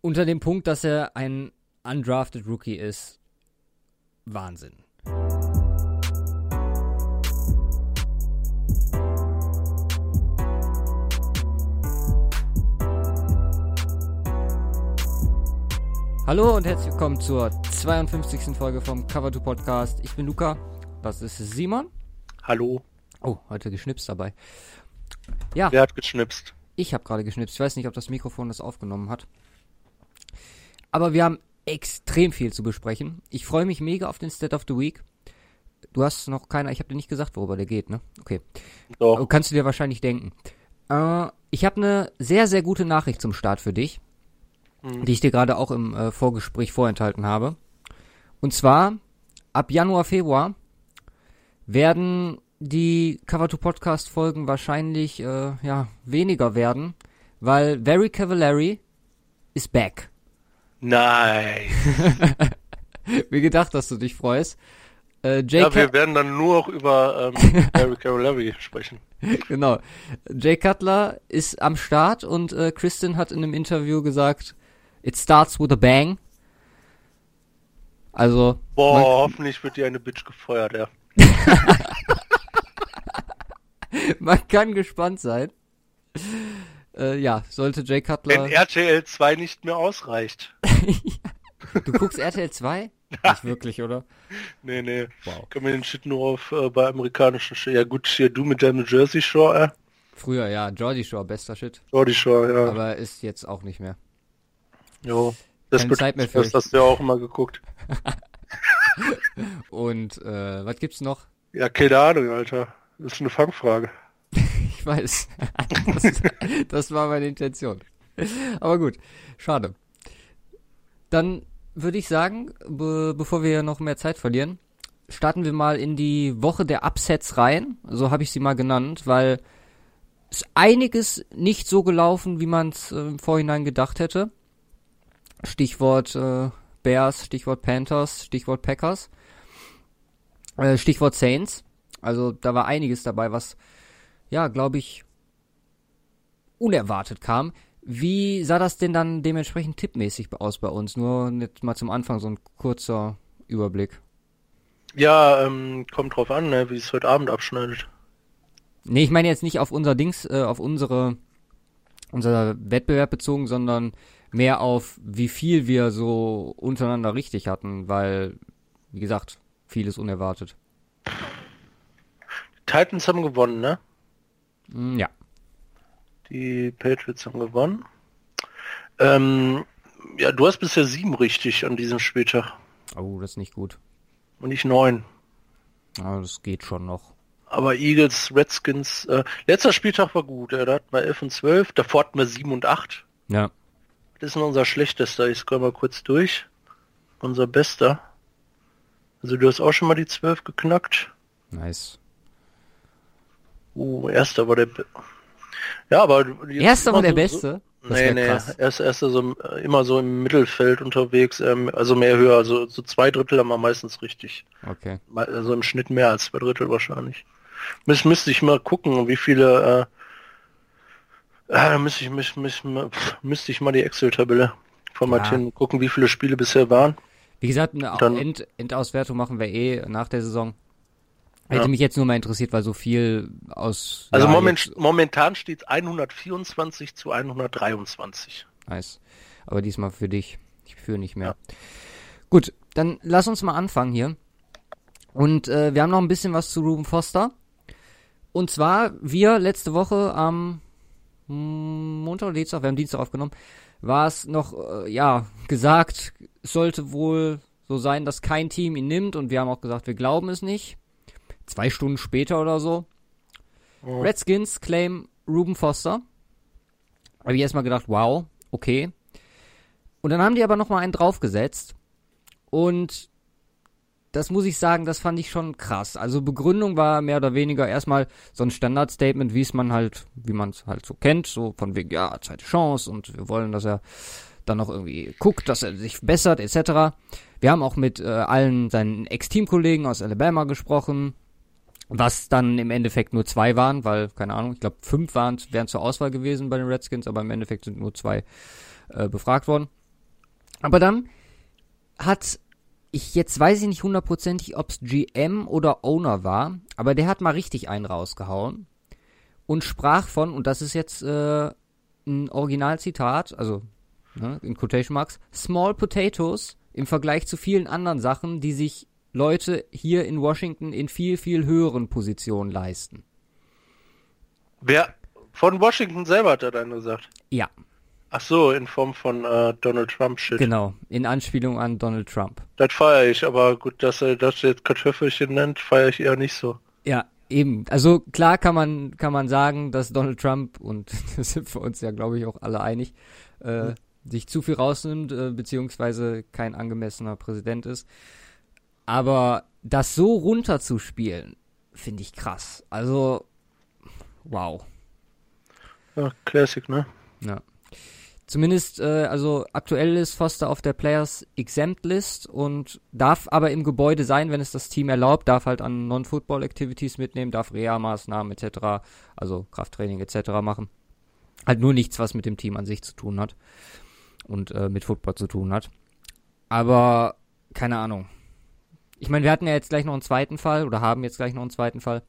unter dem Punkt, dass er ein undrafted Rookie ist, Wahnsinn. Hallo und herzlich willkommen zur 52. Folge vom Cover 2 Podcast. Ich bin Luca, das ist Simon. Hallo. Oh, heute geschnipst dabei. Ja, Wer hat geschnipst? ich habe gerade geschnipst. Ich weiß nicht, ob das Mikrofon das aufgenommen hat. Aber wir haben extrem viel zu besprechen. Ich freue mich mega auf den State of the Week. Du hast noch keiner, ich habe dir nicht gesagt, worüber der geht, ne? Okay. Doch. Oh, Kannst du dir wahrscheinlich denken. Äh, ich habe eine sehr, sehr gute Nachricht zum Start für dich, Hm. die ich dir gerade auch im äh, Vorgespräch vorenthalten habe. Und zwar, ab Januar, Februar werden die Cover 2 Podcast Folgen wahrscheinlich äh, ja, weniger werden, weil Very Cavallari is back. Nein. Wie gedacht, dass du dich freust. Äh, Ja, wir werden dann nur noch über ähm, Eric Larry sprechen. genau. Jay Cutler ist am Start und äh, Kristen hat in einem Interview gesagt, it starts with a bang. Also, Boah, hoffentlich wird dir eine Bitch gefeuert, ja. man kann gespannt sein. Äh, ja, sollte Jay Wenn Cutler... RTL 2 nicht mehr ausreicht. Du guckst RTL 2? Nicht wirklich, oder? Nee, nee. Wow. Kann mir den Shit nur auf äh, bei amerikanischen Sh Ja gut, hier du mit deinem Jersey Shore, äh. Früher, ja, Geordie Shore, bester Shit. Jordi Shore, ja. Aber ist jetzt auch nicht mehr. jo. Das, keine Zeit mehr für das hast du ja auch immer geguckt. Und, äh, was gibt's noch? Ja, keine Ahnung, Alter. Das ist eine Fangfrage. Ich weiß. Das, das war meine Intention. Aber gut, schade. Dann würde ich sagen, be bevor wir noch mehr Zeit verlieren, starten wir mal in die Woche der Upsets rein. So habe ich sie mal genannt, weil es einiges nicht so gelaufen, wie man es äh, im Vorhinein gedacht hätte. Stichwort äh, Bears, Stichwort Panthers, Stichwort Packers, äh, Stichwort Saints. Also da war einiges dabei, was ja, glaube ich, unerwartet kam. Wie sah das denn dann dementsprechend tippmäßig aus bei uns? Nur jetzt mal zum Anfang so ein kurzer Überblick. Ja, ähm, kommt drauf an, ne, wie es heute Abend abschneidet. Nee, ich meine jetzt nicht auf unser Dings, äh, auf unsere, unser Wettbewerb bezogen, sondern mehr auf wie viel wir so untereinander richtig hatten, weil, wie gesagt, vieles unerwartet. Titans haben gewonnen, ne? Mm, ja. Die Patriots haben gewonnen. Ähm, ja, du hast bisher sieben richtig an diesem Spieltag Oh, das ist nicht gut. und nicht neun. Aber das geht schon noch. Aber Eagles, Redskins, äh, letzter Spieltag war gut, ja, da hatten wir 11 und 12, davor hatten wir 7 und 8. Ja. Das ist unser schlechtester, ich scroll mal kurz durch. Unser bester. Also du hast auch schon mal die 12 geknackt. Nice. Uh, erster war der Be Ja, aber Erster war der so- Beste? Das nee, nee, erst, erster so, im- immer so im Mittelfeld unterwegs, ähm, also mehr höher, also so zwei Drittel haben wir meistens richtig. Okay. Also im Schnitt mehr als zwei Drittel wahrscheinlich. Müs müsste ich mal gucken, wie viele, äh, ah, da müsste ich, müsste, müsste, müsste ich mal die Excel-Tabelle formatieren, gucken, wie viele Spiele bisher waren. Wie gesagt, eine Dann- End Endauswertung machen wir eh nach der Saison. Hätte Ja. mich jetzt nur mal interessiert, weil so viel aus. Also ja, moment, momentan steht es 124 zu 123. Nice. Aber diesmal für dich. Ich führe nicht mehr. Gut, dann lass uns mal anfangen hier. Und äh, wir haben noch ein bisschen was zu Ruben Foster. Und zwar, wir letzte Woche am mm, Montag oder Dienstag, wir haben Dienstag aufgenommen, war es noch, äh, ja, gesagt, es sollte wohl so sein, dass kein Team ihn nimmt. Und wir haben auch gesagt, wir glauben es nicht. Zwei Stunden später oder so. Oh. Redskins claim Ruben Foster. Habe ich erstmal gedacht, wow, okay. Und dann haben die aber nochmal einen draufgesetzt. Und das muss ich sagen, das fand ich schon krass. Also Begründung war mehr oder weniger erstmal so ein Standardstatement, wie es man halt, wie man es halt so kennt, so von wegen, ja, zweite Chance und wir wollen, dass er dann noch irgendwie guckt, dass er sich bessert, etc. Wir haben auch mit äh, allen seinen Ex-Teamkollegen aus Alabama gesprochen, was dann im Endeffekt nur zwei waren, weil, keine Ahnung, ich glaube fünf waren, wären zur Auswahl gewesen bei den Redskins, aber im Endeffekt sind nur zwei äh, befragt worden. Aber dann hat ich jetzt weiß ich nicht hundertprozentig, ob es GM oder Owner war, aber der hat mal richtig einen rausgehauen und sprach von, und das ist jetzt äh, ein Originalzitat, also ne, in Quotation Marks, Small Potatoes im Vergleich zu vielen anderen Sachen, die sich Leute hier in Washington in viel, viel höheren Positionen leisten. Wer von Washington selber hat er dann gesagt? Ja. Ach so, in Form von äh, Donald Trump Shit. Genau, in Anspielung an Donald Trump. Das feiere ich, aber gut, dass er das jetzt Kartoffelchen nennt, feiere ich eher nicht so. Ja, eben. Also klar kann man kann man sagen, dass Donald Trump und das sind wir uns ja glaube ich auch alle einig, äh, mhm. sich zu viel rausnimmt äh, beziehungsweise kein angemessener Präsident ist. Aber das so runterzuspielen, finde ich krass. Also wow. Ja, Classic, ne? Ja. Zumindest, äh, also aktuell ist Foster auf der Players Exempt List und darf aber im Gebäude sein, wenn es das Team erlaubt, darf halt an Non-Football Activities mitnehmen, darf Reha-Maßnahmen etc., also Krafttraining etc. machen. Halt nur nichts, was mit dem Team an sich zu tun hat und äh, mit Football zu tun hat. Aber keine Ahnung. Ich meine, wir hatten ja jetzt gleich noch einen zweiten Fall oder haben jetzt gleich noch einen zweiten Fall.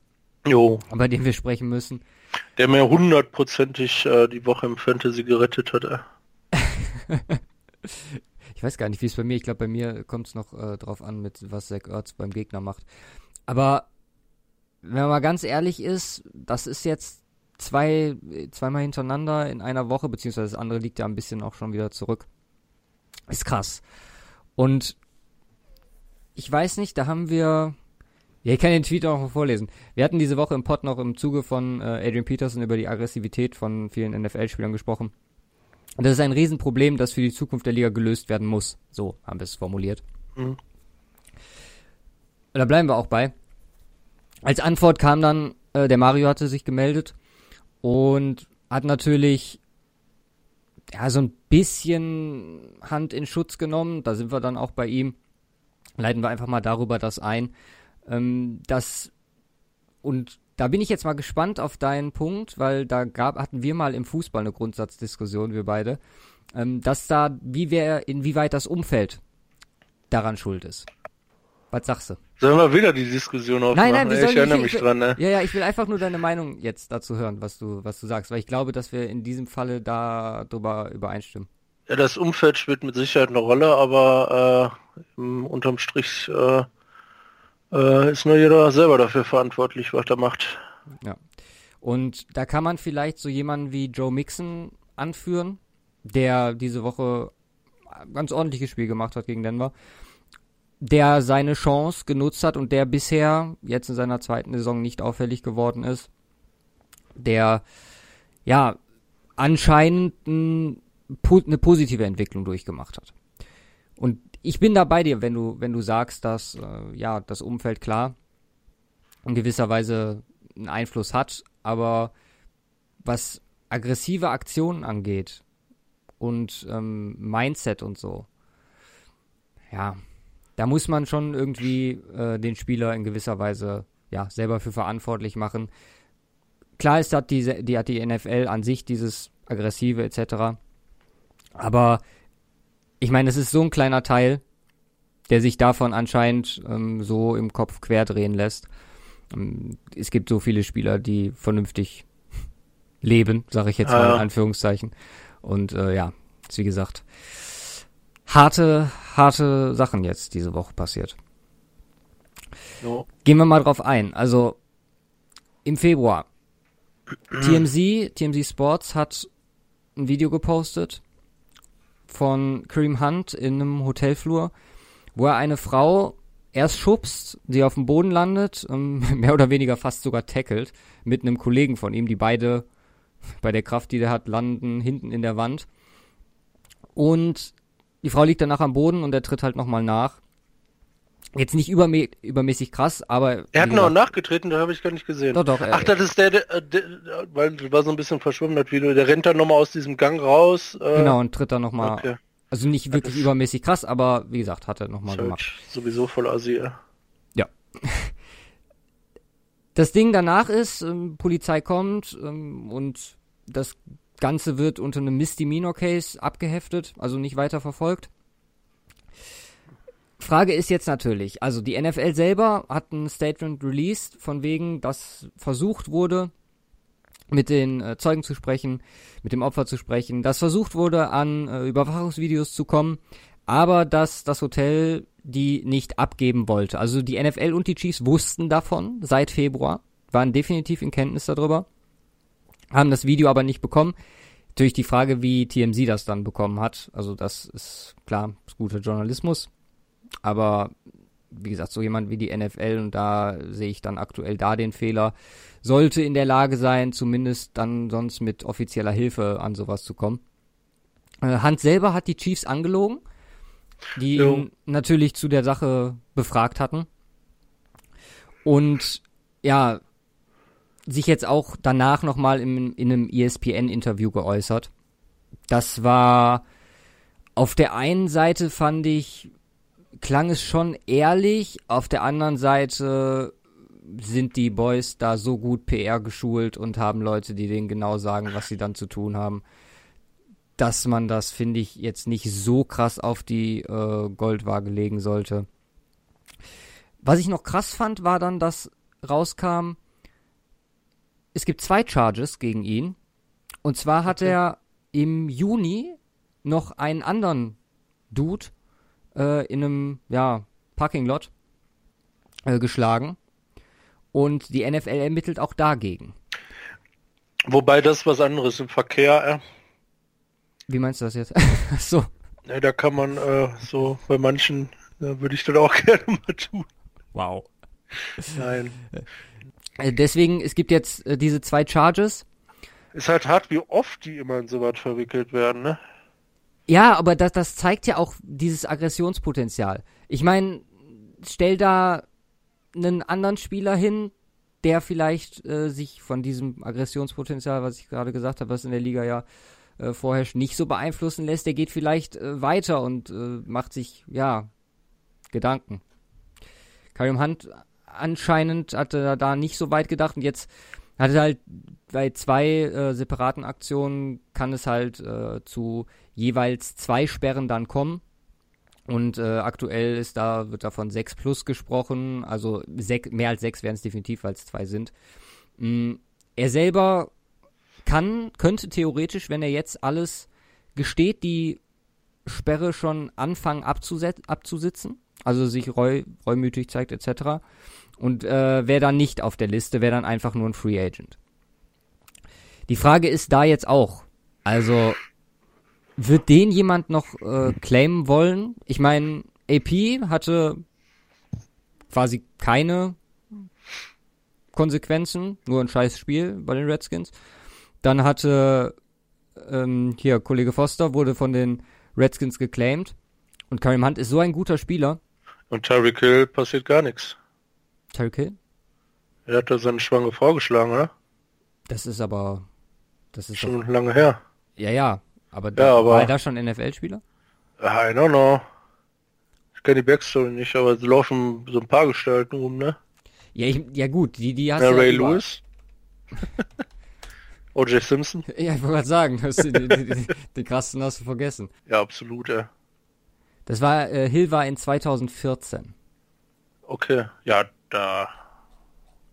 Jo. Bei dem wir sprechen müssen. Der mir hundertprozentig äh, die Woche im Fantasy gerettet hat. Äh. ich weiß gar nicht, wie es bei mir, ich glaube, bei mir kommt es noch äh, drauf an, mit was Zach Ertz beim Gegner macht. Aber wenn man mal ganz ehrlich ist, das ist jetzt zwei, zweimal hintereinander in einer Woche, beziehungsweise das andere liegt ja ein bisschen auch schon wieder zurück. Ist krass. Und ich weiß nicht, da haben wir, ja, ich kann den Tweet auch noch vorlesen. Wir hatten diese Woche im Pod noch im Zuge von äh, Adrian Peterson über die Aggressivität von vielen NFL-Spielern gesprochen. Und das ist ein Riesenproblem, das für die Zukunft der Liga gelöst werden muss. So haben wir es formuliert. Mhm. Da bleiben wir auch bei. Als Antwort kam dann, äh, der Mario hatte sich gemeldet und hat natürlich ja so ein bisschen Hand in Schutz genommen. Da sind wir dann auch bei ihm. Leiten wir einfach mal darüber das ein, ähm, das und da bin ich jetzt mal gespannt auf deinen Punkt, weil da gab, hatten wir mal im Fußball eine Grundsatzdiskussion, wir beide, ähm, dass da, wie wer, inwieweit das Umfeld daran schuld ist. Was sagst du? Sollen wir wieder die Diskussion aufmachen? Nein, nein, ich erinnere mich will, dran, ne? Ja, ja, ich will einfach nur deine Meinung jetzt dazu hören, was du, was du sagst, weil ich glaube, dass wir in diesem Falle da drüber übereinstimmen. Ja, das Umfeld spielt mit Sicherheit eine Rolle, aber äh, unterm Strich äh, äh, ist nur jeder selber dafür verantwortlich, was er macht. Ja. Und da kann man vielleicht so jemanden wie Joe Mixon anführen, der diese Woche ein ganz ordentliches Spiel gemacht hat gegen Denver, der seine Chance genutzt hat und der bisher jetzt in seiner zweiten Saison nicht auffällig geworden ist, der ja anscheinend ein, eine positive Entwicklung durchgemacht hat. Und ich bin da bei dir, wenn du, wenn du sagst, dass äh, ja das Umfeld klar in gewisser Weise einen Einfluss hat, aber was aggressive Aktionen angeht und ähm, Mindset und so, ja, da muss man schon irgendwie äh, den Spieler in gewisser Weise ja selber für verantwortlich machen. Klar ist, hat die, die hat die NFL an sich dieses aggressive etc. Aber ich meine, es ist so ein kleiner Teil, der sich davon anscheinend ähm, so im Kopf querdrehen lässt. Ähm, es gibt so viele Spieler, die vernünftig leben, sage ich jetzt mal in Anführungszeichen. Und äh, ja, ist wie gesagt, harte, harte Sachen jetzt diese Woche passiert. Jo. Gehen wir mal drauf ein. Also im Februar. TMZ, TMZ Sports hat ein Video gepostet von Kareem Hunt in einem Hotelflur, wo er eine Frau erst schubst, sie auf dem Boden landet, ähm, mehr oder weniger fast sogar tackelt, mit einem Kollegen von ihm, die beide bei der Kraft, die der hat, landen hinten in der Wand. Und die Frau liegt danach am Boden und er tritt halt nochmal nach. Jetzt nicht übermä übermäßig krass, aber. Er hat noch nachgetreten, da habe ich gar nicht gesehen. Doch, doch. Ach, das ist der, der, der weil du war so ein bisschen verschwommen, das Video. Der rennt dann nochmal aus diesem Gang raus. Äh, genau, und tritt dann nochmal. Okay. Also nicht wirklich das übermäßig krass, aber wie gesagt, hat er nochmal gemacht. Sowieso voll Asi, ja. Das Ding danach ist, ähm, Polizei kommt ähm, und das Ganze wird unter einem Misdemeanor Case abgeheftet, also nicht weiter verfolgt. Frage ist jetzt natürlich, also die NFL selber hat ein Statement released, von wegen, dass versucht wurde, mit den äh, Zeugen zu sprechen, mit dem Opfer zu sprechen, dass versucht wurde, an äh, Überwachungsvideos zu kommen, aber dass das Hotel die nicht abgeben wollte. Also die NFL und die Chiefs wussten davon seit Februar, waren definitiv in Kenntnis darüber, haben das Video aber nicht bekommen. Natürlich die Frage, wie TMZ das dann bekommen hat. Also das ist klar, ist guter Journalismus. Aber wie gesagt, so jemand wie die NFL und da sehe ich dann aktuell da den Fehler, sollte in der Lage sein, zumindest dann sonst mit offizieller Hilfe an sowas zu kommen. Äh, Hunt selber hat die Chiefs angelogen, die jo. ihn natürlich zu der Sache befragt hatten. Und ja, sich jetzt auch danach nochmal in, in einem ESPN-Interview geäußert. Das war auf der einen Seite fand ich klang es schon ehrlich, auf der anderen Seite sind die Boys da so gut PR geschult und haben Leute, die denen genau sagen, was sie dann zu tun haben, dass man das, finde ich, jetzt nicht so krass auf die äh, Goldwaage legen sollte. Was ich noch krass fand, war dann, dass rauskam, es gibt zwei Charges gegen ihn. Und zwar hat okay. er im Juni noch einen anderen Dude äh, in einem ja, Parking Lot äh, geschlagen. Und die NFL ermittelt auch dagegen. Wobei das was anderes im Verkehr. Äh. Wie meinst du das jetzt? so. Ja, da kann man äh, so bei manchen, da würde ich das auch gerne mal tun. Wow. Nein. Äh, deswegen, es gibt jetzt äh, diese zwei Charges. Ist halt hart, wie oft die immer in sowas verwickelt werden, ne? Ja, aber das, das zeigt ja auch dieses Aggressionspotenzial. Ich meine, stell da einen anderen Spieler hin, der vielleicht äh, sich von diesem Aggressionspotenzial, was ich gerade gesagt habe, was in der Liga ja äh, vorherrscht, nicht so beeinflussen lässt. Der geht vielleicht äh, weiter und äh, macht sich, ja, Gedanken. Karim Hunt anscheinend hatte da nicht so weit gedacht und jetzt hatte halt bei zwei äh, separaten Aktionen kann es halt äh, zu jeweils zwei Sperren dann kommen. Und äh, aktuell ist da, wird da von 6 plus gesprochen, also sech, mehr als 6 wären es definitiv, weil es zwei sind. Mhm. Er selber kann, könnte theoretisch, wenn er jetzt alles gesteht, die Sperre schon anfangen abzusitzen, also sich reu, reumütig zeigt etc. Und äh, wäre dann nicht auf der Liste, wäre dann einfach nur ein Free Agent. Die Frage ist da jetzt auch, also wird den jemand noch äh, claimen wollen? Ich meine, AP hatte quasi keine Konsequenzen, nur ein scheiß Spiel bei den Redskins. Dann hatte ähm, hier Kollege Foster wurde von den Redskins geclaimed und Karim Hunt ist so ein guter Spieler. Und Tyreek Hill passiert gar nichts. Tyreek Hill? Er hat da seine Schwange vorgeschlagen, oder? Das ist aber. Das ist schon doch, lange her. Ja, ja. Aber, ja, aber war er da schon NFL-Spieler? I don't know. Ich kenne die Backstory nicht, aber es laufen so ein paar Gestalten rum, ne? Ja, ich, ja gut, die, die hast ja, Ray ja Lewis. O.J. Simpson. Ja, ich wollte gerade sagen, die, die, die, die krassen hast du vergessen. Ja, absolut, ja. Das war, äh, Hill war in 2014. Okay, ja, da,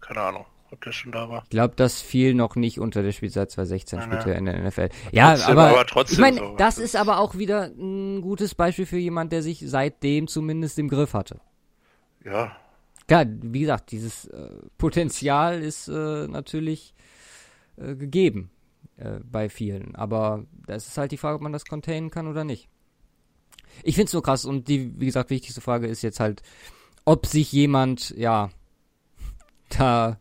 keine Ahnung, ob der schon da war. Ich glaube, das fiel noch nicht unter der Spielzeit 2016 nein, spielte in der NFL. Ja, trotzdem, aber, aber trotzdem ich meine, so, das ist aber auch wieder ein gutes Beispiel für jemand, der sich seitdem zumindest im Griff hatte. Ja. Klar, wie gesagt, dieses äh, Potenzial ist äh, natürlich äh, gegeben äh, bei vielen, aber das ist halt die Frage, ob man das containen kann oder nicht. Ich finde es nur krass und die, wie gesagt, wichtigste Frage ist jetzt halt, ob sich jemand, ja, da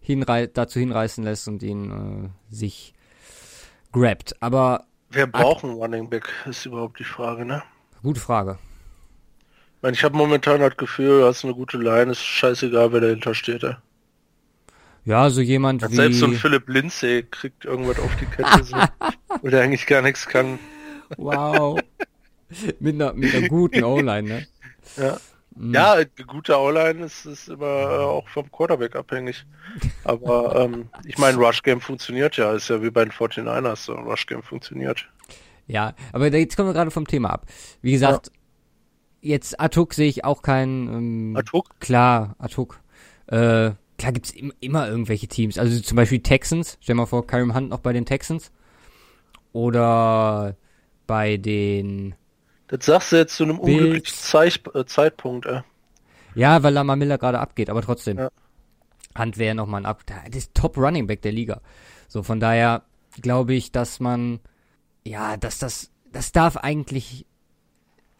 hinrei dazu hinreißen lässt und ihn äh, sich grabt. Aber. Wer braucht einen Running Back, ist überhaupt die Frage, ne? Gute Frage. Ich, meine, ich habe momentan das Gefühl, du hast eine gute Line, ist scheißegal, wer dahinter steht, ey. Ja, so jemand ja, wie... Selbst so ein Philipp Lindsay kriegt irgendwas auf die Kette, so, wo der eigentlich gar nichts kann. Wow. mit, einer, mit einer guten O-Line, ne? Ja. Mhm. Ja, gute O-Line ist, ist immer äh, auch vom Quarterback abhängig. Aber ähm, ich meine, Rush Game funktioniert ja, ist ja wie bei den 49ers, so Rush Game funktioniert. Ja, aber jetzt kommen wir gerade vom Thema ab. Wie gesagt, jetzt Atuk sehe ich auch keinen. Ähm, Atuk? Klar, Atuk. Äh, klar gibt's im, immer irgendwelche Teams. Also zum Beispiel Texans. Stell mal vor, Karim Hunt noch bei den Texans. Oder bei den. Das sagst du jetzt zu einem unglücklichen Zeich äh, Zeitpunkt, ey. Ja, weil Lamar Miller gerade abgeht, aber trotzdem. Ja. Hunt wäre nochmal ein Ab. Das ist Top Running Back der Liga. So, von daher glaube ich, dass man. Ja, dass das. Das darf eigentlich.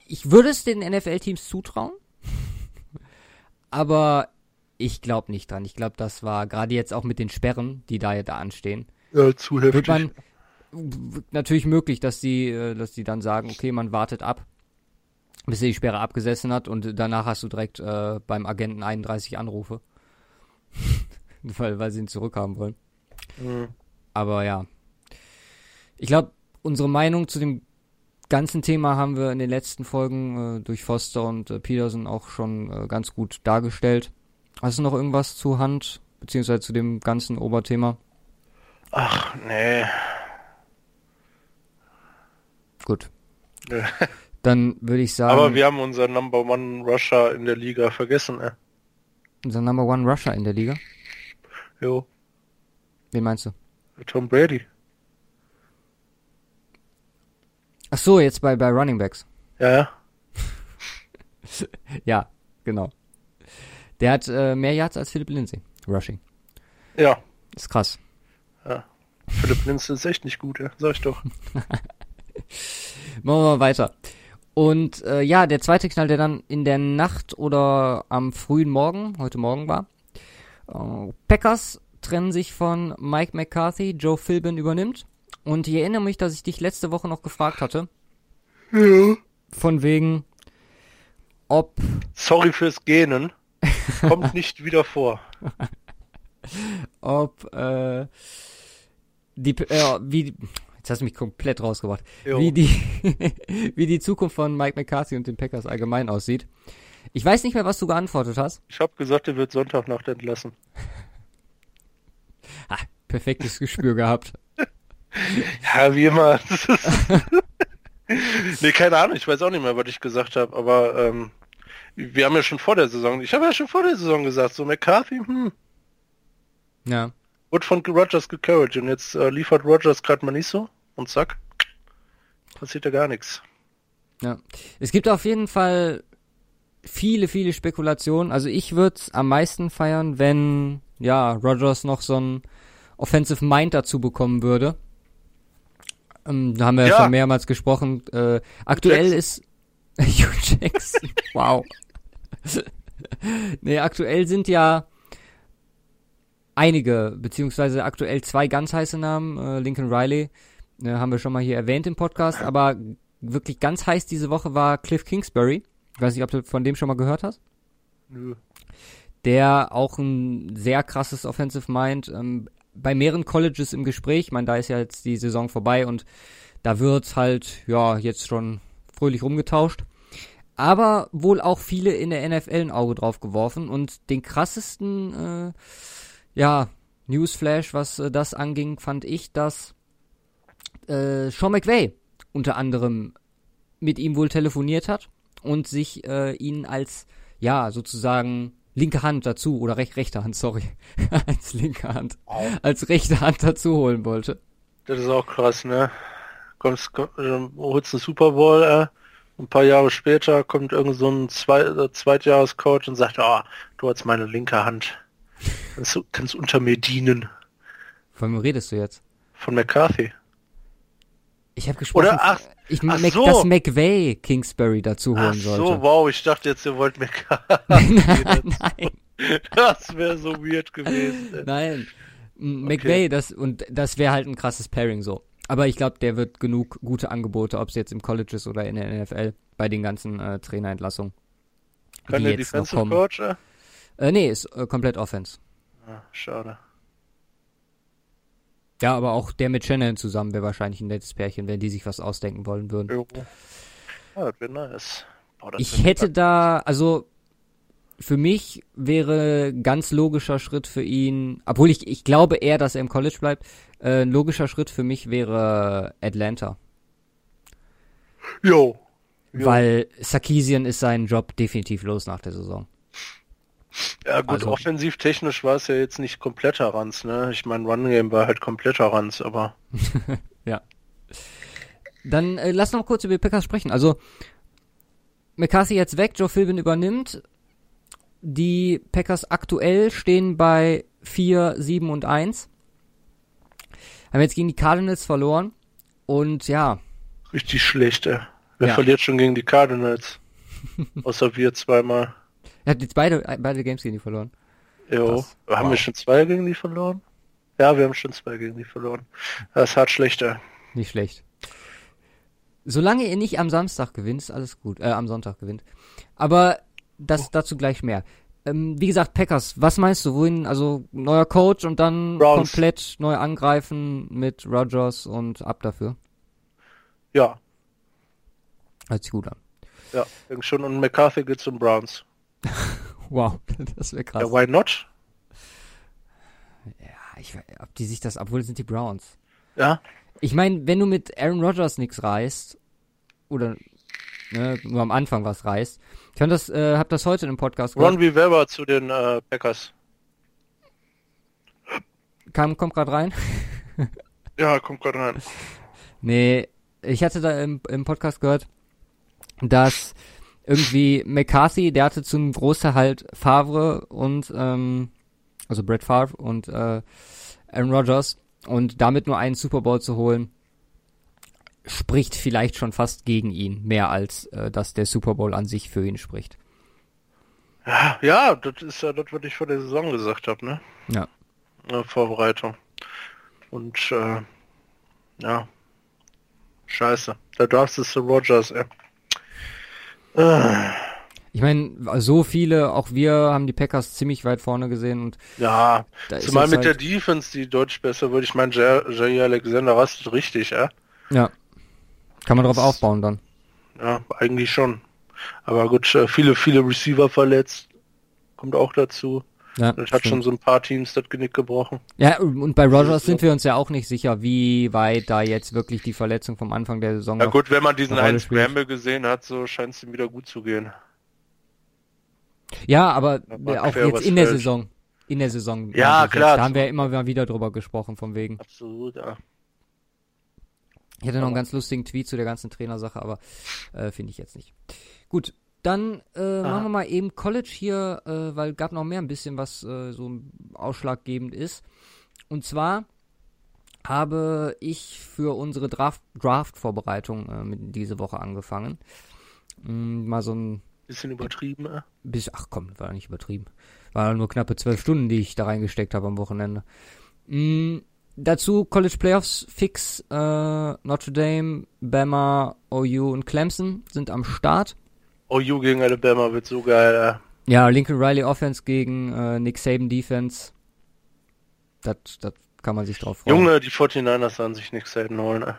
Ich würde es den NFL-Teams zutrauen. aber ich glaube nicht dran. Ich glaube, das war gerade jetzt auch mit den Sperren, die da, da anstehen. Ja, zu heftig. Wird man natürlich möglich, dass die, äh, dass die dann sagen, okay, man wartet ab, bis er die Sperre abgesessen hat und danach hast du direkt äh, beim Agenten 31 Anrufe. weil, weil sie ihn zurückhaben wollen. Mhm. Aber ja. Ich glaube, unsere Meinung zu dem ganzen Thema haben wir in den letzten Folgen äh, durch Foster und äh, Peterson auch schon äh, ganz gut dargestellt. Hast du noch irgendwas zu Hand, beziehungsweise zu dem ganzen Oberthema? Ach, nee. Gut. Dann würde ich sagen, Aber wir haben unseren Number One Rusher in der Liga vergessen, ey. unser Number One Rusher in der Liga. Jo, Wen meinst du? Tom Brady. Ach so, jetzt bei, bei Running Backs. Ja, ja. Ja, genau. Der hat äh, mehr Yards als Philip Lindsay. Rushing. Ja. Ist krass. Philipp Linz ist echt nicht gut, ja. Sag ich doch. Machen wir mal weiter. Und äh, ja, der zweite Knall, der dann in der Nacht oder am frühen Morgen, heute Morgen war. Äh, Packers trennen sich von Mike McCarthy, Joe Philbin übernimmt. Und ich erinnere mich, dass ich dich letzte Woche noch gefragt hatte, Ja. von wegen, ob Sorry fürs Gähnen. Kommt nicht wieder vor. ob äh, die äh, wie jetzt hast du mich komplett rausgebracht, Jo. wie die wie die Zukunft von Mike McCarthy und den Packers allgemein aussieht. Ich weiß nicht mehr, was du geantwortet hast. Ich habe gesagt, er wird Sonntagnacht entlassen. Ah, perfektes Gespür gehabt. Ja, wie immer. Nee, keine Ahnung, ich weiß auch nicht mehr, was ich gesagt habe, aber ähm, wir haben ja schon vor der Saison, ich habe ja schon vor der Saison gesagt, so McCarthy, hm, Ja. Wird von Rogers gecoacht und jetzt äh, liefert Rogers gerade mal nicht so und zack, passiert ja gar nichts. Ja. Es gibt auf jeden Fall viele, viele Spekulationen. Also ich würde am meisten feiern, wenn ja Rogers noch so ein Offensive Mind dazu bekommen würde. Ähm, da haben wir ja, Ja. schon mehrmals gesprochen. Äh, aktuell Jackson. ist Hugh Jackson. wow. nee, aktuell sind ja einige, beziehungsweise aktuell zwei ganz heiße Namen. Äh, Lincoln Riley äh, haben wir schon mal hier erwähnt im Podcast, aber wirklich ganz heiß diese Woche war Cliff Kingsbury. Ich weiß nicht, ob du von dem schon mal gehört hast. Nö. Der auch ein sehr krasses Offensive Mind, ähm, bei mehreren Colleges im Gespräch. Ich meine, da ist ja jetzt die Saison vorbei und da wird halt, ja, jetzt schon fröhlich rumgetauscht. Aber wohl auch viele in der NFL ein Auge drauf geworfen und den krassesten, äh, ja, Newsflash, was äh, das anging, fand ich, dass äh, Sean McVay unter anderem mit ihm wohl telefoniert hat und sich äh, ihn als, ja, sozusagen linke Hand dazu, oder rech, rechte Hand, sorry, als linke Hand, als rechte Hand dazu holen wollte. Das ist auch krass, ne? Kommst, komm, äh, holst einen Super Bowl, äh, ein paar Jahre später kommt irgend so ein Zwei äh, Zweitjahrescoach und sagt, ah, du hast meine linke Hand. Kannst, du- kannst unter mir dienen. Von wem redest du jetzt? Von McCarthy. Ich habe gesprochen, Oder, ach, ich, ach Mac, so. dass McVay Kingsbury dazu Ach holen so, sollte. wow, ich dachte jetzt, ihr wollt McCarthy. Nein, Das wäre so weird gewesen. ey. nein. McVay, das, und das wäre halt ein krasses Pairing so. Aber ich glaube, der wird genug gute Angebote, ob es jetzt im College ist oder in der NFL, bei den ganzen äh, Trainerentlassungen. Kann der Defensive. Coach? Äh? Äh, nee, ist äh, komplett Offense. Ah, schade. Ja, aber auch der mit Shannon zusammen wäre wahrscheinlich ein nettes Pärchen, wenn die sich was ausdenken wollen würden. Jo. Ah, das wäre nice. Boah, das Ich hätte da, also für mich wäre ganz logischer Schritt für ihn, obwohl ich, ich glaube eher, dass er im College bleibt, äh, ein logischer Schritt für mich wäre Atlanta. Jo. Jo. Weil Sarkisian ist seinen Job definitiv los nach der Saison. Ja gut, Also- offensiv technisch war es ja jetzt nicht kompletter Ranz, ne? Ich meine, Run Game war halt kompletter Ranz, aber Ja. Dann äh, lass noch kurz über die Packers sprechen. Also McCarthy jetzt weg, Joe Philbin übernimmt. Die Packers aktuell stehen bei 4, 7 und 1. Haben jetzt gegen die Cardinals verloren. Und ja, richtig schlecht, ey. Wer Ja. verliert schon gegen die Cardinals? Außer wir zweimal. Er hat jetzt beide, beide Games gegen die verloren. Jo. Krass. Haben Wow. wir schon zwei gegen die verloren? Ja, wir haben schon zwei gegen die verloren. Das ist hart schlechter. Nicht schlecht. Solange ihr nicht am Samstag gewinnt, ist alles gut. Äh, am Sonntag gewinnt. Aber das dazu gleich mehr. Ähm, wie gesagt, Packers, was meinst du? Wohin, also neuer Coach und dann Browns. komplett neu angreifen mit Rogers und ab dafür? Ja, Hört sich gut an. ja, schon. Und McCarthy geht zum Browns. Wow, das wäre krass. Ja, why not? Ja, ich, we- ob die sich das, obwohl sind die Browns. Ja, Ich meine, wenn du mit Aaron Rodgers nichts reißt, oder ne, nur am Anfang was reißt, ich fand das, äh, hab das heute im Podcast Ron Rivera zu den äh, Packers. Kam, kommt gerade rein. Ja, kommt gerade rein. Nee, ich hatte da im, im Podcast gehört, dass irgendwie McCarthy, der hatte zum Großteil halt Favre und, ähm, also Brett Favre und äh, Aaron Rodgers und damit nur einen Super Bowl zu holen, spricht vielleicht schon fast gegen ihn, mehr als äh, dass der Super Bowl an sich für ihn spricht. Ja, das ist ja das, was ich vor der Saison gesagt habe, ne? Ja. Vorbereitung. Und äh, ja. Scheiße. Da darfst du zu Rogers, ey. Ich meine, so viele, auch wir haben die Packers ziemlich weit vorne gesehen und ja, zumal mit der halt, Defense, die deutlich besser wird. Ich meine, Jay Alexander rastet richtig, ja? Ja. Kann man drauf aufbauen dann. Ja, eigentlich schon. Aber gut, äh, viele, viele Receiver verletzt. Kommt auch dazu. Ja, Das hat stimmt. schon so ein paar Teams das Genick gebrochen. Ja, und bei Rogers ist sind wir uns ja auch nicht sicher, wie weit da jetzt wirklich die Verletzung vom Anfang der Saison Ja noch- gut, wenn man diesen einen. Scramble gesehen hat, so scheint es ihm wieder gut zu gehen. Ja, aber auch jetzt in der Feld. Saison. In der Saison. Ja, klar. Jetzt. Da haben wir ja immer mal wieder drüber gesprochen, von wegen. Absolut, ja. Ich hatte noch einen ganz lustigen Tweet zu der ganzen Trainersache, aber äh, finde ich jetzt nicht. Gut, dann äh, machen wir mal eben College hier, äh, weil gab noch mehr ein bisschen, was äh, so ausschlaggebend ist. Und zwar habe ich für unsere Draft- Draft-Vorbereitung äh, mit diese Woche angefangen. Mm, mal so ein Bisschen übertrieben, äh. bis, ach komm, war nicht übertrieben. War nur knappe zwölf Stunden, die ich da reingesteckt habe am Wochenende. Mm, dazu College Playoffs fix, äh, Notre Dame, Bama, OU und Clemson sind am Start. OU gegen Alabama wird so geil, äh. Ja, Lincoln Riley Offense gegen äh, Nick Saban Defense. Das, das kann man sich drauf freuen. Junge, die 49ers werden sich nichts selten holen, äh.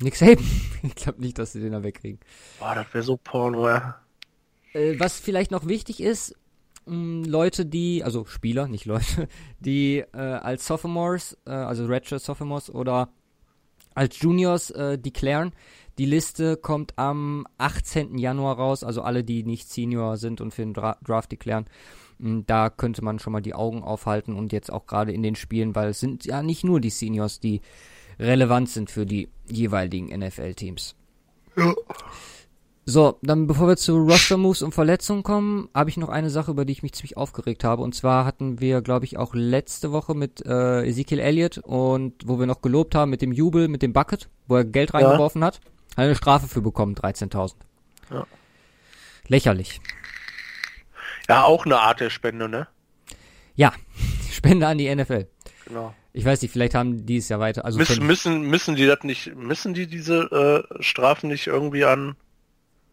Nick Saban. ich glaube nicht, dass sie den da wegkriegen. Boah, das wäre so Porno, äh. Äh, was vielleicht noch wichtig ist, mh, Leute, die, also Spieler, nicht Leute, die äh, als Sophomores, äh, also Redshirt Sophomores oder als Juniors äh, declaren. Die Liste kommt am 18. Januar raus, also alle, die nicht Senior sind und für den Dra Draft declaren. Mh, Da könnte man schon mal die Augen aufhalten und jetzt auch gerade in den Spielen, weil es sind ja nicht nur die Seniors, die relevant sind für die jeweiligen NFL-Teams. Ja. So, dann bevor wir zu Roster Moves und Verletzungen kommen, habe ich noch eine Sache, über die ich mich ziemlich aufgeregt habe. Und zwar hatten wir, glaube ich, auch letzte Woche mit äh, Ezekiel Elliott und wo wir noch gelobt haben mit dem Jubel, mit dem Bucket, wo er Geld reingeworfen hat, hat eine Strafe für bekommen, 13.000. Ja. Lächerlich. Ja, auch eine Art der Spende, ne? Ja, Spende an die NFL. Genau. Ich weiß nicht, vielleicht haben die es ja weiter. Also Müssen, müssen, müssen die das nicht, müssen die diese äh, Strafen nicht irgendwie an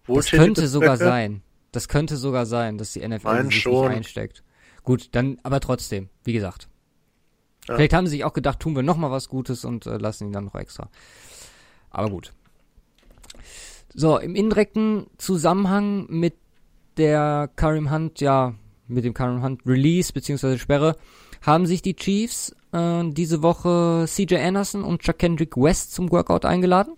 das wohltätige könnte sogar sein. Das könnte sogar sein, dass die NFL Mein sich schon. nicht einsteckt. Gut, dann, aber trotzdem, wie gesagt. Ja. Vielleicht haben sie sich auch gedacht, tun wir noch mal was Gutes und äh, lassen ihn dann noch extra. Aber gut. So, im indirekten Zusammenhang mit der Karim Hunt, ja, mit dem Karim Hunt Release bzw. Sperre, haben sich die Chiefs äh, diese Woche CJ Anderson und Chuck Kendrick West zum Workout eingeladen.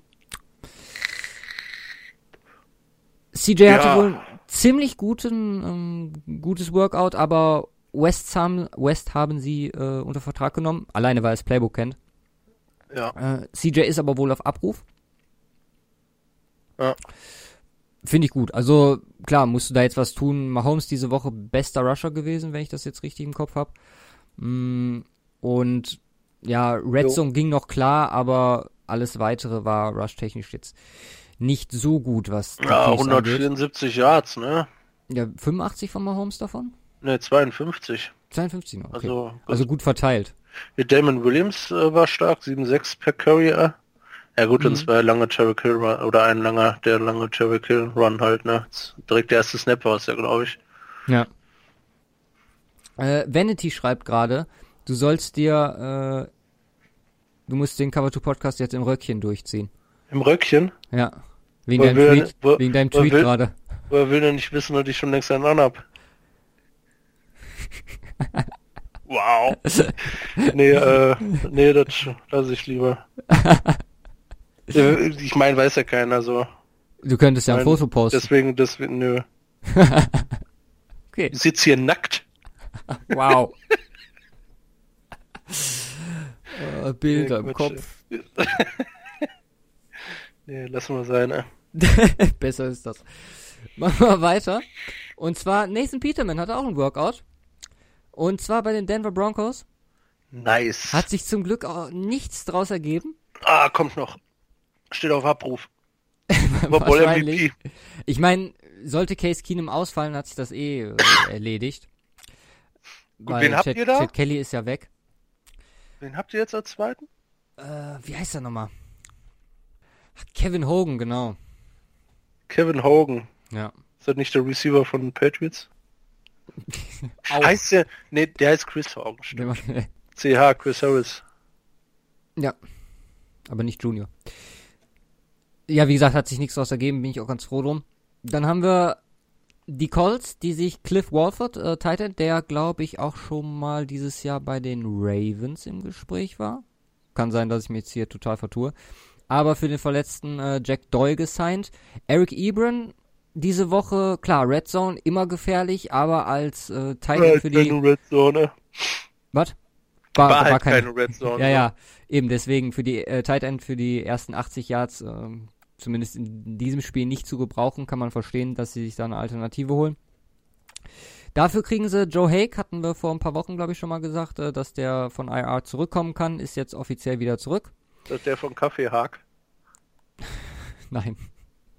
CJ ja. hatte wohl ziemlich guten, ähm, gutes Workout, aber West haben, West haben sie äh, unter Vertrag genommen, alleine weil er das Playbook kennt. Ja. Äh, CJ ist aber wohl auf Abruf. Ja. Finde ich gut. Also klar, musst du da jetzt was tun. Mahomes diese Woche bester Rusher gewesen, wenn ich das jetzt richtig im Kopf habe. Mm, und ja, Red Zone ging noch klar, aber alles weitere war rush-technisch jetzt nicht so gut, was Ja, 174 angeht. Yards, ne? Ja, 85 von Mahomes davon? Ne, 52. 52 noch, okay. Also, also gut verteilt. Damon Williams äh, war stark, 7,6 per Carrier. Ja gut, mhm. und zwei lange Cherry Kill Run, oder ein langer, der lange Cherry Kill Run halt, ne? Direkt der erste Snap war es ja, glaube ich. Ja. Äh, Vanity schreibt gerade, du sollst dir, äh, du musst den Cover 2 Podcast jetzt im Röckchen durchziehen. Im Röckchen? Ja. Wegen deinem Tweet, wo, wegen deinem Tweet gerade. Woher will denn nicht wissen, dass ich schon längst einen anhab? wow. nee, äh, nee, das lasse ich lieber. ich meine, weiß ja keiner so. Du könntest ja ein Foto posten. Deswegen, deswegen, nö. okay. Ich sitze hier nackt. wow. uh, Bilder nee, im Kopf. nee, lassen wir sein, ne? Besser ist das. Machen wir weiter. Und zwar Nathan Peterman hatte auch ein Workout. Und zwar bei den Denver Broncos. Nice. Hat sich zum Glück auch nichts draus ergeben. Ah, kommt noch. Steht auf Abruf. Wahrscheinlich. Ich meine, sollte Case Keenum ausfallen, hat sich das eh äh, erledigt. Gut, wen habt Chad, ihr da? Chad Kelly ist ja weg. Wen habt ihr jetzt als zweiten? Äh, wie heißt er nochmal? Kevin Hogan, genau. Kevin Hogan. Ja. Ist das nicht der Receiver von Patriots? heißt der, nee, der heißt Chris Hogan. CH, Chris Harris. Ja. Aber nicht Junior. Ja, wie gesagt, hat sich nichts daraus ergeben, bin ich auch ganz froh drum. Dann haben wir die Colts, die sich Cliff Walford, äh, Titan, der glaube ich auch schon mal dieses Jahr bei den Ravens im Gespräch war. Kann sein, dass ich mich jetzt hier total vertue. Aber für den verletzten äh, Jack Doyle gesigned. Eric Ebron diese Woche, klar, Red Zone immer gefährlich, aber als äh, Titan war für die. Red Zone. Was? War, war, war halt keine, keine Red Zone. Ja, ja, eben deswegen für die äh, Tight End für die ersten 80 Yards, äh, zumindest in diesem Spiel nicht zu gebrauchen, kann man verstehen, dass sie sich da eine Alternative holen. Dafür kriegen sie Joe Hake, hatten wir vor ein paar Wochen, glaube ich, schon mal gesagt, äh, dass der von IR zurückkommen kann, ist jetzt offiziell wieder zurück. Das ist der von Kaffee Haag? Nein.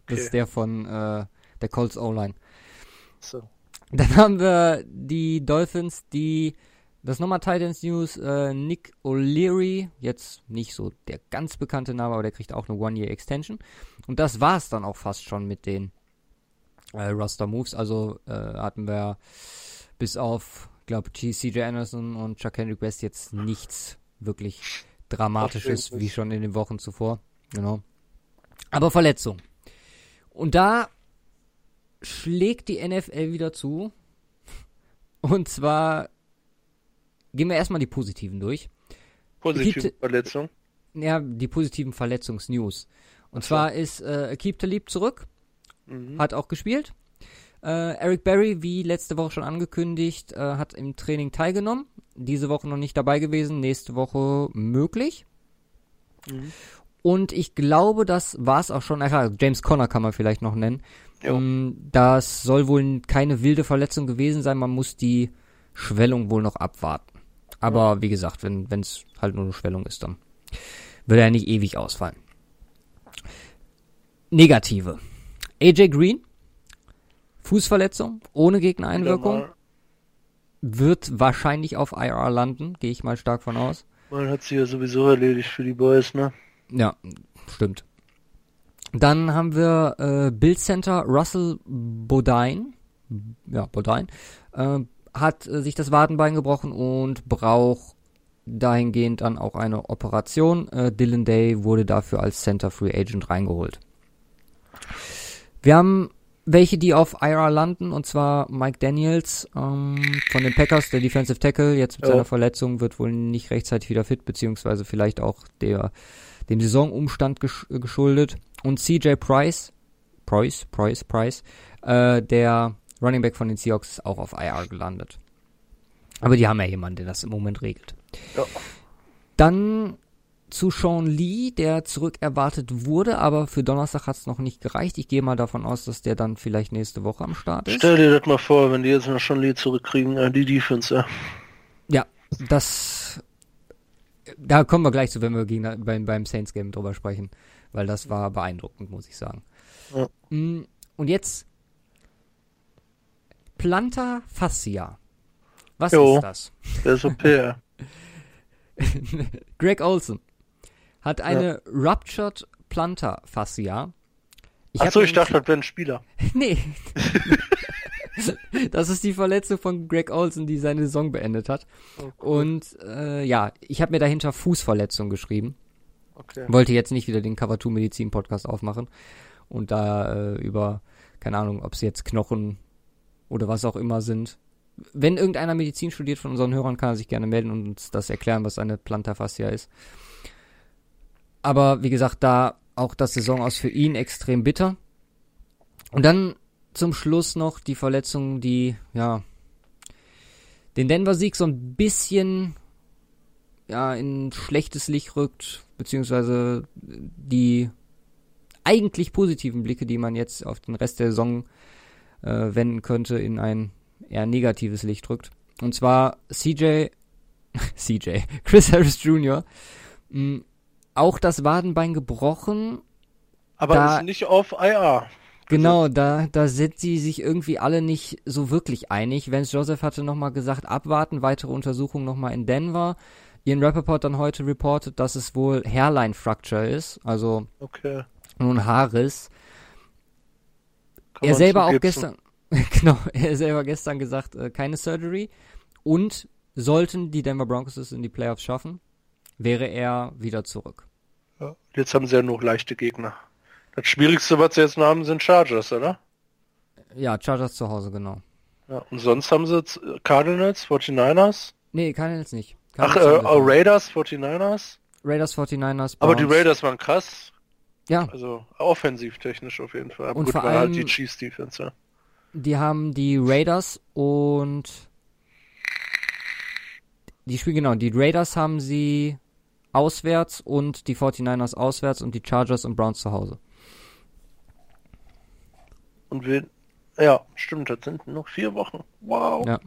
Das okay. ist der von äh, der Colts O-Line. So. Dann haben wir die Dolphins, die das nochmal Titans News, äh, Nick O'Leary, jetzt nicht so der ganz bekannte Name, aber der kriegt auch eine One-Year-Extension. Und das war es dann auch fast schon mit den äh, Roster-Moves. Also äh, hatten wir bis auf, glaube CJ Anderson und Chuck Henry West jetzt nichts wirklich Dramatisches, wie schon in den Wochen zuvor. Genau. Aber Verletzung. Und da schlägt die NFL wieder zu. Und zwar Gehen wir erstmal die positiven durch. Positive Verletzung? Ja, die positiven Verletzungsnews. Und so. zwar ist äh, Keep Talib zurück, mhm. hat auch gespielt. Äh, Eric Berry, wie letzte Woche schon angekündigt, äh, hat im Training teilgenommen. Diese Woche noch nicht dabei gewesen, nächste Woche möglich. Mhm. Und ich glaube, das war es auch schon. Ach, James Conner kann man vielleicht noch nennen. Um, ähm, das soll wohl keine wilde Verletzung gewesen sein. Man muss die Schwellung wohl noch abwarten. Aber wie gesagt, wenn es halt nur eine Schwellung ist, dann wird er nicht ewig ausfallen. Negative. AJ Green, Fußverletzung, ohne Gegnereinwirkung, wird wahrscheinlich auf IR landen, gehe ich mal stark von aus. Man hat sie ja sowieso erledigt für die Boys, ne? Ja, stimmt. Dann haben wir äh, Bill Center Russell Bodine, ja, Bodine, äh, hat äh, sich das Wadenbein gebrochen und braucht dahingehend dann auch eine Operation. Äh, Dylan Day wurde dafür als Center Free Agent reingeholt. Wir haben welche, die auf IR landen, und zwar Mike Daniels ähm, von den Packers, der Defensive Tackle, jetzt mit oh. seiner Verletzung wird wohl nicht rechtzeitig wieder fit, beziehungsweise vielleicht auch der dem Saisonumstand gesch geschuldet. Und CJ Price, Price, Price, Price, äh, der Running Back von den Seahawks ist auch auf IR gelandet. Aber die haben ja jemanden, der das im Moment regelt. Ja. Dann zu Sean Lee, der zurückerwartet wurde, aber für Donnerstag hat es noch nicht gereicht. Ich gehe mal davon aus, dass der dann vielleicht nächste Woche am Start ist. Stell dir das mal vor, wenn die jetzt noch Sean Lee zurückkriegen, äh, die Defense, ja. Ja, das. Da kommen wir gleich zu, wenn wir gegen, beim, beim Saints Game drüber sprechen, weil das war beeindruckend, muss ich sagen. Ja. Mm, Und jetzt Planta Fascia. Was Jo. ist das? Der ist OP, ja. Greg Olson hat eine Ruptured Plantar Fascia. Ich Achso, ich dachte, das wäre ein Spieler. Nee. das ist die Verletzung von Greg Olson, die seine Saison beendet hat. Oh, Und äh, ja, ich habe mir dahinter Fußverletzung geschrieben. Okay. Wollte jetzt nicht wieder den Cover 2 Medizin Podcast aufmachen und da äh, über, keine Ahnung, ob es jetzt Knochen oder was auch immer sind. Wenn irgendeiner Medizin studiert von unseren Hörern, kann er sich gerne melden und uns das erklären, was eine Plantarfascia ist. Aber wie gesagt, da auch das Saison aus für ihn extrem bitter. Und dann zum Schluss noch die Verletzung, die, ja, den Denver-Sieg so ein bisschen ja, in schlechtes Licht rückt, beziehungsweise die eigentlich positiven Blicke, die man jetzt auf den Rest der Saison äh, wenden könnte, in ein eher negatives Licht rückt. Und zwar CJ, CJ, Chris Harris Jr., mh, auch das Wadenbein gebrochen. Aber Da- ist nicht auf IR. Genau, da, da sind sie sich irgendwie alle nicht so wirklich einig. Vance Joseph hatte nochmal gesagt, abwarten, weitere Untersuchungen nochmal in Denver. Ian Rappaport dann heute reportet, dass es wohl Hairline Fracture ist, also Okay. nur ein Haarriss. Kann er selber auch gestern, genau, er selber gestern gesagt, äh, keine Surgery. Und sollten die Denver Broncos es in die Playoffs schaffen, wäre er wieder zurück. Ja. Jetzt haben sie ja noch leichte Gegner. Das Schwierigste, was sie jetzt noch haben, sind Chargers, oder? Ja, Chargers zu Hause, genau. Ja. Und sonst haben sie jetzt Cardinals, 49ers. Nee, Cardinals nicht. Ach, Cardinals äh, wir schon. Raiders, 49ers. Raiders, 49ers, Aber die Browns. Raiders waren krass. Ja, Also offensiv technisch auf jeden Fall. Aber Und gut, vor war halt allem- die Chiefs Defense, ja. Die haben die Raiders und die Spiel genau, die Raiders haben sie auswärts und die 49ers auswärts und die Chargers und Browns zu Hause. Und wir, ja, stimmt, das sind noch vier Wochen. Wow. Ja.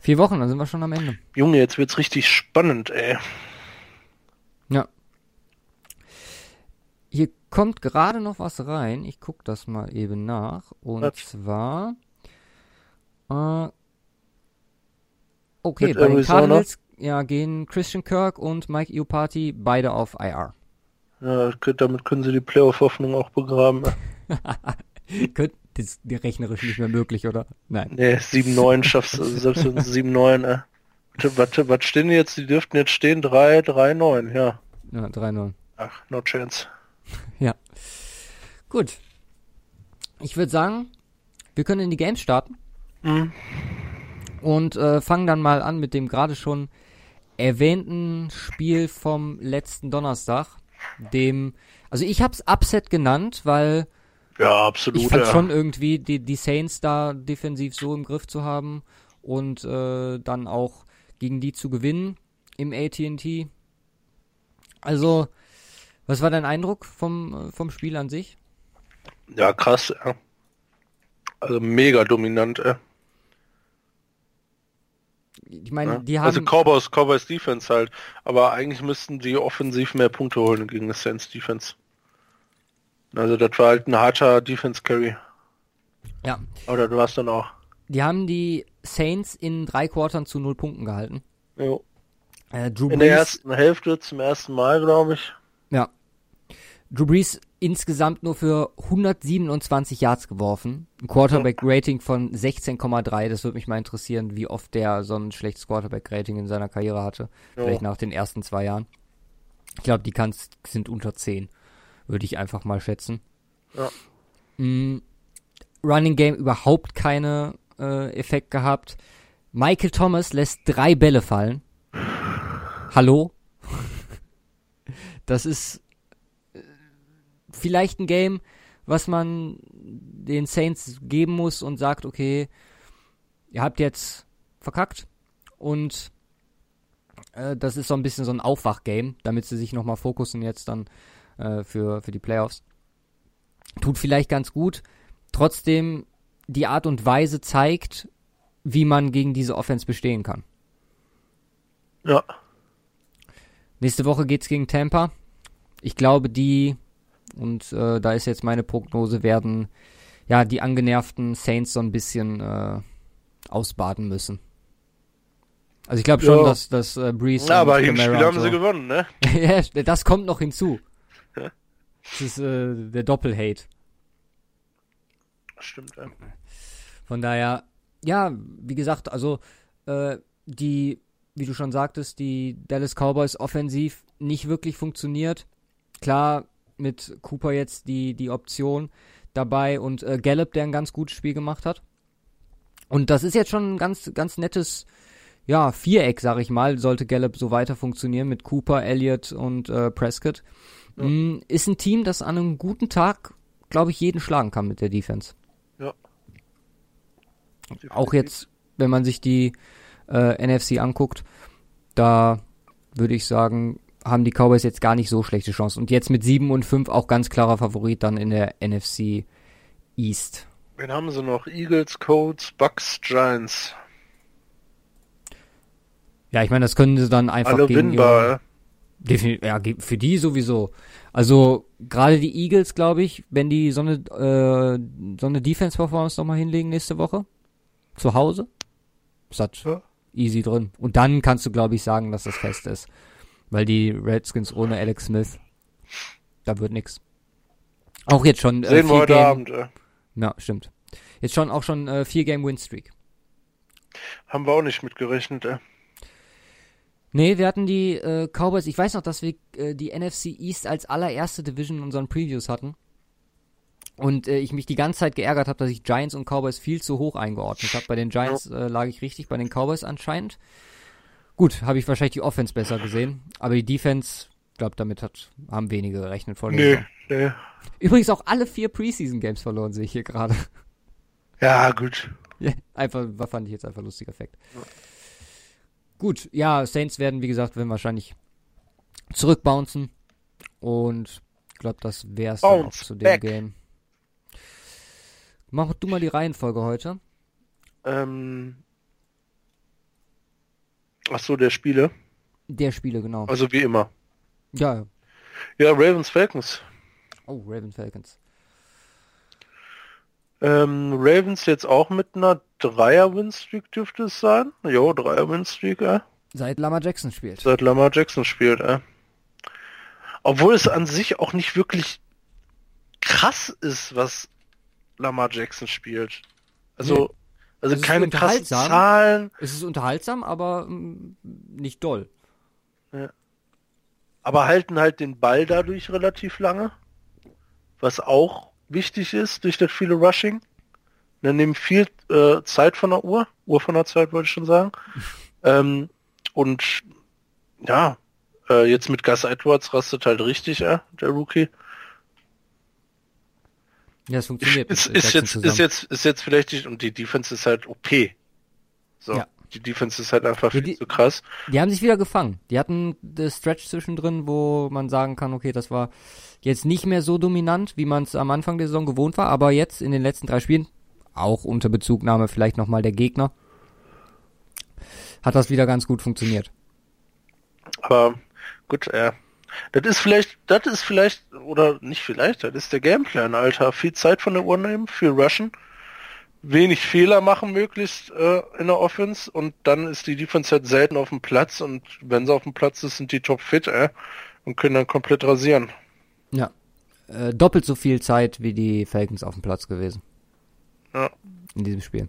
Vier Wochen, dann sind wir schon am Ende. Junge, jetzt wird's richtig spannend, ey. Ja. Hier kommt gerade noch was rein. Ich guck das mal eben nach. Und Was? zwar. Äh, okay, Mit bei den Arizona? Cardinals ja, gehen Christian Kirk und Mike Iupati beide auf IR. Ja, damit können sie die Playoff-Hoffnung auch begraben. Das ist rechnerisch nicht mehr möglich, oder? Nein. Nee, 7-9 schaffst du, selbst wenn es 7-9, äh. Warte, was stehen die jetzt? Die dürften jetzt stehen 3, 3, 9, ja. Ja, 3-0. Ach, no chance. Ja. Gut. Ich würde sagen, wir können in die Games starten. Mhm. Und äh, fangen dann mal an mit dem gerade schon erwähnten Spiel vom letzten Donnerstag. Dem, also ich hab's Upset genannt, weil Ja, absolut. ich fand ja. schon irgendwie die, die Saints da defensiv so im Griff zu haben und äh, dann auch gegen die zu gewinnen im AT&T. Also, was war dein Eindruck vom, äh, vom Spiel an sich? Ja, krass, ja. Also mega dominant, ey. Ich meine, Ja. die haben also Cowboys, Cowboys Defense halt. Aber eigentlich müssten die offensiv mehr Punkte holen gegen das Saints Defense. Also das war halt ein harter Defense Carry. ja, Oder du hast dann auch. die haben die Saints in drei Quartern zu null Punkten gehalten. Jo. Äh, In der ersten Hälfte zum ersten Mal, glaube ich. ja. Drew Brees insgesamt nur für 127 Yards geworfen. Ein Quarterback-Rating von 16,3. Das würde mich mal interessieren, wie oft der so ein schlechtes Quarterback-Rating in seiner Karriere hatte. Jo. Vielleicht nach den ersten zwei Jahren. Ich glaube, die kann's, sind unter 10. Würde ich einfach mal schätzen. Ja. Mm, Running Game überhaupt keine äh, Effekt gehabt. Michael Thomas lässt drei Bälle fallen. Hallo? Das ist vielleicht ein Game, was man den Saints geben muss und sagt, okay, ihr habt jetzt verkackt und äh, das ist so ein bisschen so ein Aufwachgame, damit sie sich nochmal fokussen jetzt dann äh, für, für die Playoffs. Tut vielleicht ganz gut. Trotzdem, die Art und Weise zeigt, wie man gegen diese Offense bestehen kann. Ja. Nächste Woche geht's gegen Tampa. Ich glaube, die, und äh, da ist jetzt meine Prognose, werden ja die angenervten Saints so ein bisschen äh, ausbaden müssen. Also ich glaube schon, dass, dass äh, Breeze Na, aber im Spiel haben so- sie gewonnen, ne? ja, das kommt noch hinzu. Das ist äh, der Doppelhate. Stimmt, ja. Von daher, ja, wie gesagt, also äh, die, wie du schon sagtest, die Dallas Cowboys offensiv nicht wirklich funktioniert. Klar, mit Cooper jetzt die, die Option dabei und äh, Gallup, der ein ganz gutes Spiel gemacht hat. Und das ist jetzt schon ein ganz, ganz nettes, ja, Viereck, sag ich mal, sollte Gallup so weiter funktionieren mit Cooper, Elliott und äh, Prescott. Ja. Mm, ist ein Team, das an einem guten Tag, glaube ich, jeden schlagen kann mit der Defense. Ja. Auch jetzt, wenn man sich die äh, NFC anguckt, da würde ich sagen, haben die Cowboys jetzt gar nicht so schlechte Chancen. Und jetzt mit 7 und 5 auch ganz klarer Favorit dann in der NFC East. Wen haben sie noch? Eagles, Colts, Bucks, Giants. Ja, ich meine, das können sie dann einfach Alle gegen ihre, ja. Für die sowieso. Also gerade die Eagles, glaube ich, wenn die so eine, äh, so eine Defense-Performance nochmal hinlegen nächste Woche, zu Hause, ist das Ja. easy drin. Und dann kannst du, glaube ich, sagen, dass das fest ist. Weil die Redskins ohne Alex Smith, da wird nix. Auch jetzt schon äh, Sehen wir vier heute Game, Abend, ja. Ja, stimmt. Jetzt schon auch schon äh, vier Game Win Streak. Haben wir auch nicht mitgerechnet, ja. Nee, wir hatten die äh, Cowboys, ich weiß noch, dass wir äh, die NFC East als allererste Division in unseren Previews hatten. Und äh, ich mich die ganze Zeit geärgert habe, dass ich Giants und Cowboys viel zu hoch eingeordnet habe. Bei den Giants äh, lag ich richtig, bei den Cowboys anscheinend. Gut, habe ich wahrscheinlich die Offense besser gesehen, aber die Defense, glaube damit hat, haben wenige gerechnet vor Nee, nee. Übrigens auch alle vier Preseason Games verloren, sehe ich hier gerade. Ja, gut. Ja, einfach, fand ich jetzt einfach ein lustiger Effekt. Gut, ja, Saints werden, wie gesagt, werden wahrscheinlich zurückbouncen. Und ich glaube, das wär's dann auch zu dem back. Game. Mach du mal die Reihenfolge heute. Ähm. Ach so, der Spiele. Der Spiele, genau. Also wie immer. Ja, ja. Ja, Ravens Falcons. Oh, Raven Falcons. Ähm, Ravens jetzt auch mit einer Dreier-Win-Streak dürfte es sein. Jo, Dreier-Win-Streak, ja. Seit Lama Jackson spielt. Seit Lamar Jackson spielt, ja. Obwohl es an sich auch nicht wirklich krass ist, was Lamar Jackson spielt. Also, Nee. Also Es keine unterhaltsam. Zahlen, Es ist unterhaltsam, aber mm, nicht doll. aber halten halt den Ball dadurch relativ lange. Was auch wichtig ist, durch das viele Rushing. Dann nehmen viel äh, Zeit von der Uhr, Uhr von der Zeit wollte ich schon sagen. ähm, und ja, äh, jetzt mit Gus Edwards rastet halt richtig, äh, der Rookie. Ja, es funktioniert. Ist, ist jetzt, zusammen. ist jetzt, ist jetzt vielleicht nicht, und die Defense ist halt OP. So. Ja. Die Defense ist halt einfach Ja, viel die- zu krass. Die haben sich wieder gefangen. Die hatten das Stretch zwischendrin, wo man sagen kann, okay, das war jetzt nicht mehr so dominant, wie man es am Anfang der Saison gewohnt war, aber jetzt in den letzten drei Spielen, auch unter Bezugnahme vielleicht nochmal der Gegner, hat das wieder ganz gut funktioniert. Aber gut, ja. Das ist vielleicht, das ist vielleicht, oder nicht vielleicht, das ist der Gameplan, Alter. Viel Zeit von der Uhr nehmen, viel rushen, wenig Fehler machen möglichst äh, in der Offense und dann ist die Defense halt selten auf dem Platz und wenn sie auf dem Platz ist, sind die top fit, äh, und können dann komplett rasieren. Ja. Äh, doppelt so viel Zeit wie die Falcons auf dem Platz gewesen. Ja. In diesem Spiel.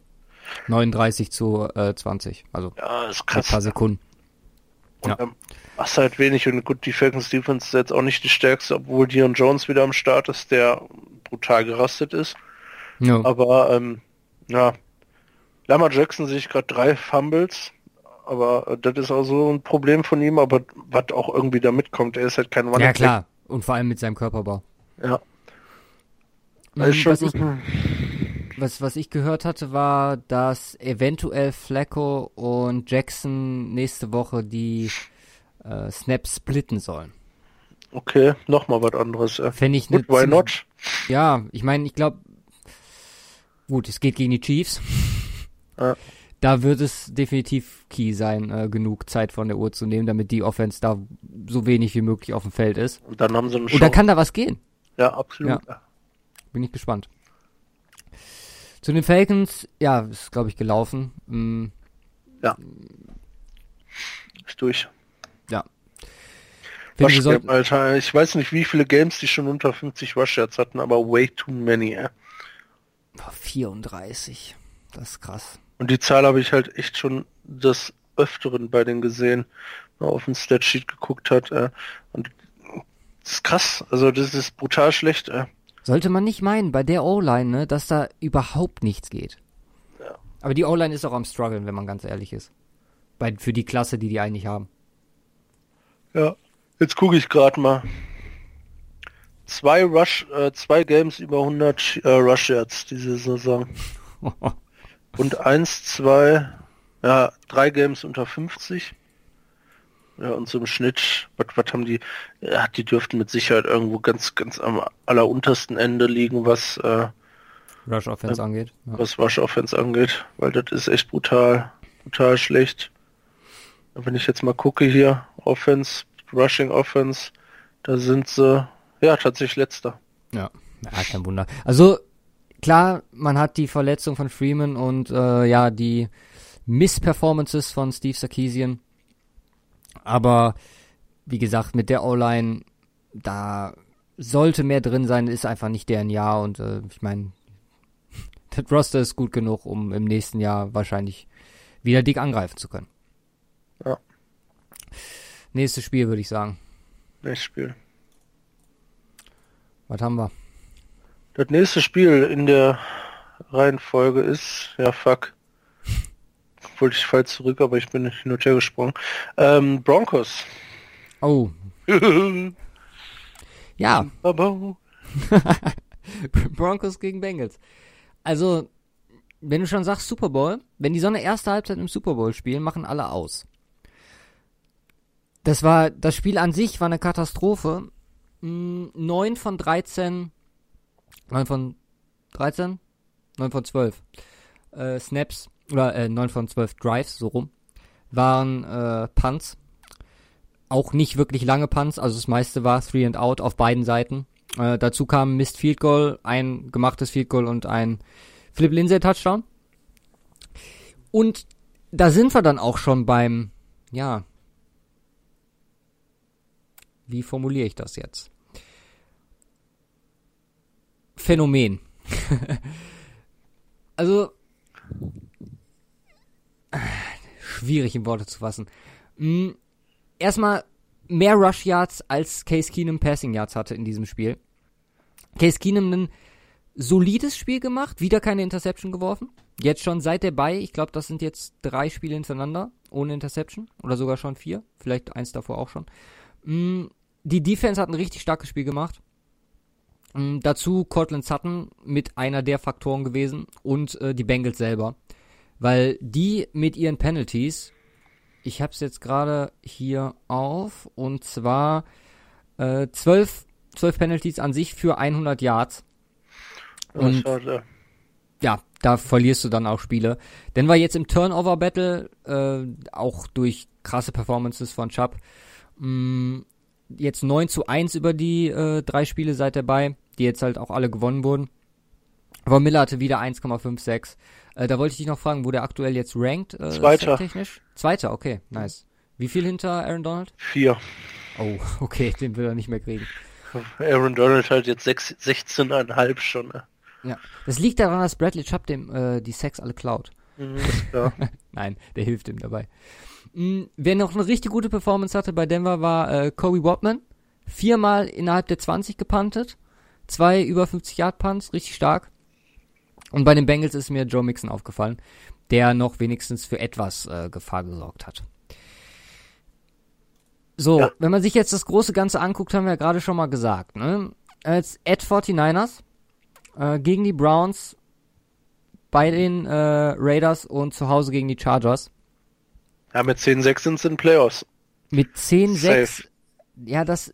39 zu äh, 20. Also Ja, ist ein paar krass. Sekunden. Und, Ja. hast halt wenig und gut, die Falcons Defense ist jetzt auch nicht die stärkste, obwohl Dion Jones wieder am Start ist, der brutal gerastet ist. Ja. Aber ähm, ja, Lamar Jackson sehe ich gerade drei Fumbles, aber äh, das ist auch so ein Problem von ihm, aber was auch irgendwie da mitkommt, er ist halt kein Running ja klar. Und vor allem mit seinem Körperbau. Ja, Also schon, was, ich, was, was ich gehört hatte, war, dass eventuell Flacco und Jackson nächste Woche die äh, Snaps splitten sollen. okay, nochmal was anderes. Ja. Fände ich Gut, why not? Ja, ich meine, ich glaube, gut, es geht gegen die Chiefs. Ja. Da wird es definitiv key sein, äh, genug Zeit von der Uhr zu nehmen, damit die Offense da so wenig wie möglich auf dem Feld ist. Und dann haben sie eine Und dann Chance. kann da was gehen. Ja, absolut. Bin ich gespannt. Zu den Falcons, ja, ist glaube ich gelaufen. Mm, Ist durch. wir Rush sollten, Alter. Ich weiß nicht, wie viele Games die schon unter 50 Rush Yards hatten, aber way too many. Ja. Boah, 34. Das ist krass. Und die Zahl habe ich halt echt schon des Öfteren bei denen gesehen, man auf den Statsheet geguckt hat. Äh, und das ist krass. Also das ist brutal schlecht. Äh. Sollte man nicht meinen, bei der O-Line, ne, dass da überhaupt nichts geht. Ja. Aber die O-Line ist auch am struggeln, wenn man ganz ehrlich ist. Bei, für die Klasse, die die eigentlich haben. Ja. Jetzt gucke ich gerade mal. Zwei Rush, äh, zwei Games über 100 äh, Rush Yards diese Saison. Und eins, zwei, ja, drei Games unter 50. Ja, und so im Schnitt, was, was haben die, ja, die dürften mit Sicherheit irgendwo ganz, ganz am alleruntersten Ende liegen, was, äh, Rush Offense angeht. Ja. was Rush Offense angeht, weil das ist echt brutal, brutal schlecht. Wenn ich jetzt mal gucke hier, Offense, Rushing Offense, da sind sie, ja, tatsächlich letzter. Ja, ja, kein Wunder. Also, klar, man hat die Verletzung von Freeman und äh, ja, die Missperformances von Steve Sarkisian. Aber wie gesagt, mit der O-Line, da sollte mehr drin sein, ist einfach nicht deren Jahr und äh, ich meine, das Roster ist gut genug, um im nächsten Jahr wahrscheinlich wieder dick angreifen zu können. Ja. Nächstes Spiel würde ich sagen. Nächstes Spiel. Was haben wir? Das nächste Spiel in der Reihenfolge ist, ja fuck. Wollte ich falsch zurück, aber ich bin hin und her gesprungen. Ähm, Broncos. Oh, ja, Broncos gegen Bengals. Also, wenn du schon sagst Super Bowl, wenn die so eine erste Halbzeit im Super Bowl spielen, machen alle aus. Das war, das Spiel an sich war eine Katastrophe. Hm, 9 von 13, 9 von 13? 9 von 12 äh, Snaps, oder äh, 9 von 12 Drives, so rum, waren äh, Punts. Auch nicht wirklich lange Punts, also das meiste war Three and Out auf beiden Seiten. Äh, dazu kam Missed Field Goal, ein gemachtes Field Goal und ein Philip Lindsay Touchdown. Und da sind wir dann auch schon beim, ja, wie formuliere ich das jetzt? Phänomen. also, schwierig in Worte zu fassen. Mm, Erstmal mehr Rush Yards als Case Keenum Passing Yards hatte in diesem Spiel. Case Keenum ein solides Spiel gemacht, wieder keine Interception geworfen. Jetzt schon seit der Bye, ich glaube, das sind jetzt drei Spiele hintereinander ohne Interception oder sogar schon vier, vielleicht eins davor auch schon. Mm, Die Defense hat ein richtig starkes Spiel gemacht. Mm, Dazu Cortland Sutton mit einer der Faktoren gewesen und äh, die Bengals selber, weil die mit ihren Penalties, ich habe es jetzt gerade hier auf und zwar äh, zwölf, zwölf Penalties an sich für 100 Yards. Und ja, da verlierst du dann auch Spiele. Denn war jetzt im Turnover-Battle, äh, auch durch krasse Performances von Chubb, mh, jetzt 9 zu 1 über die äh, drei Spiele seit dabei, die jetzt halt auch alle gewonnen wurden. Von Miller hatte wieder 1,56. Äh, da wollte ich dich noch fragen, wo der aktuell jetzt rankt, äh, Zweiter. technisch? Zweiter, okay, nice. Wie viel hinter Aaron Donald? vier. Oh, okay, den will er nicht mehr kriegen. Aaron Donald halt jetzt sechs- 16,5 schon. Ne? Ja, das liegt daran, dass Bradley Chubb dem äh, die Sex alle klaut. Mhm, klar. Nein, der hilft ihm dabei. Mm, Wer noch eine richtig gute Performance hatte bei Denver war äh, Kobe Watman. Viermal innerhalb der 20 gepuntet. Zwei über 50 Yard Punts, richtig stark. Und bei den Bengals ist mir Joe Mixon aufgefallen, der noch wenigstens für etwas äh, Gefahr gesorgt hat. So, Ja. wenn man sich jetzt das große Ganze anguckt, haben wir ja gerade schon mal gesagt, ne? Als at 49ers äh, gegen die Browns, bei den äh, Raiders und zu Hause gegen die Chargers. Ja, mit 10-6 sind sie in Playoffs. Mit 10-6, ja, das,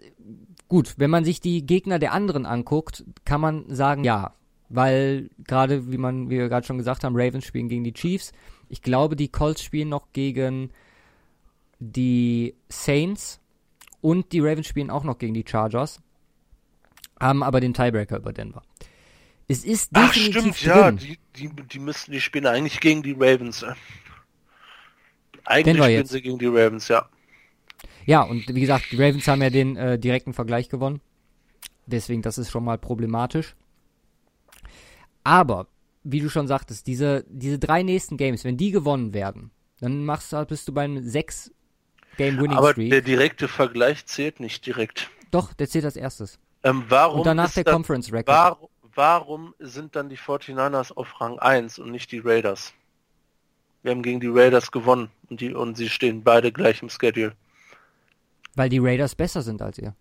gut, wenn man sich die Gegner der anderen anguckt, kann man sagen, ja. Weil gerade, wie man, wie wir gerade schon gesagt haben, Ravens spielen gegen die Chiefs. Ich glaube, die Colts spielen noch gegen die Saints und die Ravens spielen auch noch gegen die Chargers. Haben aber den Tiebreaker über Denver. Es ist Ach, definitiv stimmt, ja, drin. die, die, die müssen, die spielen eigentlich gegen die Ravens. äh. Eigentlich Denver spielen jetzt. sie gegen die Ravens, ja. Ja, und wie gesagt, die Ravens haben ja den äh, direkten Vergleich gewonnen. Deswegen, das ist schon mal problematisch. Aber, wie du schon sagtest, diese, diese drei nächsten Games, wenn die gewonnen werden, dann machst du, bist du beim 6 Game Winning Aber Streak. der direkte Vergleich zählt nicht direkt. Doch, der zählt als erstes. Ähm, warum Und danach der Conference Record. war, warum sind dann die 49ers auf Rang 1 und nicht die Raiders? Wir haben gegen die Raiders gewonnen und die und sie stehen beide gleich im Schedule. Weil die Raiders besser sind als ihr.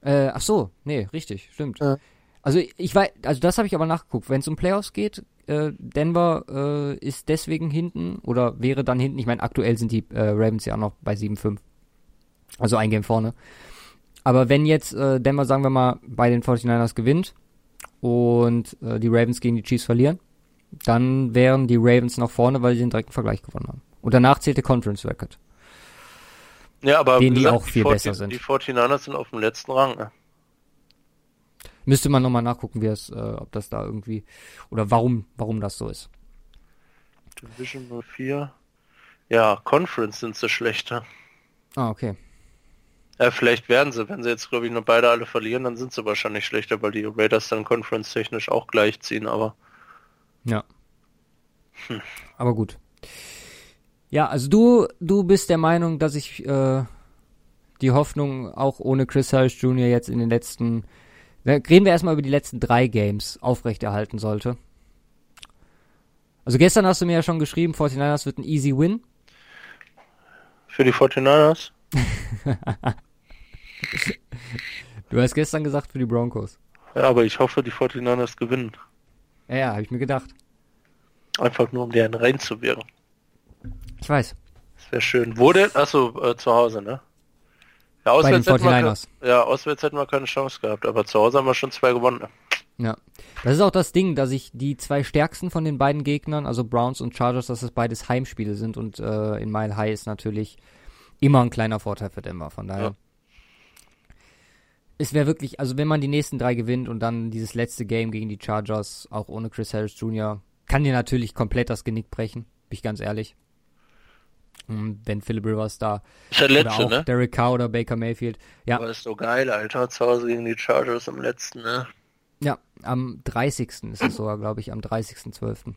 Äh, ach so, nee, richtig, stimmt. Ja. Also ich weiß, also das habe ich aber nachgeguckt. Wenn es um Playoffs geht, äh, Denver äh, ist deswegen hinten oder wäre dann hinten. Ich meine, aktuell sind die äh, Ravens ja auch noch bei 7-5. Also ein Game vorne. Aber wenn jetzt äh, Denver, sagen wir mal, bei den 49ers gewinnt und äh, die Ravens gegen die Chiefs verlieren, dann wären die Ravens noch vorne, weil sie den direkten Vergleich gewonnen haben. Und danach zählt der Conference Record. Ja, aber Den die auch viel 40 besser sind. Die 49ers sind auf dem letzten Rang. Ne? Müsste man nochmal nachgucken, wie es, äh, ob das da irgendwie oder warum, warum das so ist. Division 04. Ja, Conference sind sie schlechter. Ah, okay. Ja, vielleicht werden sie, wenn sie jetzt, glaube ich, nur beide alle verlieren, dann sind sie wahrscheinlich schlechter, weil die Raiders dann conference-technisch auch gleichziehen, aber Ja. Aber gut. Ja, also du, du bist der Meinung, dass ich äh, die Hoffnung auch ohne Chris Harris Jr. jetzt in den letzten, reden wir erstmal über die letzten drei Games aufrechterhalten sollte. Also gestern hast du mir ja schon geschrieben, 49ers wird ein easy win. für die 49ers? Du hast gestern gesagt für die Broncos. Ja, aber ich hoffe, die 49ers gewinnen. Ja, ja, habe ich mir gedacht. Einfach nur, um deren reinzuwirken. Ich weiß. Das wäre schön. Wo denn? Achso, äh, zu Hause, ne? Ja, Bei den auswärts, hätten wir, 49ers. ke- ja, auswärts hätten wir keine Chance gehabt, aber zu Hause haben wir schon zwei gewonnen. Ja. Das ist auch das Ding, dass ich die zwei stärksten von den beiden Gegnern, also Browns und Chargers, dass es beides Heimspiele sind und äh, in Mile High ist natürlich immer ein kleiner Vorteil für Denver. Von daher. Ja. Es wäre wirklich, also wenn man die nächsten drei gewinnt und dann dieses letzte Game gegen die Chargers, auch ohne Chris Harris Jr., kann dir natürlich komplett das Genick brechen, bin ich ganz ehrlich. Wenn Philip Rivers da Ist der oder letzte, auch ne? Derek Carr oder Baker Mayfield, ja, Aber ist so geil, Alter. Zu Hause gegen die Chargers im letzten, ne? ja, am 30. ist es sogar, glaube ich, am 30.12.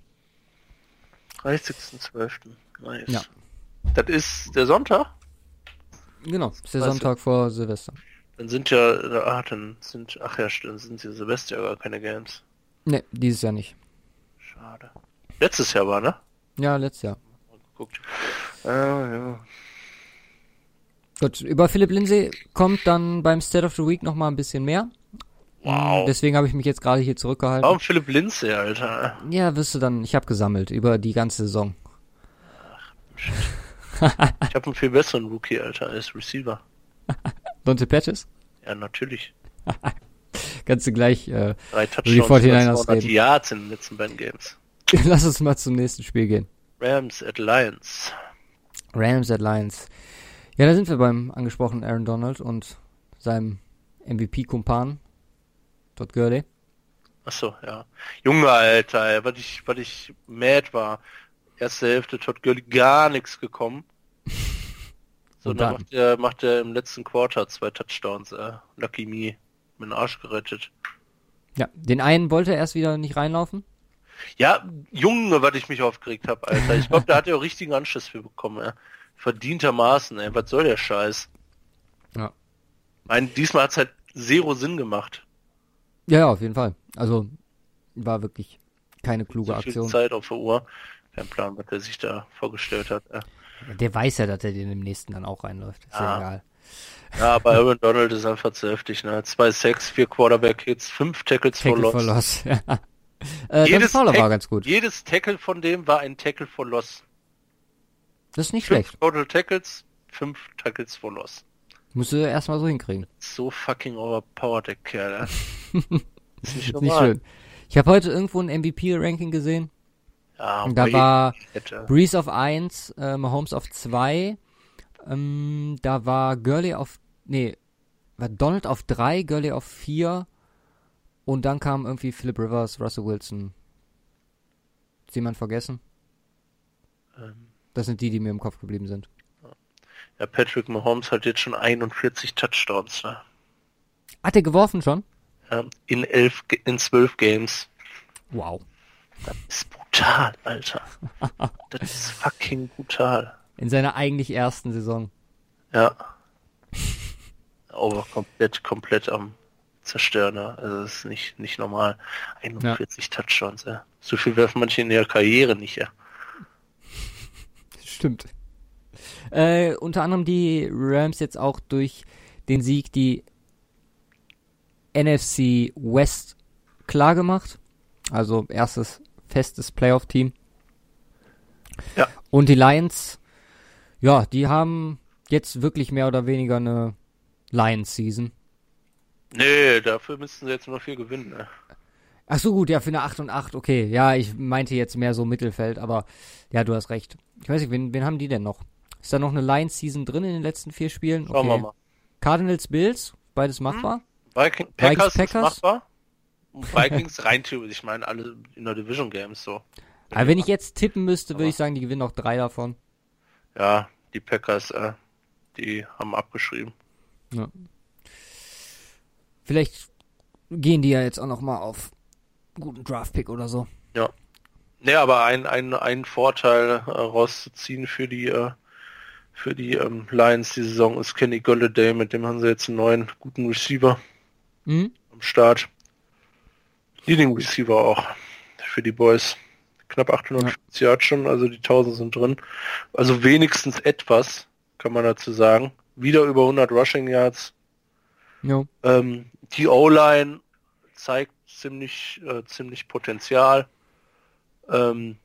30.12. Nice. Ja. Das ist der Sonntag? Genau, ist der Weißt du- Sonntag vor Silvester. Dann sind ja, ah, dann sind, ach ja, stimmt, sind ja Silvester gar keine Games. Ne, dieses Jahr nicht. Schade. Letztes Jahr war, ne? Ja, letztes Jahr. Guckt. Ah, ja. Gut, über Philipp Lindsay kommt dann beim State of the Week noch mal ein bisschen mehr. Wow. Deswegen habe ich mich jetzt gerade hier zurückgehalten. Warum Philipp Lindsay, Alter? Ja, wirst du dann, ich habe gesammelt über die ganze Saison. Ich habe einen viel besseren Rookie, Alter, als Receiver. Dante Patches, Ja, natürlich. kannst du gleich, äh, Drei die Touchdowns, 49ers 200 reden. Yards in den letzten beiden Games. lass uns mal zum nächsten Spiel gehen. Rams at Lions. Rams at Lions. Ja, da sind wir beim angesprochenen Aaron Donald und seinem MVP-Kumpan, Todd Gurley. Achso, ja. Junge, Alter, was ich, was ich mad war. Erste Hälfte Todd Gurley gar nichts gekommen. So, Und dann dann? macht er, macht er im letzten Quarter zwei Touchdowns, äh, Lucky Me. Mit den Arsch gerettet. Ja, den einen wollte er erst wieder nicht reinlaufen. Ja, Junge, was ich mich aufgeregt habe, Alter. Ich glaube, da hat er auch richtigen Anschluss für bekommen, ey. Verdientermaßen, ey. Was soll der Scheiß? Ja. Mein, diesmal hat's halt zero Sinn gemacht. Ja, ja, auf jeden Fall. Also, war wirklich keine kluge So Aktion. Zeit auf der Uhr. Kein Plan, was er sich da vorgestellt hat. Äh. Der weiß ja, dass er den im nächsten dann auch reinläuft. Ist ja, Ja. egal. Ja, aber Aaron Donald ist einfach zu heftig, ne? Zwei Sacks, vier Quarterback-Hits, fünf Tackles Tackle for for Loss. Äh, Jedes Fowler war ganz gut. Jedes Tackle von dem war ein Tackle for Loss. Das ist nicht Fünf schlecht. Total Tackles, fünf Tackles for Loss. Musst du erstmal so hinkriegen. So fucking overpowered, der Kerl, ist nicht Ist nicht normal. schön. Ich habe heute irgendwo ein MVP-Ranking gesehen. Ja, da aber war. Breeze auf 1, äh, Mahomes auf 2. Ähm, da war Gurley auf. Nee, war Donald auf 3, Gurley auf 4. Und dann kam irgendwie Philip Rivers, Russell Wilson. Ist jemand vergessen? Ähm, Das sind die, die mir im Kopf geblieben sind. ja, Patrick Mahomes hat jetzt schon 41 Touchdowns, ne? Hat er geworfen schon? Ja, in elf, in zwölf Games. Wow. Das ist brutal, Alter. Das ist fucking brutal. In seiner eigentlich ersten Saison. Ja. Aber komplett, komplett am Zerstören. ne? Also das ist nicht, nicht normal. 41 Touchdowns, ja. So viel werfen manche in ihrer Karriere nicht, ja. Stimmt. Äh, unter anderem die Rams jetzt auch durch den Sieg die NFC West klar gemacht. Also erstes festes Playoff-Team. Ja. Und die Lions, ja, die haben jetzt wirklich mehr oder weniger eine Lions-Season. Nee, dafür müssten sie jetzt nur noch viel gewinnen, ne? Ach so, gut, ja, für eine 8 und 8, okay. Ja, ich meinte jetzt mehr so Mittelfeld, aber ja, du hast recht. Ich weiß nicht, wen, ven haben die denn noch? Ist da noch eine Lions-Season drin in den letzten vier Spielen? Schauen wir mal. Cardinals, Bills, beides machbar. Viking, Packers, Packers? ist machbar. Und Vikings rein theoretisch, ich meine alle in der Division Games so. Aber wenn ich jetzt tippen müsste, würde ich sagen, die gewinnen noch drei davon. Ja, die Packers, äh, die haben abgeschrieben. Vielleicht gehen die ja jetzt auch noch mal auf guten Draft-Pick oder so. Nee, aber ein, ein, ein Vorteil äh, rauszuziehen für die äh, für die ähm, Lions die Saison ist Kenny Golladay, mit dem haben sie jetzt einen neuen guten Receiver Mhm. am Start. Leading Receiver auch für die Boys. Knapp 850 Yards schon, also die 1000 sind drin. Also wenigstens etwas, kann man dazu sagen. Wieder über 100 Rushing Yards. Jo. Ähm, die O-Line zeigt ziemlich, äh, ziemlich Potenzial. Ähm,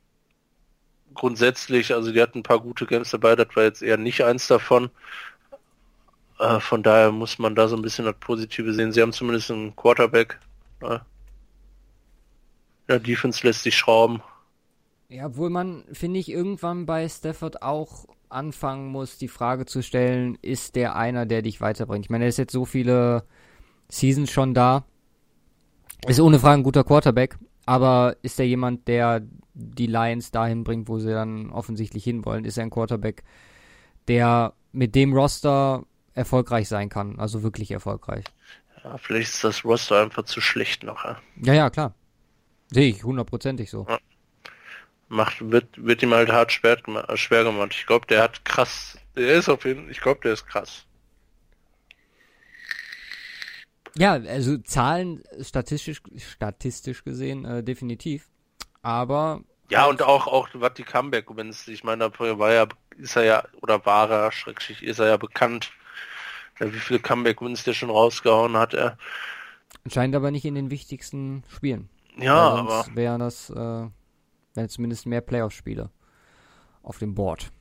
grundsätzlich, also die hatten ein paar gute Games dabei, das war jetzt eher nicht eins davon. Äh, von daher muss man da so ein bisschen das Positive sehen. Sie haben zumindest einen Quarterback. Ne? Ja, Defense lässt sich schrauben. Ja, obwohl man, finde ich, irgendwann bei Stafford auch anfangen muss, die Frage zu stellen, ist der einer, der dich weiterbringt? Ich meine, er ist jetzt so viele Seasons schon da. Ist ohne Frage ein guter Quarterback, aber ist er jemand, der die Lions dahin bringt, wo sie dann offensichtlich hinwollen? Ist er ein Quarterback, der mit dem Roster erfolgreich sein kann? Also wirklich erfolgreich. Ja, vielleicht ist das Roster einfach zu schlecht noch. Ja? Ja, ja, klar. Sehe ich hundertprozentig so. Macht, wird, wird ihm halt hart schwer, äh, schwer gemacht. Ich glaube, der hat krass, der ist auf jeden ich glaube, der ist krass. Ja, also Zahlen statistisch, statistisch gesehen äh, definitiv. Aber Ja, und auch, auch, was die Comeback, wenn es, ich meine, da war ja, ist er ja, oder war er, schrecklich, ist er ja bekannt, ja, wie viele Comeback-Wins der schon rausgehauen hat, er. anscheinend aber nicht in den wichtigsten Spielen. Ja, Weil aber, sonst wären das, äh, wären zumindest mehr Playoff-Spiele auf dem Board.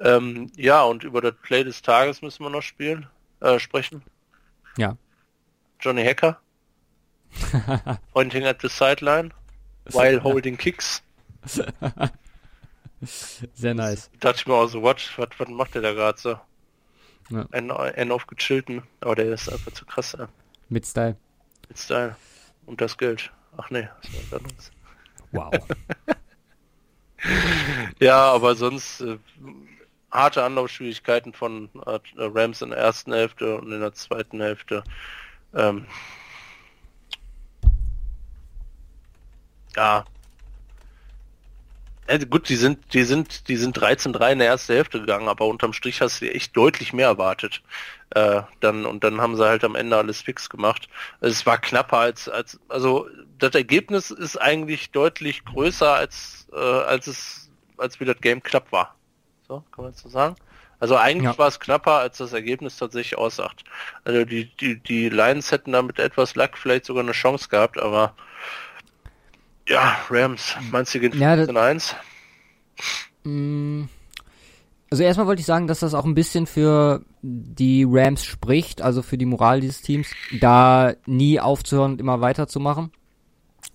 ähm, ja, und über das Play des Tages müssen wir noch spielen, äh, sprechen. Ja. Johnny Hacker. Pointing at the sideline. While holding kicks. Sehr nice. dachte ich mir auch so, what, was, was macht der da gerade so? Ja. Ein, ein auf gechillten, aber der ist einfach zu krass, ja. Mit Style. Mit Style. Und das Geld. Ach nee, das war anderes. Wow. Ja, aber sonst äh, harte Anlaufschwierigkeiten von äh, Rams in der ersten Hälfte und in der zweiten Hälfte. Ähm, ja. ja. Gut, die sind, die sind, die sind 13-3 in der ersten Hälfte gegangen, aber unterm Strich hast du echt deutlich mehr erwartet. Äh, dann, und dann haben sie halt am Ende alles fix gemacht. Es war knapper als, als, also das Ergebnis ist eigentlich deutlich größer als, äh, als es, als wie das Game knapp war. So, kann man so sagen. Also eigentlich ja. war es knapper, als das Ergebnis tatsächlich aussagt. Also die, die, die Lions hätten da mit etwas Luck vielleicht sogar eine Chance gehabt, aber ja, Rams, meinst du gehen ja, 15-1? Mm, also erstmal wollte ich sagen, dass das auch ein bisschen für die Rams spricht, also für die Moral dieses Teams, da nie aufzuhören und immer weiterzumachen.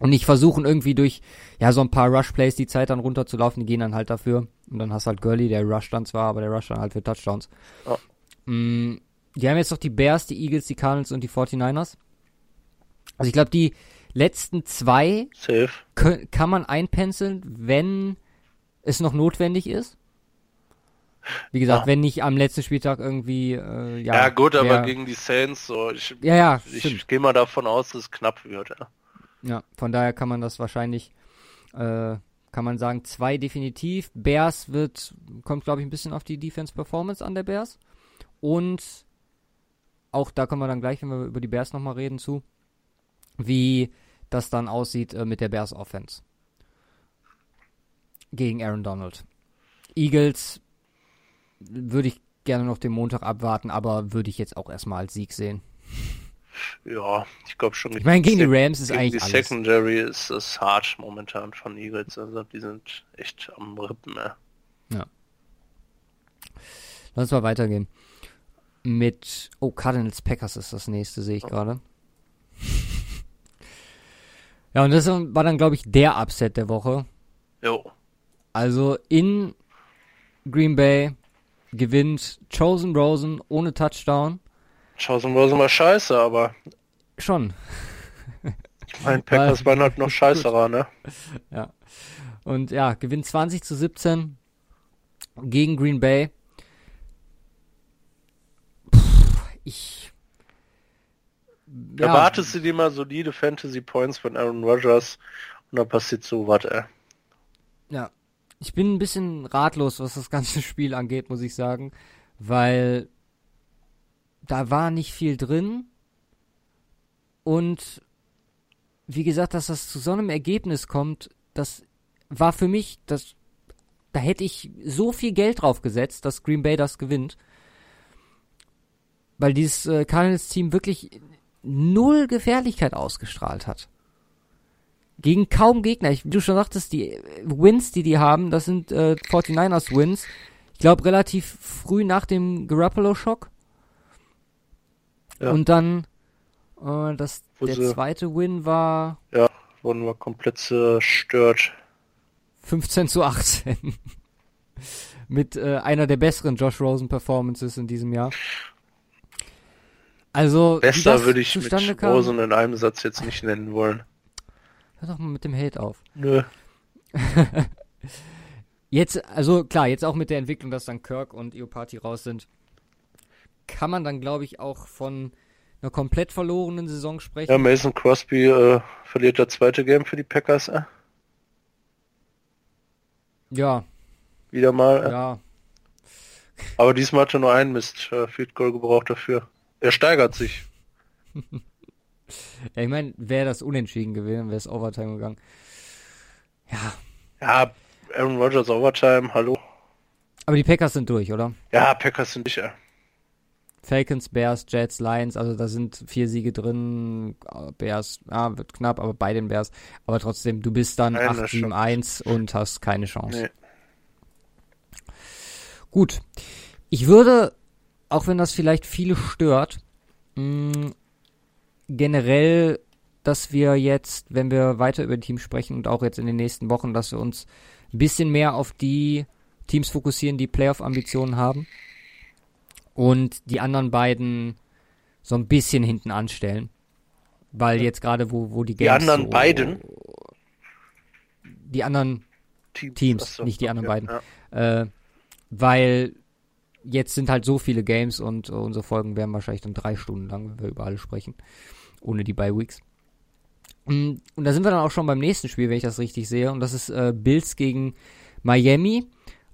Und nicht versuchen irgendwie durch, ja, so ein paar Rush-Plays die Zeit dann runterzulaufen, die gehen dann halt dafür. Und dann hast halt Gurley, der Rush dann zwar, aber der Rush dann halt für Touchdowns. Oh. Mm, die haben jetzt noch die Bears, die Eagles, die Cardinals und die 49ers. Also ich glaube, die letzten zwei kann man einpenseln, wenn es noch notwendig ist. Wie gesagt, ja. wenn nicht am letzten Spieltag irgendwie, äh, ja. Ja, gut, aber gegen die Saints, so, ich, ja, ja, ich gehe mal davon aus, dass es knapp wird, ja. Ja, von daher kann man das wahrscheinlich, äh, kann man sagen, zwei definitiv. Bears wird, kommt glaube ich ein bisschen auf die Defense Performance an der Bears. Und auch da kommen wir dann gleich, wenn wir über die Bears nochmal reden, zu, wie das dann aussieht äh, mit der Bears Offense. Gegen Aaron Donald. Eagles würde ich gerne noch den Montag abwarten, aber würde ich jetzt auch erstmal als Sieg sehen. Ja, ich glaube schon. Ich meine, gegen die Rams ist eigentlich die alles. Secondary ist das hart momentan von Eagles. Also die sind echt am Rippen. Ja. ja. Lass uns mal weitergehen. Mit, oh, Cardinals Packers ist das nächste, sehe ich oh. gerade. ja, und das war dann, glaube ich, der Upset der Woche. Jo. Also in Green Bay gewinnt Chosen Rosen ohne Touchdown. Chosen Rosen war scheiße, aber. Schon. ich meine, Packers waren halt noch scheißerer, ne? Ja. Und ja, gewinnt 20 zu 17 gegen Green Bay. Puh, ich. Ja. Erwartest du dir mal solide Fantasy Points von Aaron Rodgers und dann passiert so was, ey. Ja, ich bin ein bisschen ratlos, was das ganze Spiel angeht, muss ich sagen, weil da war nicht viel drin und wie gesagt, dass das zu so einem Ergebnis kommt, das war für mich, das, da hätte ich so viel Geld drauf gesetzt, dass Green Bay das gewinnt. Weil dieses äh, Cardinals-Team wirklich null Gefährlichkeit ausgestrahlt hat gegen kaum Gegner. Ich, wie du schon sagtest, die Wins, die die haben, das sind äh, 49ers Wins. Ich glaube relativ früh nach dem Garoppolo-Schock. Ja. Und dann äh, das, der sie, zweite Win war... Ja, wurden wir komplett zerstört. 15 zu 18. Mit äh, einer der besseren Josh Rosen Performances in diesem Jahr. Also, besser würde ich mit kam, Rosen in einem Satz jetzt nicht nennen wollen. Hör doch mal mit dem Hate auf. Nö. jetzt, also klar, jetzt auch mit der Entwicklung, dass dann Kirk und Eopati raus sind, kann man dann, glaube ich, auch von einer komplett verlorenen Saison sprechen. Ja, Mason Crosby äh, verliert das zweite Game für die Packers. Äh? Ja. Wieder mal. Äh? Ja. Aber diesmal hat er nur einen Mist äh, Field Goal gebraucht dafür. Er steigert sich. Ja, ich meine, wäre das unentschieden gewesen, wäre es Overtime gegangen. Ja. Ja, Aaron Rodgers Overtime, hallo. Aber die Packers sind durch, oder? Ja, Packers sind sicher. Falcons, Bears, Jets, Lions, also da sind vier Siege drin. Bears, ah, wird knapp, aber bei den Bears. Aber trotzdem, du bist dann 8-7-1 und hast keine Chance. Nee. Gut. Ich würde, auch wenn das vielleicht viele stört, mh, generell, dass wir jetzt, wenn wir weiter über Teams sprechen und auch jetzt in den nächsten Wochen, dass wir uns ein bisschen mehr auf die Teams fokussieren, die Playoff-Ambitionen haben und die anderen beiden so ein bisschen hinten anstellen. Weil jetzt gerade, wo, wo die Games Die anderen so, beiden? Die anderen Teams, Teams so, nicht die anderen beiden. Ja. Äh, weil jetzt sind halt so viele Games und uh, unsere Folgen werden wahrscheinlich dann drei Stunden lang, wenn wir über alle sprechen. Ohne die Bye Weeks. Mm, und da sind wir dann auch schon beim nächsten Spiel, wenn ich das richtig sehe. Und das ist äh, Bills gegen Miami.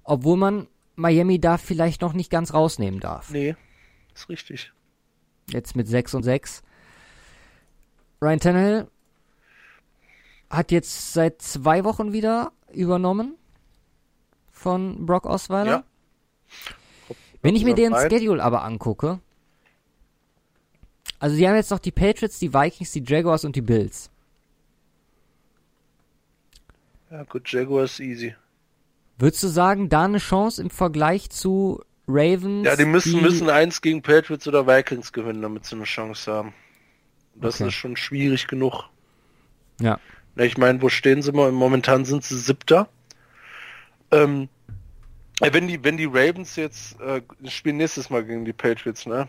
Obwohl man Miami da vielleicht noch nicht ganz rausnehmen darf. Nee, ist richtig. Jetzt mit 6 und 6. Ryan Tannehill hat jetzt seit zwei Wochen wieder übernommen von Brock Osweiler. Ja Wenn ich mir deren Schedule aber angucke, also die haben jetzt noch die Patriots, die Vikings, die Jaguars und die Bills. Ja gut, Jaguars easy. Würdest du sagen, da eine Chance im Vergleich zu Ravens? Ja, die müssen, müssen eins gegen Patriots oder Vikings gewinnen, damit sie eine Chance haben. Das Okay. ist schon schwierig genug. Ja. Ja, ich meine, wo stehen sie mal? Momentan sind sie siebter. Ähm, äh, wenn die, wenn die Ravens jetzt äh, spielen nächstes Mal gegen die Patriots, ne?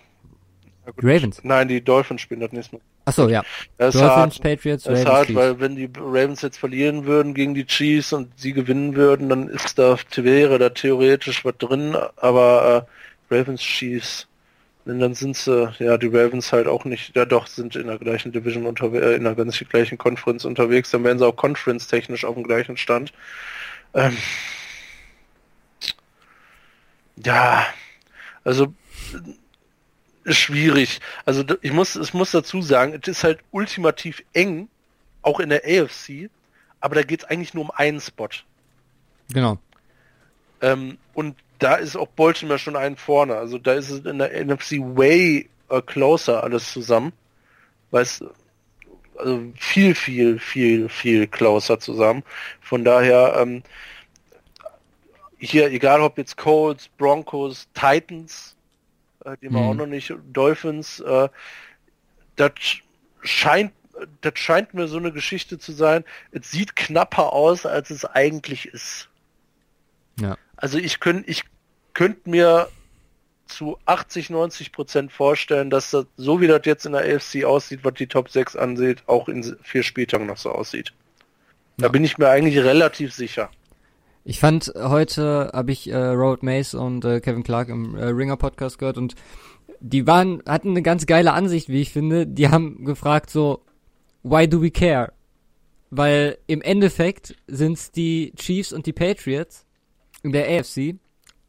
Die Ravens? Nein, die Dolphins spielen das nächste Mal. Achso, ja. Das ist Dolphins, hart. Patriots, Das ist hart, Chiefs. weil wenn die Ravens jetzt verlieren würden gegen die Chiefs und sie gewinnen würden, dann ist da wäre da theoretisch was drin, aber äh, Ravens Chiefs, denn dann sind sie, ja, die Ravens halt auch nicht, ja doch, sind in der gleichen Division unterwegs, äh, in der ganz gleichen Conference unterwegs, dann wären sie auch Conference technisch auf dem gleichen Stand. Ähm, ja, also schwierig. Also ich muss, ich muss dazu sagen, es ist halt ultimativ eng, auch in der AFC, aber da geht es eigentlich nur um einen Spot. Genau. Ähm, und da ist auch Baltimore schon einen vorne. Also da ist es in der NFC way äh, closer alles zusammen. Weil es also viel, viel, viel, viel closer zusammen. Von daher, ähm, hier, egal ob jetzt Colts, Broncos, Titans, äh, die wir Mhm. auch noch nicht, Dolphins, äh, das scheint das scheint mir so eine Geschichte zu sein. Es sieht knapper aus, als es eigentlich ist. Ja. Also ich könnte ich könnte mir zu 80, 90 Prozent vorstellen, dass das, so wie das jetzt in der AFC aussieht, was die Top 6 ansieht, auch in vier Spieltagen noch so aussieht. Da Ja. bin ich mir eigentlich relativ sicher. Ich fand, heute habe ich äh, Robert Mace und äh, Kevin Clark im äh, Ringer Podcast gehört und die waren, hatten eine ganz geile Ansicht, wie ich finde. Die haben gefragt so, why do we care? Weil im Endeffekt sind's die Chiefs und die Patriots in der AFC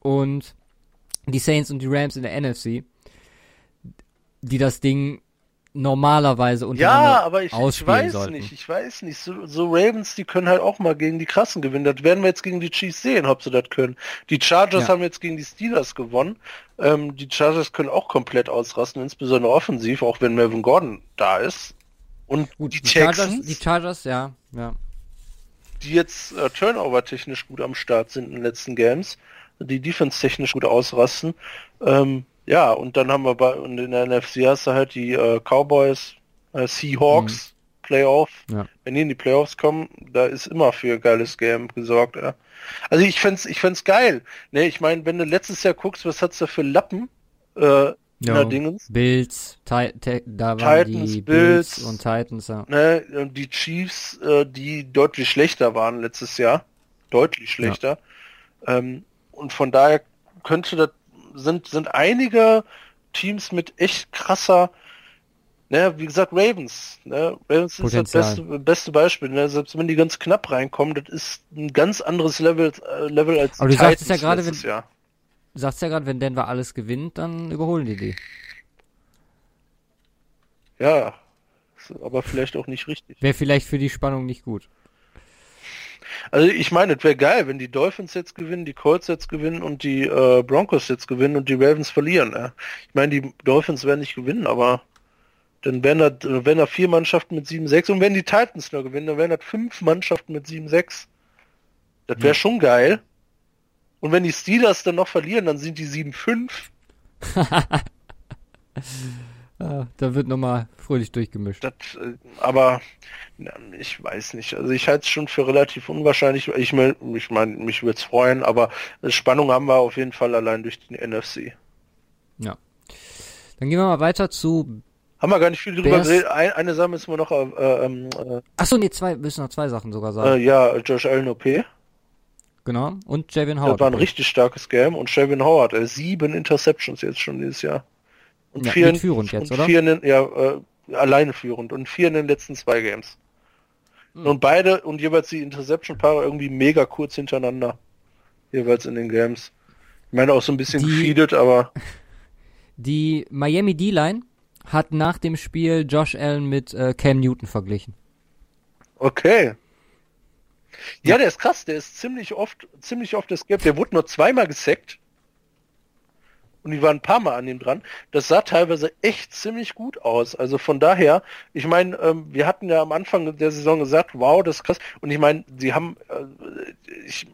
und die Saints und die Rams in der NFC, die das Ding normalerweise Ja, untereinander aber ich, ich weiß sollten. nicht, ich weiß nicht. So, so Ravens, die können halt auch mal gegen die Krassen gewinnen. Das werden wir jetzt gegen die Chiefs sehen, ob sie das können. Die Chargers Ja. haben jetzt gegen die Steelers gewonnen. Ähm, die Chargers können auch komplett ausrasten, insbesondere offensiv, auch wenn Melvin Gordon da ist. Und Gut, die, die Chargers, Texans, die Chargers, ja, ja. die jetzt äh, Turnover-technisch gut am Start sind in den letzten Games, die Defense-technisch gut ausrasten. Ähm, ja, und dann haben wir bei und in der NFC hast du halt die äh, Cowboys, äh, Seahawks, Playoff. Ja. Wenn die in die Playoffs kommen, da ist immer für geiles Game gesorgt. Ja. Also ich fänd's, ich fänd's geil. Ne, ich meine, wenn du letztes Jahr guckst, was hat's da für Lappen äh, Ja. der Dingens? Bills, Ti da waren Titans, die Bills. Bills und Titans, ja. ne, und die Chiefs, äh, die deutlich schlechter waren letztes Jahr, deutlich schlechter. Ähm, und von daher könnte das, sind, sind einige Teams mit echt krasser, ne, wie gesagt, Ravens, ne, Ravens ist das Potenzial. beste, beste Beispiel, ne, selbst wenn die ganz knapp reinkommen, das ist ein ganz anderes Level, äh, Level als Aber du sagtest ja Titans gerade, wenn- Jahr. Du sagst ja gerade, wenn Denver alles gewinnt, dann überholen die die. Ja, aber vielleicht auch nicht richtig. Wäre vielleicht für die Spannung nicht gut. Also ich meine, es wäre geil, wenn die Dolphins jetzt gewinnen, die Colts jetzt gewinnen und die äh, Broncos jetzt gewinnen und die Ravens verlieren. Ja. Ich meine, die Dolphins werden nicht gewinnen, aber dann wären da, wären da vier Mannschaften mit 7-6 und wenn die Titans nur gewinnen, dann wären das fünf Mannschaften mit 7-6. Das wäre Ja. schon geil. Und wenn die Steelers dann noch verlieren, dann sind die 7-5. Ja, da wird nochmal fröhlich durchgemischt. Das, äh, aber ich weiß nicht. Also ich halte es schon für relativ unwahrscheinlich. Ich meine, ich mein, mich würde es freuen, aber Spannung haben wir auf jeden Fall allein durch den NFC. Ja. Dann gehen wir mal weiter zu. Haben wir gar nicht viel drüber geredet. Ein, eine Sache müssen wir noch, äh, ähm, äh, Achso, nee, zwei, müssen noch zwei Sachen sogar äh, sagen. ja, Josh Allen OP. Genau. Und Javin Das Howard. war ein richtig starkes Game und Shelvin Howard, äh, sieben Interceptions jetzt schon dieses Jahr. Und Ja, vier, führend jetzt, und oder? Vier in den, ja, äh, alleine führend und vier in den letzten zwei Games. Hm. Und beide und jeweils die Interception-Paare irgendwie mega kurz hintereinander. Jeweils in den Games. Ich meine auch so ein bisschen Die- gefeedet, aber Die Miami D-Line hat nach dem Spiel Josh Allen mit äh, Cam Newton verglichen. okay. Ja, der ist krass, der ist ziemlich oft, ziemlich oft escaped. Der wurde nur zweimal gesackt. Und die waren ein paar Mal an ihm dran. Das sah teilweise echt ziemlich gut aus. Also von daher, ich meine, ähm, wir hatten ja am Anfang der Saison gesagt, wow, das ist krass. Und ich meine, sie haben, äh, ich,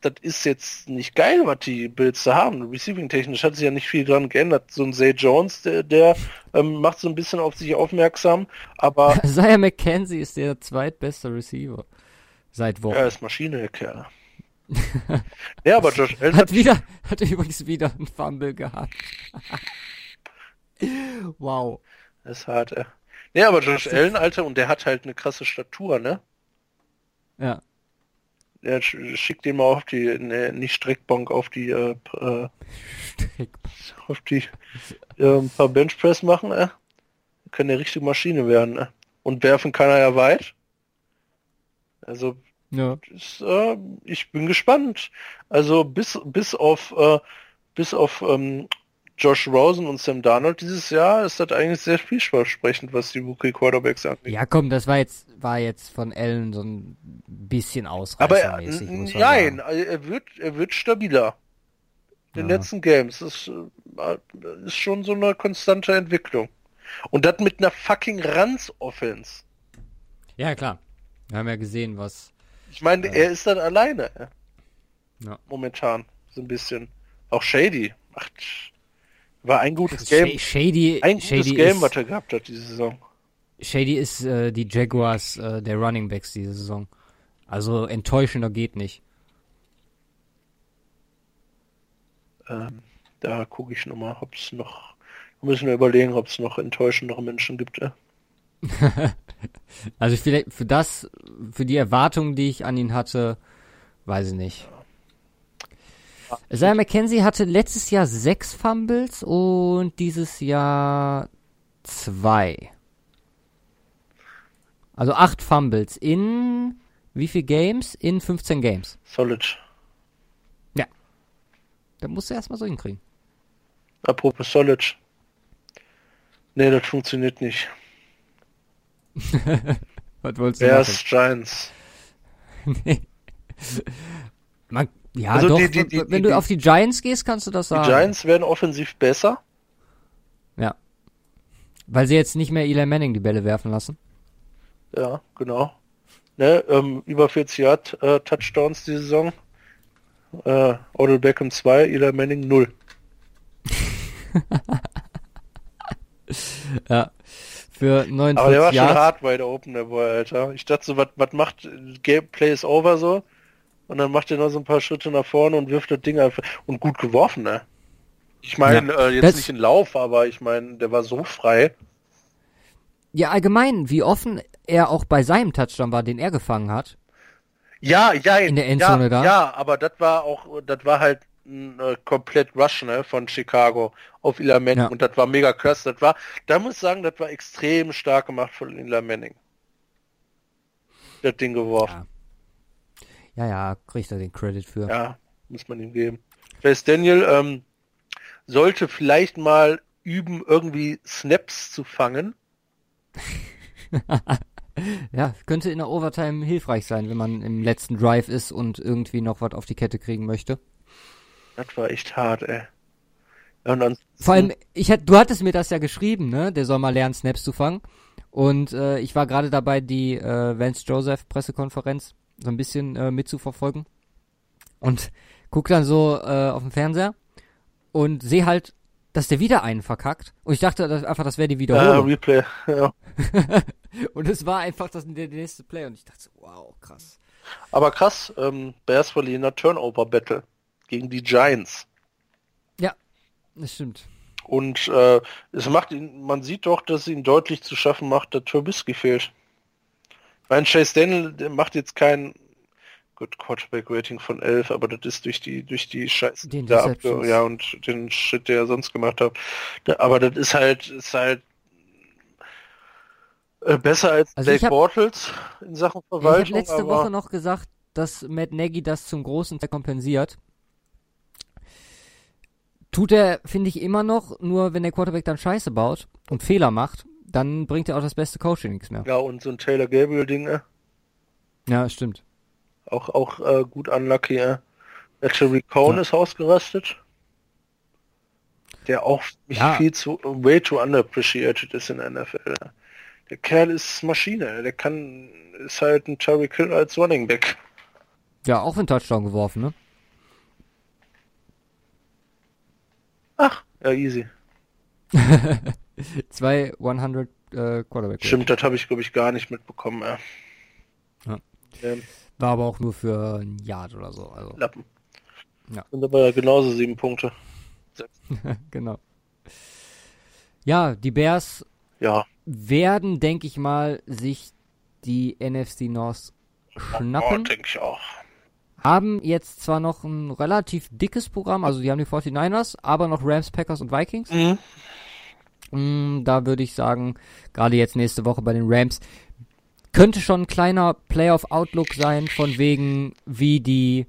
das ist jetzt nicht geil, was die Bills da haben. Receiving-technisch hat sich ja nicht viel dran geändert. So ein Zay Jones, der, der ähm, macht so ein bisschen auf sich aufmerksam, aber... Isaiah McKenzie ist der zweitbeste Receiver. Seit Wochen. Er ist Maschine, der Kerl. Ja, aber Josh Allen hat wieder, hat übrigens wieder einen Fumble gehabt. wow. Das ist hart, ey. Ja, aber Josh Allen, Alter, und der hat halt eine krasse Statur, ne? Ja. Der schickt den mal auf die, ne, nicht Streckbank, auf die, äh, äh auf die, äh, ein paar Benchpress machen, äh. Können eine richtige Maschine werden, ne? Und werfen kann er ja weit. Also ja. Das, äh, ich bin gespannt. Also bis bis auf äh, bis auf ähm, Josh Rosen und Sam Darnold dieses Jahr ist das eigentlich sehr vielversprechend, was die Rookie Quarterbacks angeht. Ja, komm, das war jetzt war jetzt von Allen so ein bisschen ausreißermäßig. Aber äh, nein, er wird er wird stabiler. In den ja. letzten Games das äh, ist schon so eine konstante Entwicklung. Und das mit einer fucking Ranz-Offense. Ja, klar. Wir haben ja gesehen, was ich meine, er ist dann alleine. Ja. Momentan. So ein bisschen. Auch Shady. Macht, war ein gutes Game. Shady, ein Shady gutes Game, ist, was er gehabt hat diese Saison. Shady ist äh, die Jaguars äh, der Running Backs diese Saison. Also enttäuschender geht nicht. Ähm, da gucke ich nochmal, ob es noch. Müssen wir überlegen, ob es noch enttäuschendere Menschen gibt. Ja? also vielleicht für das, für die Erwartungen, die ich an ihn hatte, weiß ich nicht. Isaiah McKenzie hatte letztes Jahr sechs Fumbles und dieses Jahr zwei. Also acht Fumbles in wie viel Games? In 15 Games. Solid. Ja. Da musst du erstmal so hinkriegen. Apropos Solid. Nee, das funktioniert nicht. Was wolltest du Bears, machen? Giants. nee. Man, ja, also doch, die, die, die, wenn du auf die Giants gehst, kannst du das sagen. Die Giants werden offensiv besser. Ja. Weil sie jetzt nicht mehr Eli Manning die Bälle werfen lassen. Ja, genau. Ne, ähm, über 40 Yard äh, Touchdowns die Saison. Äh, Odell Beckham 2, Eli Manning 0. ja für 49 Aber der war Yards. schon hart wide open, der Boy, Alter. Ich dachte so, was macht Gameplay is over so? Und dann macht er noch so ein paar Schritte nach vorne und wirft das Ding einfach. Und gut geworfen, ne? Ich meine, ja, äh, jetzt das... nicht in Lauf, aber ich meine, der war so frei. Ja, allgemein, wie offen er auch bei seinem Touchdown war, den er gefangen hat. Ja, ja, in der Endzone ja, da. Ja, aber das war auch, das war halt äh, komplett Rush ne, von Chicago auf Eli Manning ja. und das war mega krass. Das war, da muss ich sagen, das war extrem stark gemacht von Eli Manning. Das Ding geworfen. Ja, ja, ja kriegt er den Credit für. Ja, muss man ihm geben. Chase Daniel ähm, sollte vielleicht mal üben, irgendwie Snaps zu fangen. ja, könnte in der Overtime hilfreich sein, wenn man im letzten Drive ist und irgendwie noch was auf die Kette kriegen möchte. Das war echt hart, ey. Und Vor allem, ich du hattest mir das ja geschrieben, ne? Der soll mal lernen, Snaps zu fangen. Und äh, ich war gerade dabei, die äh, Vance Joseph Pressekonferenz so ein bisschen äh, mitzuverfolgen. Und guck dann so äh, auf dem Fernseher und sehe halt, dass der wieder einen verkackt. Und ich dachte dass einfach, das wäre die Wiederholung. Ja, Replay, ja. und es war einfach das, der, der nächste Play. Und ich dachte, wow, krass. Aber krass, ähm, Bears verlieren Turnover Battle gegen die Giants. Ja, das stimmt. Und äh, es macht ihn, man sieht doch, dass ihn deutlich zu schaffen macht, dass Trubisky fehlt. Mein Chase Daniel der macht jetzt kein gut Quarterback Rating von 11, aber das ist durch die durch die Scheiße den da abge ja und den Shit, der er sonst gemacht hat. Da, aber das ist halt ist halt äh, besser als also Blake Bortles in Sachen Verwaltung. Ich habe letzte Woche noch gesagt, dass Matt Nagy das zum großen Teil kompensiert. Tut er, finde ich, immer noch, nur wenn der Quarterback dann Scheiße baut und Fehler macht, dann bringt er auch das beste Coaching nichts mehr. Ja, und so ein Taylor Gabriel-Ding, äh? Ja, stimmt. Auch, auch äh, gut unlucky, äh. Actually Cohn ja. ist ausgerastet. Der auch Ja. viel zu, way too underappreciated ist in der NFL. Der Kerl ist Maschine. Der kann, ist halt ein Tyreek Hill als Running Back. Ja, auch einen Touchdown geworfen, ne? Ach, ja, easy. Zwei 100 äh, Quarterback. Stimmt, das habe ich, glaube ich, gar nicht mitbekommen. Ja. Ja. Ähm, War aber auch nur für ein Yard oder so. Also, Lappen. Ja. Sind aber genauso sieben Punkte. genau. Ja, die Bears Ja. werden, denke ich mal, sich die NFC North Oh, schnappen. denke ich auch. Haben jetzt zwar noch ein relativ dickes Programm, also die haben die 49ers, aber noch Rams, Packers und Vikings. Mhm. Mm, da würde ich sagen, gerade jetzt nächste Woche bei den Rams, könnte schon ein kleiner Playoff-Outlook sein, von wegen, wie die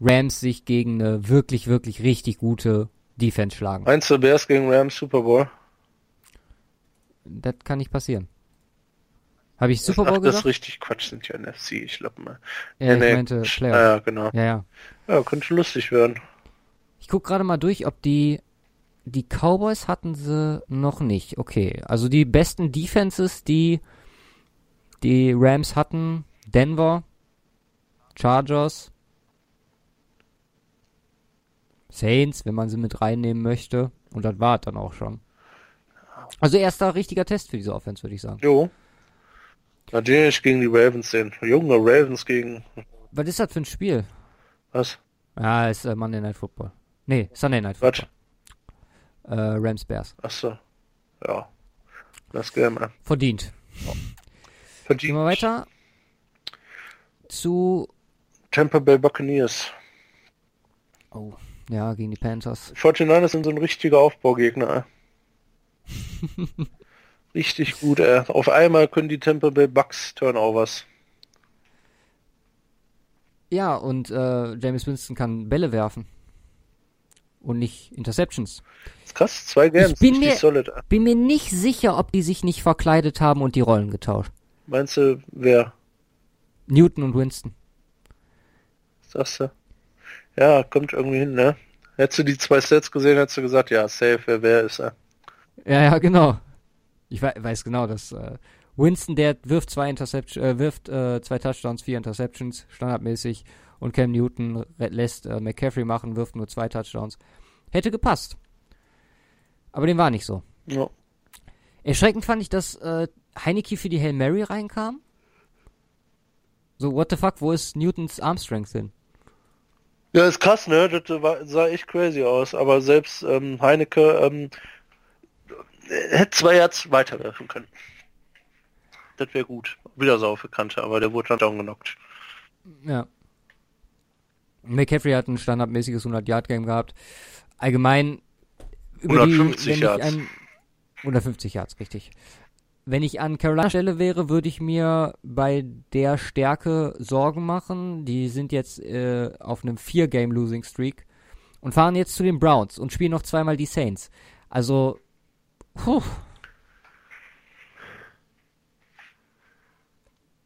Rams sich gegen eine wirklich, wirklich richtig gute Defense schlagen. Meinst du Bears gegen Rams Super Bowl? Das kann nicht passieren. Habe ich Super Ach, Bowl das ist gesagt? richtig Quatsch, sind ja NFC, ich glaube mal. Ja, Nee, ich nee. meinte Ja, Playoff. ja, genau. Ja, ja. Ja, könnte lustig werden. Ich guck gerade mal durch, ob die die Cowboys hatten sie noch nicht. Okay, also die besten Defenses, die die Rams hatten, Denver, Chargers, Saints, wenn man sie mit reinnehmen möchte. Und das war es dann auch schon. Also erster richtiger Test für diese Offense, würde ich sagen. Jo. Natürlich gegen die Ravens sehen. Junge Ravens gegen Was ist das für ein Spiel? was? Ah, ist äh, Monday Night Football. Nee, Sunday Night Was? Football. Äh, Rams Bears. Achso. Ja. Das Game, man. Verdient. Verdient. Gehen wir weiter zu Tampa Bay Buccaneers. Oh, ja, gegen die Panthers. 49ers sind so ein richtiger Aufbaugegner. Richtig gut, ey. Auf einmal können die Tampa Bay Bucks Turnovers. Ja, und äh, James Winston kann Bälle werfen. Und nicht Interceptions. Das ist krass, zwei Games. bin richtig mir- solid. Bin mir nicht sicher, ob die sich nicht verkleidet haben und die Rollen getauscht. Meinst du, wer? Newton und Winston. Sagst du? Ja, kommt irgendwie hin, ne? Hättest du die zwei Sets gesehen, hättest du gesagt, ja, safe, wer wer ist er? Ja, ja, genau. Ich wei weiß genau, dass äh, Winston, der wirft zwei Interceptions, äh, wirft äh, zwei Touchdowns, vier Interceptions, standardmäßig. Und Cam Newton lässt äh, McCaffrey machen, wirft nur zwei Touchdowns. Hätte gepasst. Aber dem war nicht so. Ja. Erschreckend fand ich, dass äh, Heineke für die Hail Mary reinkam. So, what the fuck, wo ist Newtons Arm Strength hin? Ja, ist krass, ne? Das sah echt crazy aus. Aber selbst ähm, Heineke ähm, hätte zwei Yards weiterwerfen können. Das wäre gut. Wieder so auf die Kante, aber der wurde dann down genockt. Ja. McCaffrey hat ein standardmäßiges 100-Yard-Game gehabt. Allgemein über 150 die, Yards. An, 150 Yards, richtig. Wenn ich an Carolina Stelle wäre, würde ich mir bei der Stärke Sorgen machen. Die sind jetzt äh, auf einem 4-Game-Losing-Streak und fahren jetzt zu den Browns und spielen noch zweimal die Saints. Also, puh.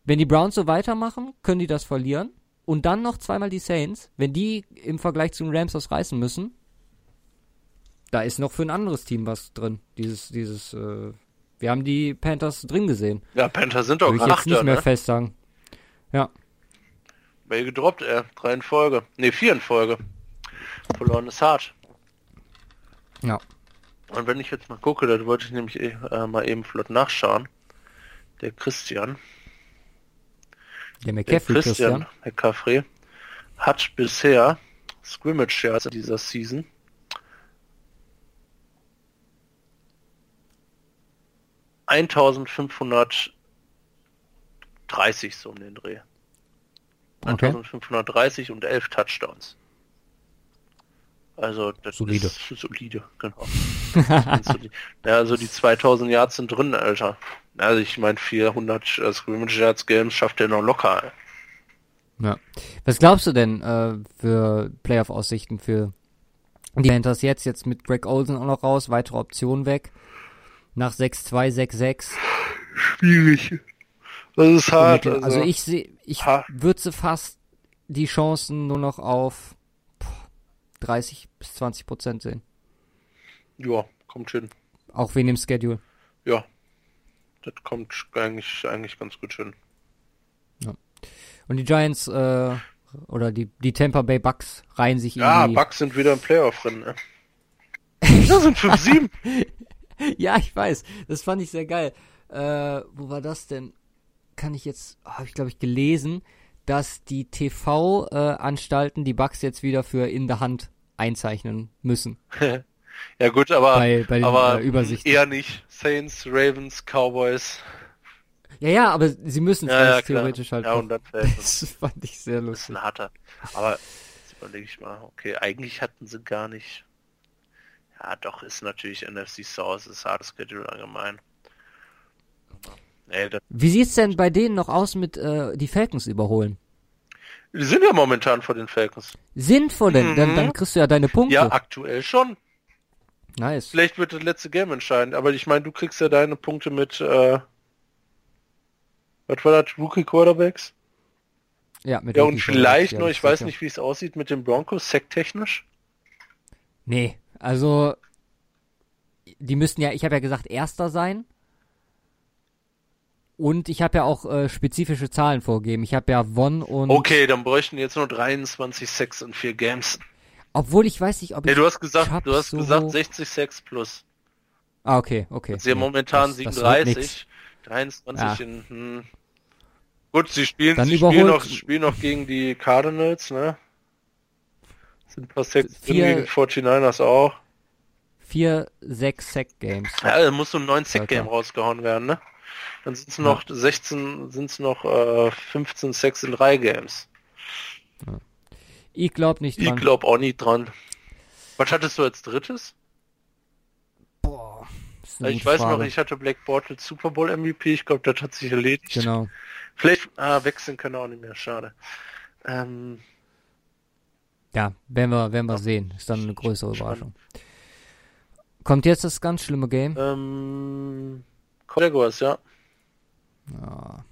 Wenn die Browns so weitermachen, können die das verlieren. Und dann noch zweimal die Saints. Wenn die im Vergleich zu den Rams was reißen müssen, da ist noch für ein anderes Team was drin. Dieses, dieses, äh, wir haben die Panthers drin gesehen. Ja, Panther sind doch Würde ich jetzt Achter, nicht mehr ne? fest sagen. Ja. Wer gedroppt, ey. Drei in Folge. Ne, vier in Folge. Verloren ist hart. Ja. Und wenn ich jetzt mal gucke, da wollte ich nämlich eh, äh, mal eben flott nachschauen. Der Christian, Der der McCaffrey Christian Christian. McCaffrey hat bisher Scrimmage Yards in dieser Season ...1530 so um den Dreh. Okay. 1530 und 11 Touchdowns. Also das Solide. ist solide, genau. Solide. ja, also die 2000 Yards sind drin, Alter. Also ich meine 400 äh, Scrimmage Yards Games schafft er noch locker. ey. Ja. Was glaubst du denn äh, für Playoff-Aussichten für die Panthers jetzt? Jetzt mit Greg Olsen auch noch raus, weitere Optionen weg. Nach 6-2, 6-6. Schwierig. Das ist hart. Also, Also, ich sehe, ich würde sie fast die Chancen nur noch auf 30 bis 20 Prozent sehen. Ja, kommt hin. Auch wegen dem Schedule. Ja. Das kommt eigentlich, eigentlich ganz gut hin. Ja. Und die Giants, äh, oder die, die Tampa Bay Bucks reihen sich Ja, in die... Bucks sind wieder im Playoff drin, ne? Ja, sind 5-7. ja, ich weiß. Das fand ich sehr geil. Äh, wo war das denn? Kann ich jetzt, habe ich glaube ich gelesen, dass die TV-Anstalten die Bugs jetzt wieder für in der Hand einzeichnen müssen. ja gut, aber, Bei- bei aber äh, eher nicht. Saints, Ravens, Cowboys. Ja, ja, aber sie müssen es Ja, ja, theoretisch halt. Ja, und dann das. fand ich sehr lustig. ein harter. Aber jetzt überlege ich mal, okay, eigentlich hatten sie gar nicht. Ja, doch, ist natürlich NFC South, ist hartes Schedule allgemein. Nee, das, Wie sieht's denn bei denen noch aus mit äh, die Falcons überholen? die sind ja momentan vor den Falcons. Sinnvoll denn? Dann, Mhm. dann kriegst du ja deine Punkte. Ja, aktuell schon. nice. Vielleicht wird das letzte Game entscheiden, aber ich meine, du kriegst ja deine Punkte mit, äh, was war das, Rookie Quarterbacks? Ja, mit Ja, und vielleicht ja, noch, ich weiß sicher. nicht, wie es aussieht mit den Broncos, sacktechnisch. Nee, also die müssten ja, ich habe ja gesagt, erster sein. Und ich habe ja auch äh, spezifische Zahlen vorgegeben. Ich habe ja Won und Okay, dann bräuchten jetzt nur 23 Sacks in vier Games. obwohl ich weiß nicht, ob ich Nee, du hast gesagt, du hast so gesagt hoch- 60 Sacks plus. Ah, okay, okay. Sie haben Nee, momentan das- das wird nix. 37, 23 Ja. in, hm. Gut, sie spielen, Dann sie spielen noch, spielen noch gegen die Cardinals, ne? Sind ein paar drin Vier- gegen die 49ers auch. Vier, sechs Sack Games. Ja, da muss so ein 9 Sack Game rausgehauen werden, ne? Dann sind es noch 16, sind es noch äh, 15 Sacks in drei Games. Ich glaube nicht Ich dran. glaube auch nicht dran. Was hattest du als drittes? Boah, eine Ich weiß Frage. noch, ich hatte Black Bortles Super Bowl MVP. Ich glaube, das hat sich erledigt. Genau. Vielleicht ah, wechseln können auch nicht mehr. Schade. Ähm, Ja, werden wir, werden wir sehen. Ist dann eine größere Überraschung. Kommt jetzt das ganz schlimme Game? ähm, Jaguars, ja. Ja,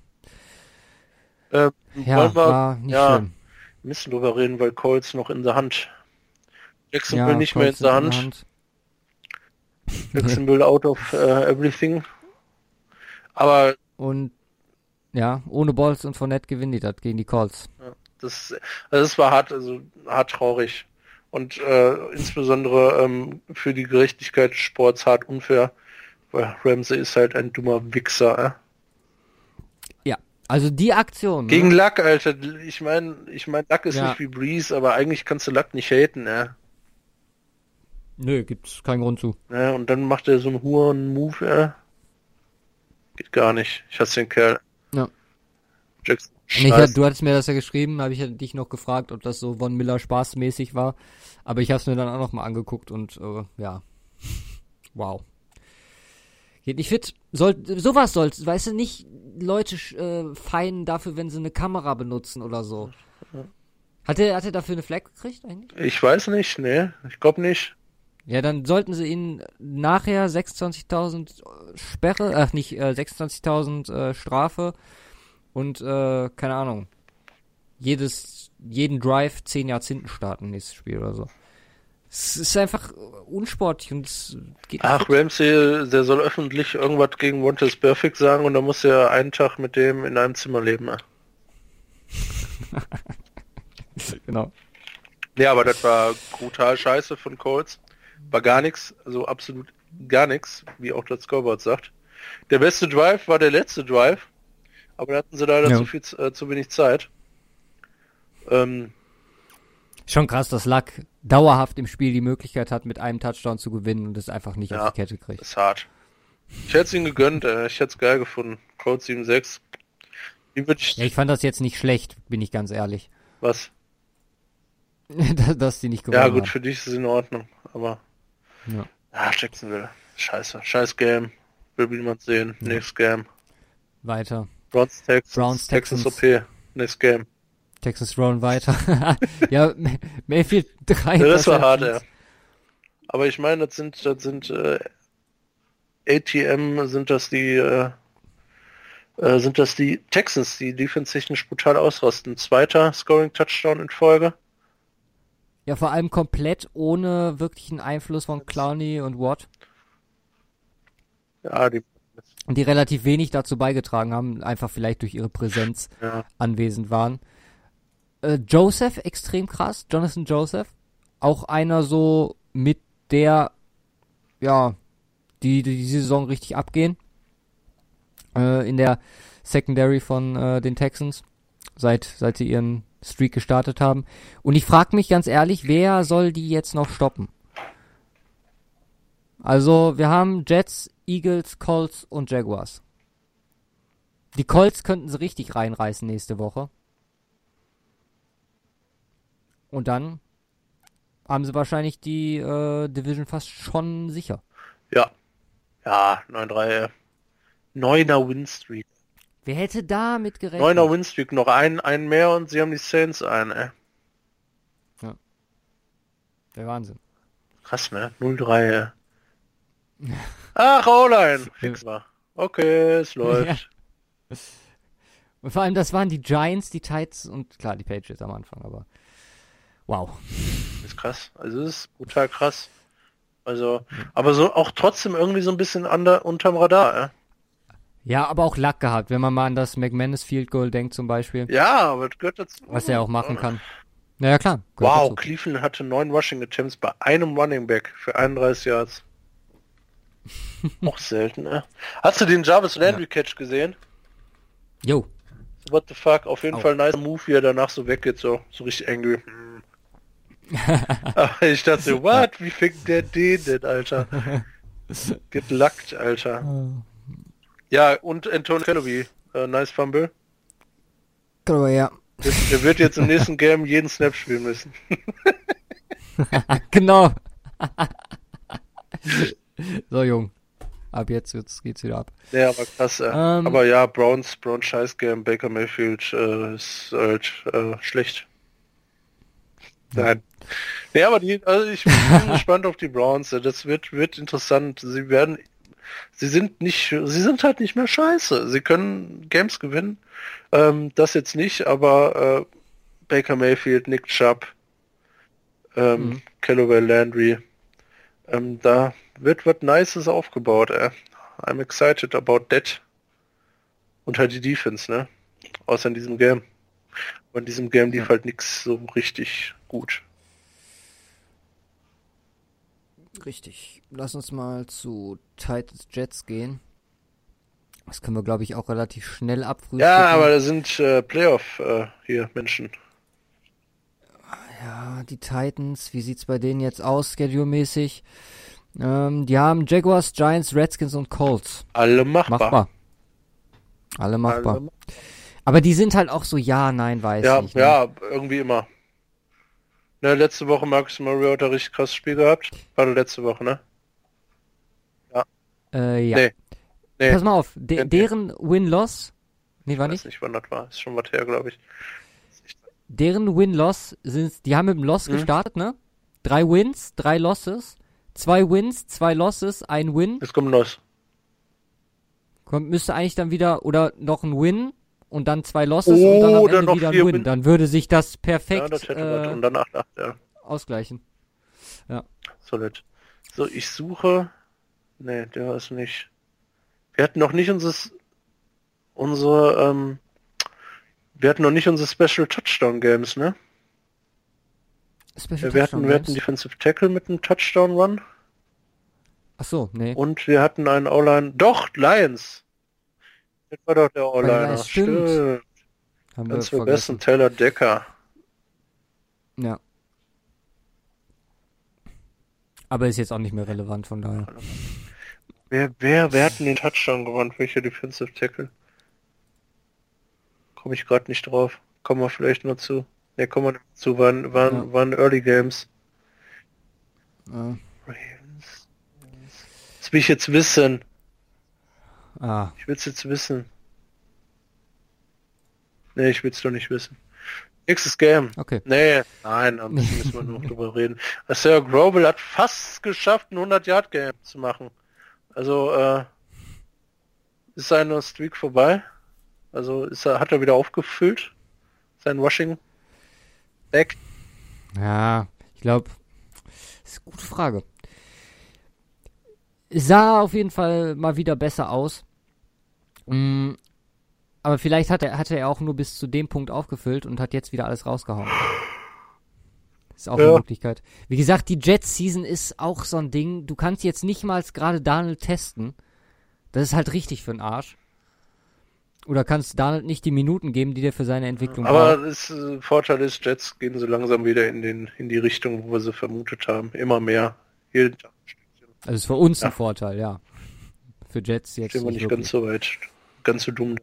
Ähm, ja wir ja. müssen drüber reden, weil Colts noch in der Hand. Jacksonville Ja, nicht mehr in Colts der sind Hand. Jacksonville out of äh, everything. Aber Und ja, ohne Balls und Fournette gewinnen die das gegen die Colts. das, also das war hart, also hart traurig. Und äh, insbesondere ähm, für die Gerechtigkeit des Sports hart unfair. Weil Ramsey ist halt ein dummer Wichser. Äh? Ja, also die Aktion. Gegen ne? Luck, Alter. Ich meine, ich mein, Luck ist Ja. nicht wie Breeze, aber eigentlich kannst du Luck nicht haten, äh? Nö, gibt's keinen Grund zu. Ja, und dann macht er so einen hohen Move, äh? Geht gar nicht. Ich hasse den Kerl. Ja. Jackson. Ich, du hattest mir das ja geschrieben, habe ich dich noch gefragt, ob das so Von Miller spaßmäßig war. Aber ich habe es mir dann auch noch mal angeguckt und äh, ja, wow. Geht nicht fit. Soll, sowas sollst, weißt du, nicht Leute äh, feinen dafür, wenn sie eine Kamera benutzen oder so. Hat er, hat er dafür eine Flag gekriegt eigentlich? Ich weiß nicht, ne? Ich glaube nicht. Ja, dann sollten sie ihn nachher 26.000 Sperre, ach nicht, äh, 26.000 äh, Strafe und, äh, keine Ahnung, jedes, jeden Drive 10 Yards hinten starten, nächstes Spiel oder so. Es ist einfach unsportlich und es geht nicht Ach, fit. Ramsey, der soll öffentlich irgendwas gegen Montes Perfect sagen und dann muss er einen Tag mit dem in einem Zimmer leben. äh. Genau. Ja, aber das war brutal scheiße von Colts. War gar nichts, also absolut gar nichts, wie auch das Scoreboard sagt. Der beste Drive war der letzte Drive, aber da hatten sie leider Ja. zu viel, äh, zu wenig Zeit. Ähm, Schon krass, dass Luck dauerhaft im Spiel die Möglichkeit hat, mit einem Touchdown zu gewinnen und es einfach nicht Ja. auf die Kette kriegt. ist hart. Ich hätte es ihm gegönnt, äh, ich hätte es geil gefunden. Code 7-6. Wie würde ich, Ja, ich fand das jetzt nicht schlecht, bin ich ganz ehrlich. was? dass, dass die nicht gewonnen Ja gut, haben. für dich ist es in Ordnung, aber Ja. ah, Jacksonville. Scheiße. Scheiß Game. Will niemand sehen. Next Game. Weiter. Browns Texans. Browns, Texans Texans. OP. Next Game. Texas Rowan weiter. ja, May- Mayfield 3. Ja, das war hart, ja. Aber ich meine, das sind, das sind äh, ATM, sind das die, äh, äh, sind das die Texans, die defense-technisch brutal ausrasten. Zweiter Scoring Touchdown in Folge. Ja, vor allem komplett ohne wirklichen Einfluss von Clowney und Watt. Ja, die, Die relativ wenig dazu beigetragen haben, einfach vielleicht durch ihre Präsenz ja. anwesend waren. Äh, Joseph, extrem krass. Jonathan Joseph. Auch einer so mit der, ja, die, die diese Saison richtig abgehen. Äh, in der Secondary von äh, den Texans. Seit, seit sie ihren Streak gestartet haben. Und ich frage mich ganz ehrlich, wer soll die jetzt noch stoppen? Also, wir haben Jets, Eagles, Colts und Jaguars. Die Colts könnten sie richtig reinreißen nächste Woche. Und dann haben sie wahrscheinlich die äh, Division fast schon sicher. Ja. Ja, 9-3. Neuner Winstreak. Wer hätte damit gerechnet? Neuner Winstreak. Noch einen, einen mehr und sie haben die Saints ein, ey. Der Wahnsinn. Krass, ne? 0-3, ey. Ach, O-Line. Fix. Okay, es läuft. Und vor allem, das waren die Giants, die Titans und klar, die Patriots am Anfang, aber wow. ist krass. Also ist brutal krass. Also, aber so auch trotzdem irgendwie so ein bisschen under, unterm Radar, ey. Ja, aber auch Lack gehabt, wenn man mal an das McManus Field Goal denkt zum Beispiel, Ja, aber das gehört dazu. was er auch machen kann. Naja, klar. Wow, dazu. Cleveland hatte neun Rushing Attempts bei einem Running Back für 31 Yards. Auch selten, ne? Hast du den Jarvis Landry Catch gesehen? Jo. What the fuck? Auf jeden Au. Fall nice Move, wie er danach so weggeht, so, so richtig angry. Ich dachte, so, what? Wie fängt der den denn, Alter? Get lucked, Alter. Ja, und Antonio Calloway, äh, nice Fumble. Aber ja. Der, wird jetzt im nächsten Game jeden Snap spielen müssen. genau. so, Jung. Ab jetzt wird's, geht's wieder ab. Ja, aber krass. Äh. Ähm. aber ja, Browns, Browns Scheiß Game, Baker Mayfield äh, ist halt äh, schlecht. Nein. Nee, aber die, also ich bin gespannt auf die Browns. Das wird, wird interessant. Sie werden, sie sind nicht, sie sind halt nicht mehr scheiße. Sie können Games gewinnen. Ähm, das jetzt nicht, aber äh, Baker Mayfield, Nick Chubb, ähm, Mhm. Callaway Landry, ähm, da wird was Nices aufgebaut, ey. I'm excited about that. Und halt die Defense, ne? Außer in diesem Game. Aber in diesem Game lief Ja. halt nix so richtig gut. Richtig. Lass uns mal zu Titans Jets gehen. Das können wir, glaube ich, auch relativ schnell abfrühstücken. Ja, aber da sind äh, Playoff äh, hier Menschen. Ja, die Titans, wie sieht's bei denen jetzt aus, schedule-mäßig? Ähm, die haben Jaguars, Giants, Redskins und Colts. Alle machbar. Machbar. Alle machbar. Alle, Aber die sind halt auch so, ja, nein, weiß ja, nicht. Ne? ja, irgendwie immer. Ne, letzte Woche Marcus Mariota richtig krasses Spiel gehabt. War letzte Woche, ne? Äh, ja. Nee. Nee, Pass mal auf, de Nee, deren Win-Loss, nee, war weiß nicht, nicht, wann das war. Ist schon was her, glaube ich. deren Win-Loss sind, die haben mit dem Loss Mhm. gestartet, ne? Drei Wins, drei Losses, zwei Wins, zwei Losses, ein Win. Jetzt kommt los. Kommt, müsste eigentlich dann wieder, oder noch ein Win und dann zwei Losses und dann am Oder Ende noch wieder Win. Dann würde sich das Ja, perfekt das hätte was. äh, danach, ach, ja, ausgleichen. solid. So, ich suche. Nee, der ist nicht. Wir hatten noch nicht unseres, unsere, ähm, wir hatten noch nicht unsere Special Touchdown Games, ne? Special Wir hatten, wir hatten Defensive Tackle mit einem Touchdown Run Ach so, nee. und wir hatten einen O-Line. Doch, Lions! Das war doch der O-Liner. Lions, stimmt. Haben Ganz wir vergessen. Taylor Decker. Ja. Aber ist jetzt auch nicht mehr relevant, von daher. Wer, wer, wer hat denn den Touchdown gewonnen? Welcher Defensive Tackle? Komme ich gerade nicht drauf. Kommen wir vielleicht noch zu. Ne, kommen wir noch zu. Waren, waren, Ja. waren Early Games. Äh, Ravens. Das will ich jetzt wissen. Ah, Ich will es jetzt wissen. Nee, ich will es doch nicht wissen. Nächstes Game. okay. Nee, nein, da müssen müssen wir noch drüber reden. Sir Grobel hat fast geschafft, ein 100-Yard-Game zu machen. Also, äh, ist seine Streak vorbei? Also, ist er, hat er wieder aufgefüllt? Sein Washing Deck? Ja, ich glaube, das ist eine gute Frage. Sah auf jeden Fall mal wieder besser aus. Mm, aber vielleicht hat er, hatte er auch nur bis zu dem Punkt aufgefüllt und hat jetzt wieder alles rausgehauen. Ist auch ja. eine Möglichkeit. Wie gesagt, die Jet-Season ist auch so ein Ding. Du kannst jetzt nicht mal gerade Daniel testen. Das ist halt richtig für den Arsch. Oder kannst Donald nicht die Minuten geben, die der für seine Entwicklung Aber braucht? das äh, Vorteil ist, Jets gehen so langsam wieder in, den, in die Richtung, wo wir sie vermutet haben. Immer mehr. Jeden Tag. Also ist für uns ja. ein Vorteil, ja. Für Jets jetzt. Sind wir nicht wirklich. ganz so weit, ganz so dumm.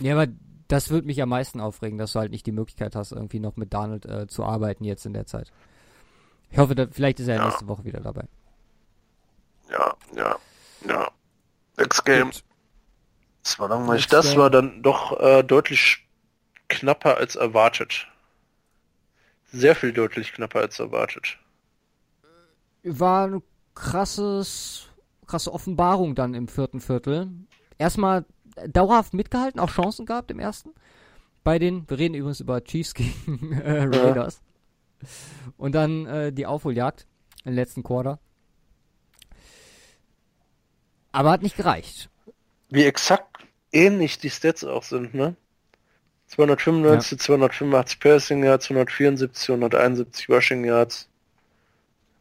Ja, aber das würde mich am meisten aufregen, dass du halt nicht die Möglichkeit hast, irgendwie noch mit Donald äh, zu arbeiten jetzt in der Zeit. Ich hoffe, da, vielleicht ist er ja. nächste Woche wieder dabei. Ja, ja, ja. Next Game. Gut. Das war langweilig. Das war dann doch äh, deutlich knapper als erwartet. Sehr viel deutlich knapper als erwartet. War eine krasses, krasse Offenbarung dann im vierten Viertel. Erstmal dauerhaft mitgehalten, auch Chancen gehabt im ersten. Bei den, wir reden übrigens über Chiefs gegen äh, Raiders. Ja. Und dann äh, die Aufholjagd im letzten Quarter. Aber hat nicht gereicht wie exakt ähnlich die Stats auch sind, ne? 295 ja. 285 Passing Yards, 174, 171 Rushing Yards.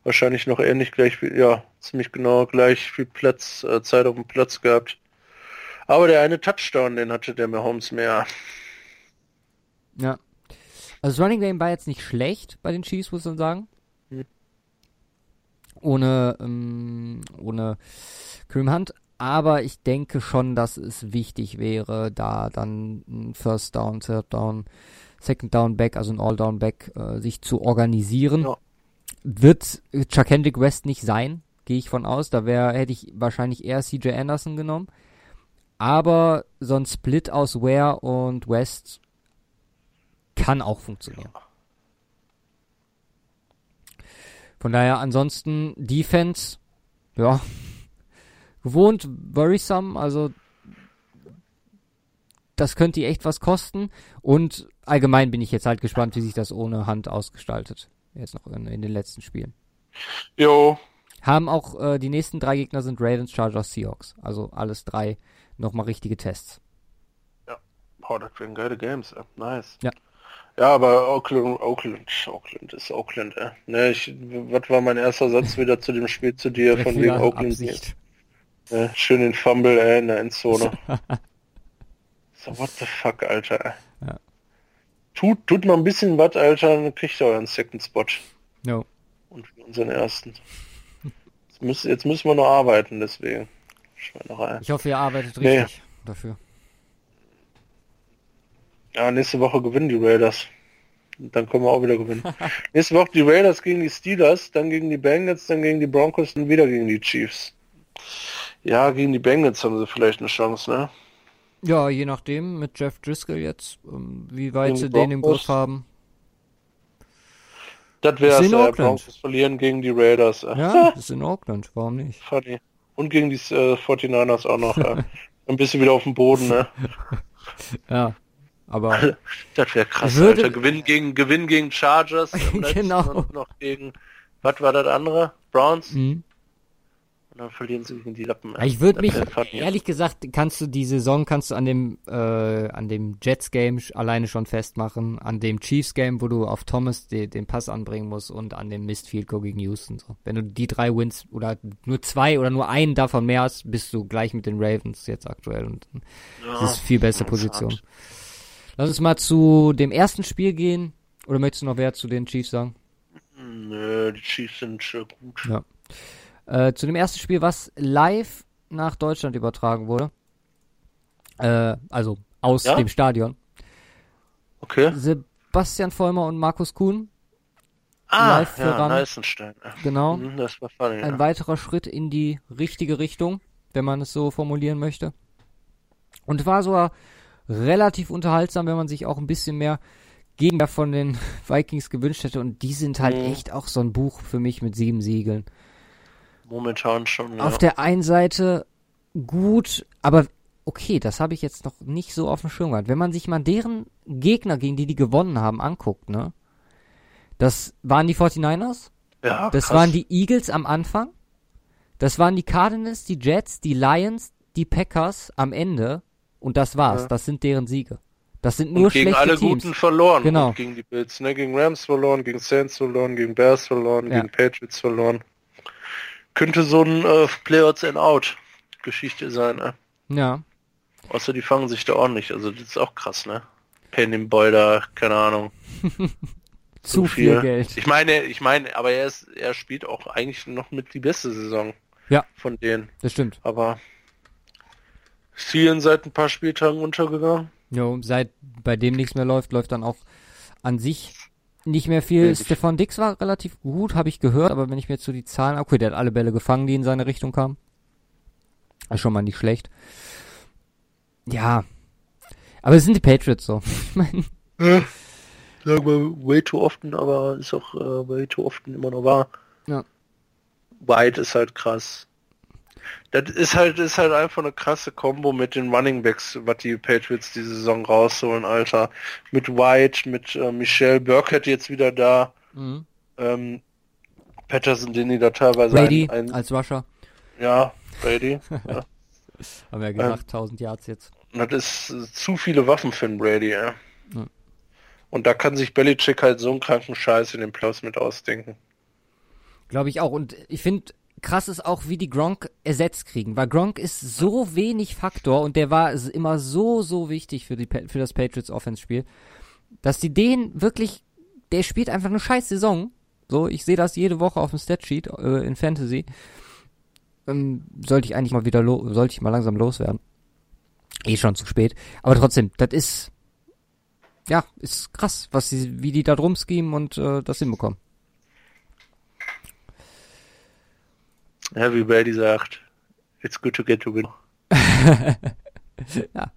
Wahrscheinlich noch ähnlich gleich wie, ja, ziemlich genau gleich viel Platz, äh, Zeit auf dem Platz gehabt. Aber der eine Touchdown, den hatte der Mahomes mehr. Ja. Also das Running Game war jetzt nicht schlecht bei den Chiefs, muss man sagen. Hm. Ohne, ähm, ohne Kareem Hunt, aber ich denke schon, dass es wichtig wäre, da dann ein First Down, Third Down, Second Down Back, also ein All Down Back, äh, sich zu organisieren. Ja. Wird Chuck Hendrick West nicht sein, gehe ich von aus. Da wäre hätte ich wahrscheinlich eher CJ Anderson genommen. Aber so ein Split aus Ware und West kann auch funktionieren. Von daher ansonsten Defense, ja, gewohnt worrisome, also das könnte echt was kosten. Und allgemein bin ich jetzt halt gespannt, wie sich das ohne Hand ausgestaltet. Jetzt noch in, in den letzten Spielen. Jo. Haben auch äh, die nächsten drei Gegner sind Ravens, Chargers, Seahawks. Also alles drei nochmal richtige Tests. Ja, boah, das werden geile Games, ey. nice. Ja. Ja, aber Oakland, Oakland, Oakland ist Oakland, ey. Ne, ich, was war mein erster Satz wieder zu dem Spiel zu dir von wegen Oakland? Absicht. Ja, schön den Fumble ey, in der Endzone. so, what the fuck, Alter. Ja. Tut, tut mal ein bisschen was, Alter, dann kriegt ihr euren Second Spot. No. Und unseren ersten. Jetzt, müsst, jetzt müssen wir noch arbeiten, deswegen. Schweinerei. Ich hoffe, ihr arbeitet richtig nee. dafür. Ja, nächste Woche gewinnen die Raiders. Dann können wir auch wieder gewinnen. nächste Woche die Raiders gegen die Steelers, dann gegen die Bengals, dann gegen die Broncos und wieder gegen die Chiefs. Ja, gegen die Bengals haben sie vielleicht eine Chance, ne? Ja, je nachdem, mit Jeff Driscoll jetzt, ähm, wie weit sie den im Griff haben. Das wäre es, äh, Broncos verlieren gegen die Raiders. Ja, das ist in Auckland, warum nicht? Funny. Und gegen die äh, 49ers auch noch. äh, ein bisschen wieder auf dem Boden, ne? ja, aber... das wäre krass, würde... Alter. Gewinn gegen, Gewinn gegen Chargers. genau. noch gegen, was war das andere? Browns? Mhm. Und dann verlieren sie in die Lappen. Ich würde mich, ehrlich gesagt, kannst du die Saison, kannst du an dem, äh, an dem Jets-Game alleine schon festmachen, an dem Chiefs-Game, wo du auf Thomas de, den Pass anbringen musst und an dem Mist Field Goal gegen Houston. So. Wenn du die drei Wins oder nur zwei oder nur einen davon mehr hast, bist du gleich mit den Ravens jetzt aktuell und ja, das ist viel bessere Position. Hart. Lass uns mal zu dem ersten Spiel gehen. Oder möchtest du noch wer zu den Chiefs sagen? Nö, die Chiefs sind schon gut. Ja. Äh, zu dem ersten Spiel, was live nach Deutschland übertragen wurde. Äh, also aus ja? dem Stadion. Okay. Sebastian Vollmer und Markus Kuhn. Ah, live für ja, Neißenstein. Genau. Mhm, das war funny, Ein ja. weiterer Schritt in die richtige Richtung, wenn man es so formulieren möchte. Und war sogar relativ unterhaltsam, wenn man sich auch ein bisschen mehr Gegner von den Vikings gewünscht hätte. Und die sind halt mhm. echt auch so ein Buch für mich mit sieben Siegeln. Momentan schon. Ja. Auf der einen Seite gut, aber okay, das habe ich jetzt noch nicht so auf dem Schirm gehabt. Wenn man sich mal deren Gegner, gegen die die gewonnen haben, anguckt, ne? Das waren die 49ers. Ja, Das krass. waren die Eagles am Anfang. Das waren die Cardinals, die Jets, die Lions, die Packers am Ende. Und das war's. Ja. Das sind deren Siege. Das sind nur und gegen schlechte alle Teams. Guten verloren. Genau. Und gegen die Bills, ne? Gegen Rams verloren, gegen Saints verloren, gegen Bears verloren, Ja. gegen Patriots verloren. Könnte so ein äh, Playouts and Out Geschichte sein, ne? Ja. Außer die fangen sich da ordentlich. Also das ist auch krass, ne? Penny Boulder, keine Ahnung. Zu viel Geld. Ich meine, ich meine, aber er ist, er spielt auch eigentlich noch mit die beste Saison Ja, von denen. das stimmt. Aber vielen seit ein paar Spieltagen untergegangen. Jo, seit bei dem nichts mehr läuft, läuft dann auch an sich nicht mehr viel. Wenig. Stefan Dix war relativ gut, habe ich gehört, aber wenn ich mir jetzt so die Zahlen, okay, der hat alle Bälle gefangen, die in seine Richtung kamen. Ist schon mal nicht schlecht. Ja. Aber es sind die Patriots so. Ich meine, Sagen wir way too often, aber ist auch äh, way too often immer noch wahr. Ja. White ist halt krass. Das ist halt, ist halt einfach eine krasse Kombo mit den Running Backs, was die Patriots die Saison rausholen, Alter. Mit White, mit äh, Michelle Burkett jetzt wieder da, mhm. ähm, Patterson, den die da teilweise Brady ein, ein, als Rusher. ja, Brady. ja. Haben wir ja gesagt, 1000 Yards jetzt. Und das ist äh, zu viele Waffen für einen Brady, ja. Ja. Und da kann sich Belichick halt so einen kranken Scheiß in den Playoffs mit ausdenken. Glaube ich auch. Und ich finde, krass ist auch, wie die Gronk ersetzt kriegen. Weil Gronk ist so wenig Faktor und der war immer so, so wichtig für, die, für das Patriots Offense-Spiel, dass die den wirklich, der spielt einfach eine scheiß Saison. So, ich sehe das jede Woche auf dem Statsheet äh, in Fantasy. Ähm, sollte ich eigentlich mal wieder, sollte ich mal langsam loswerden. Eh schon zu spät. Aber trotzdem, das ist, ja, ist krass, was sie, wie die da drum schemen und äh, das hinbekommen. Ja, wie Brady sagt, it's good to get to win. Ja.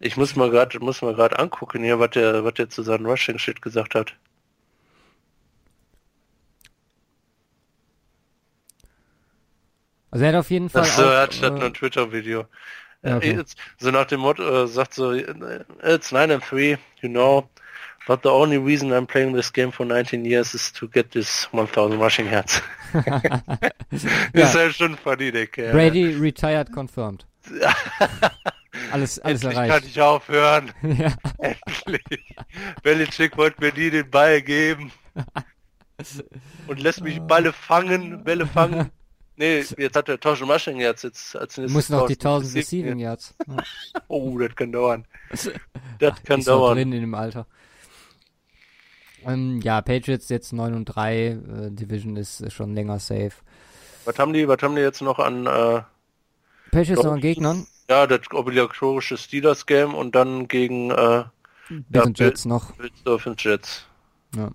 Ich muss mal gerade, muss mal gerade angucken hier, was der, was der zu seinem Rushing Shit gesagt hat. Also er hat auf jeden Fall Das so, er hat äh, ein Twitter-Video. Okay. Äh, So nach dem Motto, äh, sagt so, äh, it's 9 and 3, you know, but the only reason I'm playing this game for 19 years is to get this 1000 rushing yards. Ja. Ist halt schon funny, der Kerl. Brady retired confirmed. Alles, alles Endlich kann erreicht. ich aufhören. ja. Endlich. Belichick wollte mir nie den Ball geben. Und lässt mich Balle fangen, Bälle fangen. Nee, jetzt hat er 1000 Rushing Yards jetzt als nächstes musst noch die 1000 Receiving Yards. Ja. Oh, das kann dauern. Das kann Ist noch dauern. drin in dem Alter. Ähm, ja, Patriots jetzt 9 und 3. Äh, Division ist schon länger safe. Was haben die, was haben die jetzt noch an, äh, Patriots noch an? Gegnern. ja, das obligatorische Steelers Game und dann gegen, äh, Bills Bill- Jets noch. Bills Jets. Ja.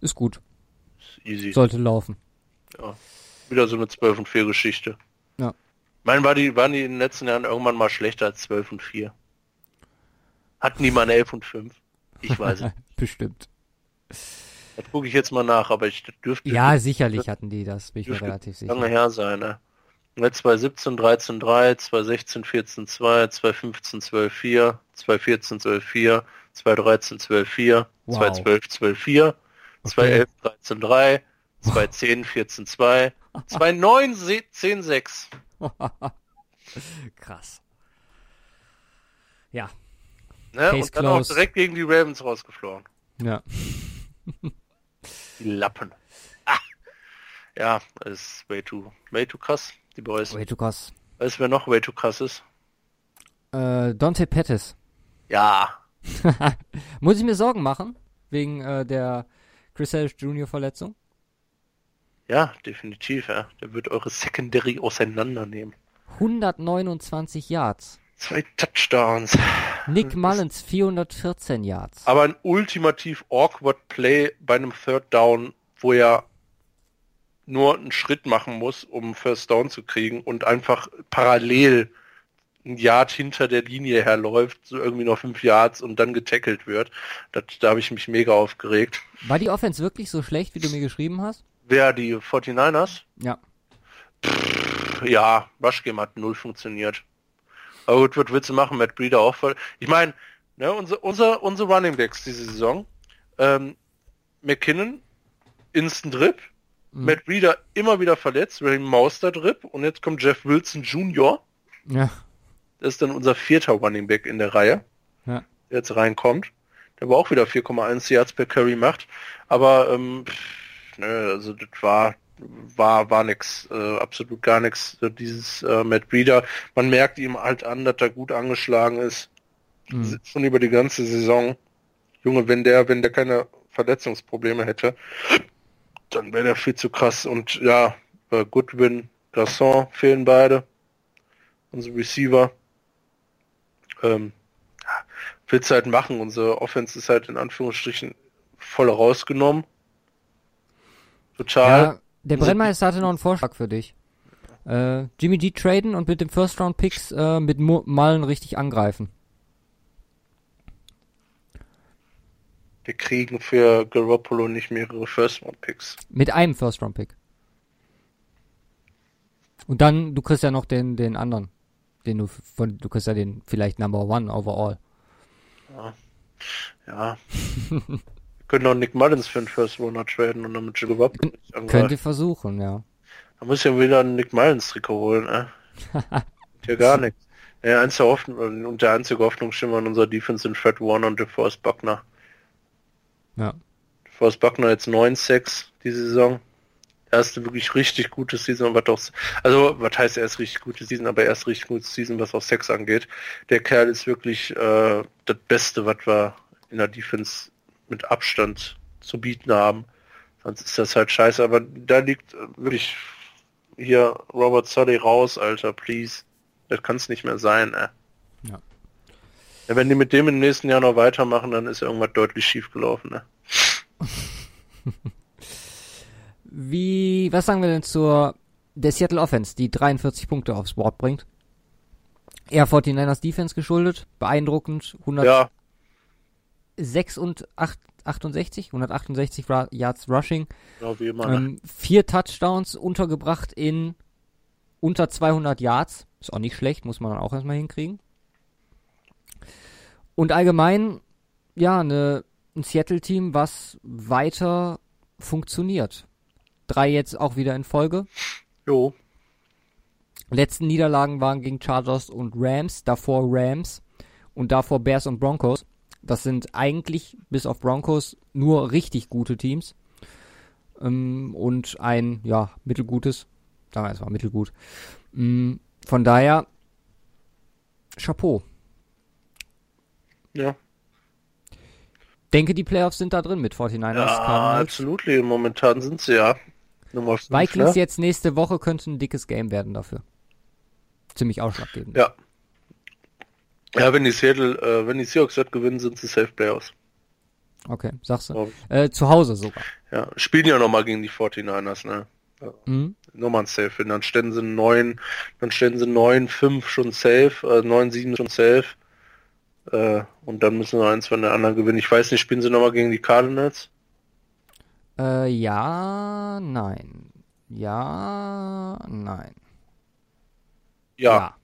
Ist gut. Ist Easy. Sollte laufen. Ja. Wieder so eine 12 und 4 Geschichte. Ja. Ich meine, war die, waren die in den letzten Jahren irgendwann mal schlechter als 12 und 4? Hatten die mal eine 11 und 5? Ich weiß es. Bestimmt. Das gucke ich jetzt mal nach, aber ich dürfte Ja, sicherlich hatten die das, bin ich mir dürfte relativ lange sicher. her sein, ne? Ne, 2017 13 3, 2016 14 2, 2015 12 4, 2014 12 4, 2013 12 4, Wow. 2012 12 4, 2011 13 3, 2010 14 2, 2009 se- 10 6. Krass. Ja, Ne? Und dann auch closed. direkt gegen die Ravens rausgeflogen. ja. Die Lappen. Ah. Ja, das ist way too, way too krass, die Boys. Way too krass. Weißt du, wer noch way too krass ist? Äh, Dante Pettis. Ja, Muss ich mir Sorgen machen? Wegen äh, der Chris Harris Jr. Verletzung? ja, definitiv, ja. Der wird eure Secondary auseinandernehmen. 129 Yards. Zwei Touchdowns. Nick Mullins 414 Yards. Aber ein ultimativ awkward Play bei einem Third Down, wo er nur einen Schritt machen muss, um First Down zu kriegen und einfach parallel ein Yard hinter der Linie herläuft, so irgendwie noch fünf Yards und dann getackelt wird. Das, da habe ich mich mega aufgeregt. War die Offense wirklich so schlecht, wie du mir geschrieben hast? Wer die 49ers? Ja. Ja, Rush Game hat null funktioniert. Aber gut, was willst du machen? Matt Breeder auch voll. Ich meine, ne, unser, unser, unsere Running Backs diese Saison, ähm, McKinnon, Instant Drip, mhm. Matt Reader immer wieder verletzt, Ray Mauster Drip und jetzt kommt Jeff Wilson Jr. Ja. Das ist dann unser vierter Running Back in der Reihe, ja. der jetzt reinkommt. Der aber auch wieder 4,1 Yards per Carry macht. Aber ähm, pff, nö, also das war war war nix, äh, absolut gar nichts. Dieses äh, Matt Breeder, man merkt ihm halt an, dass er gut angeschlagen ist, mhm. schon über die ganze Saison. Junge, wenn der wenn der keine Verletzungsprobleme hätte, dann wäre der viel zu krass. Und ja, äh, Goodwin, Garçon fehlen beide, unsere Receiver. Ähm, willst du halt machen. Unsere Offense ist halt in Anführungsstrichen voll rausgenommen. Total. Ja, der Brennmeister hatte noch einen Vorschlag für dich. Äh, Jimmy G traden und mit dem First Round Picks äh, mit Mullen richtig angreifen. Wir kriegen für Garoppolo nicht mehrere First Round Picks. Mit einem First Round Pick. Und dann, du kriegst ja noch den, den anderen. Den du von, du kriegst ja den vielleicht Number One overall. Ja. ja. Können auch Nick Mullins für einen First Runner traden und damit Jimmy Garoppolo. Könnt ihr versuchen, ja. Da muss ich ja wieder einen Nick Mullins Trikot holen, ne? ja gar nichts. Der einzige Hoffnung, und der einzige Hoffnungsschimmer in unserer Defense sind Fred Warner und DeForest Buckner. Ja. DeForest Buckner jetzt 9-6 die Saison. Erste wirklich richtig gute Season, was auch, also was heißt erst richtig gute Season, aber erst richtig gute Season, was auch Sex angeht. Der Kerl ist wirklich äh, das Beste, was wir in der Defense mit Abstand zu bieten haben. Sonst ist das halt scheiße, aber da liegt wirklich hier Robert Sully raus, Alter, please. Das kann es nicht mehr sein, ey. Ja. ja. Wenn die mit dem im nächsten Jahr noch weitermachen, dann ist irgendwas deutlich schief gelaufen, ne? Wie, was sagen wir denn zur der Seattle Offense, die 43 Punkte aufs Board bringt? Eher 49ers Defense geschuldet, beeindruckend, 100 ja. 6 und 8, 68, 168 Yards Rushing. Genau wie immer. Ne? Ähm, vier Touchdowns untergebracht in unter 200 Yards. Ist auch nicht schlecht, muss man dann auch erstmal hinkriegen. Und allgemein, ja, eine, ein Seattle-Team, was weiter funktioniert. Drei jetzt auch wieder in Folge. Jo. Letzten Niederlagen waren gegen Chargers und Rams, davor Rams und davor Bears und Broncos. Das sind eigentlich bis auf Broncos nur richtig gute Teams. Ähm, und ein, ja, mittelgutes, sagen wir erstmal mittelgut. Ähm, von daher, Chapeau. Ja. Denke, die Playoffs sind da drin mit 49ers. Ja, absolut. Momentan sind sie ja. Nummer 5, Vikings ne? jetzt nächste Woche könnte ein dickes Game werden dafür. Ziemlich ausschlaggebend. Ja. Ja, wenn die Seattle, äh, wenn die Seahawks dort gewinnen, sind sie Safe Playoffs. Okay, sagst du. Äh, zu Hause sogar. Ja, spielen ja nochmal gegen die 49ers, ne? Ja. Mhm. Nochmal ein Safe. Dann stellen sie neun, dann stellen sie neun, fünf schon safe, äh, neun, sieben schon safe. Äh, und dann müssen wir eins von der anderen gewinnen. Ich weiß nicht, spielen sie nochmal gegen die Cardinals? Äh, ja, nein. Ja, nein. Ja. Ja,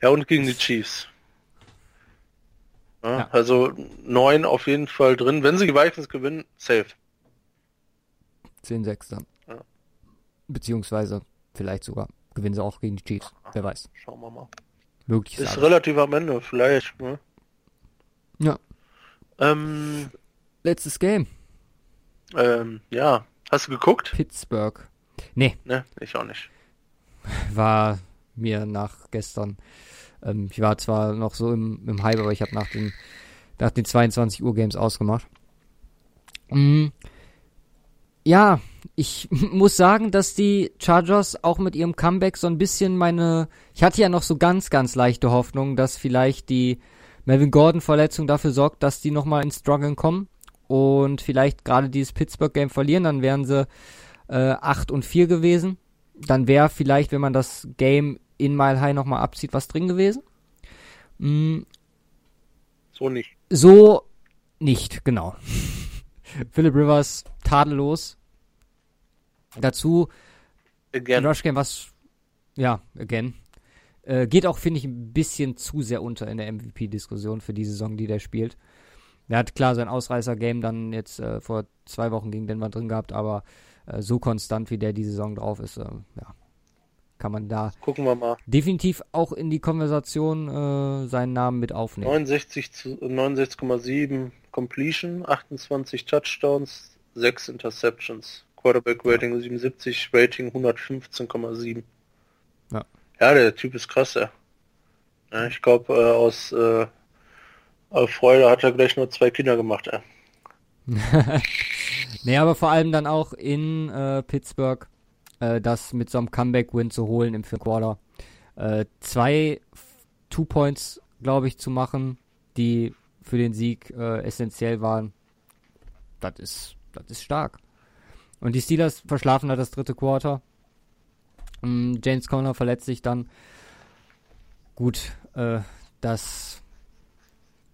ja und gegen die Chiefs. Ja, ja. Also neun auf jeden Fall drin. Wenn sie die Vikings gewinnen, safe. 10-6 dann. Ja. Beziehungsweise vielleicht sogar gewinnen sie auch gegen die Chiefs. Wer weiß. Schauen wir mal. Möglich ist alles. relativ am Ende, vielleicht. Ne? Ja. Ähm, Letztes Game. Ähm, ja. Hast du geguckt? Pittsburgh. Nee. Ne, ich auch nicht. War mir nach gestern. Ähm, ich war zwar noch so im, im Hype, aber ich habe nach den, nach den 22 Uhr Games ausgemacht. Mhm. Ja, ich muss sagen, dass die Chargers auch mit ihrem Comeback so ein bisschen meine. Ich hatte ja noch so ganz, ganz leichte Hoffnung, dass vielleicht die Melvin Gordon-Verletzung dafür sorgt, dass die nochmal ins Struggeln kommen und vielleicht gerade dieses Pittsburgh-Game verlieren, dann wären sie äh, 8 und 4 gewesen. Dann wäre vielleicht, wenn man das Game in Mile High nochmal abzieht, was drin gewesen. Mm. So nicht. So nicht, genau. Philip Rivers tadellos. Dazu again. Rush Game, was ja, again. Äh, geht auch, finde ich, ein bisschen zu sehr unter in der MVP-Diskussion für die Saison, die der spielt. Er hat klar sein Ausreißer-Game dann jetzt äh, vor zwei Wochen gegen Denver drin gehabt, aber äh, so konstant wie der die Saison drauf ist, äh, ja, kann man da Gucken wir mal. definitiv auch in die Konversation äh, seinen Namen mit aufnehmen. 69 zu 69,7 Completion, 28 Touchdowns, 6 Interceptions. Quarterback Rating 77, Rating 115,7. Ja. Ja, der Typ ist krass, ja. ja ich glaube, äh, aus äh, Freude hat er gleich nur zwei Kinder gemacht, ja. nee, aber vor allem dann auch in äh, Pittsburgh äh, das mit so einem Comeback-Win zu holen im vierten Quarter. Äh, zwei Two-Points, glaube ich, zu machen, die für den Sieg äh, essentiell waren. Das ist, das ist stark. Und die Steelers verschlafen da das dritte Quarter. Ähm, James Conner verletzt sich dann. Gut, äh, das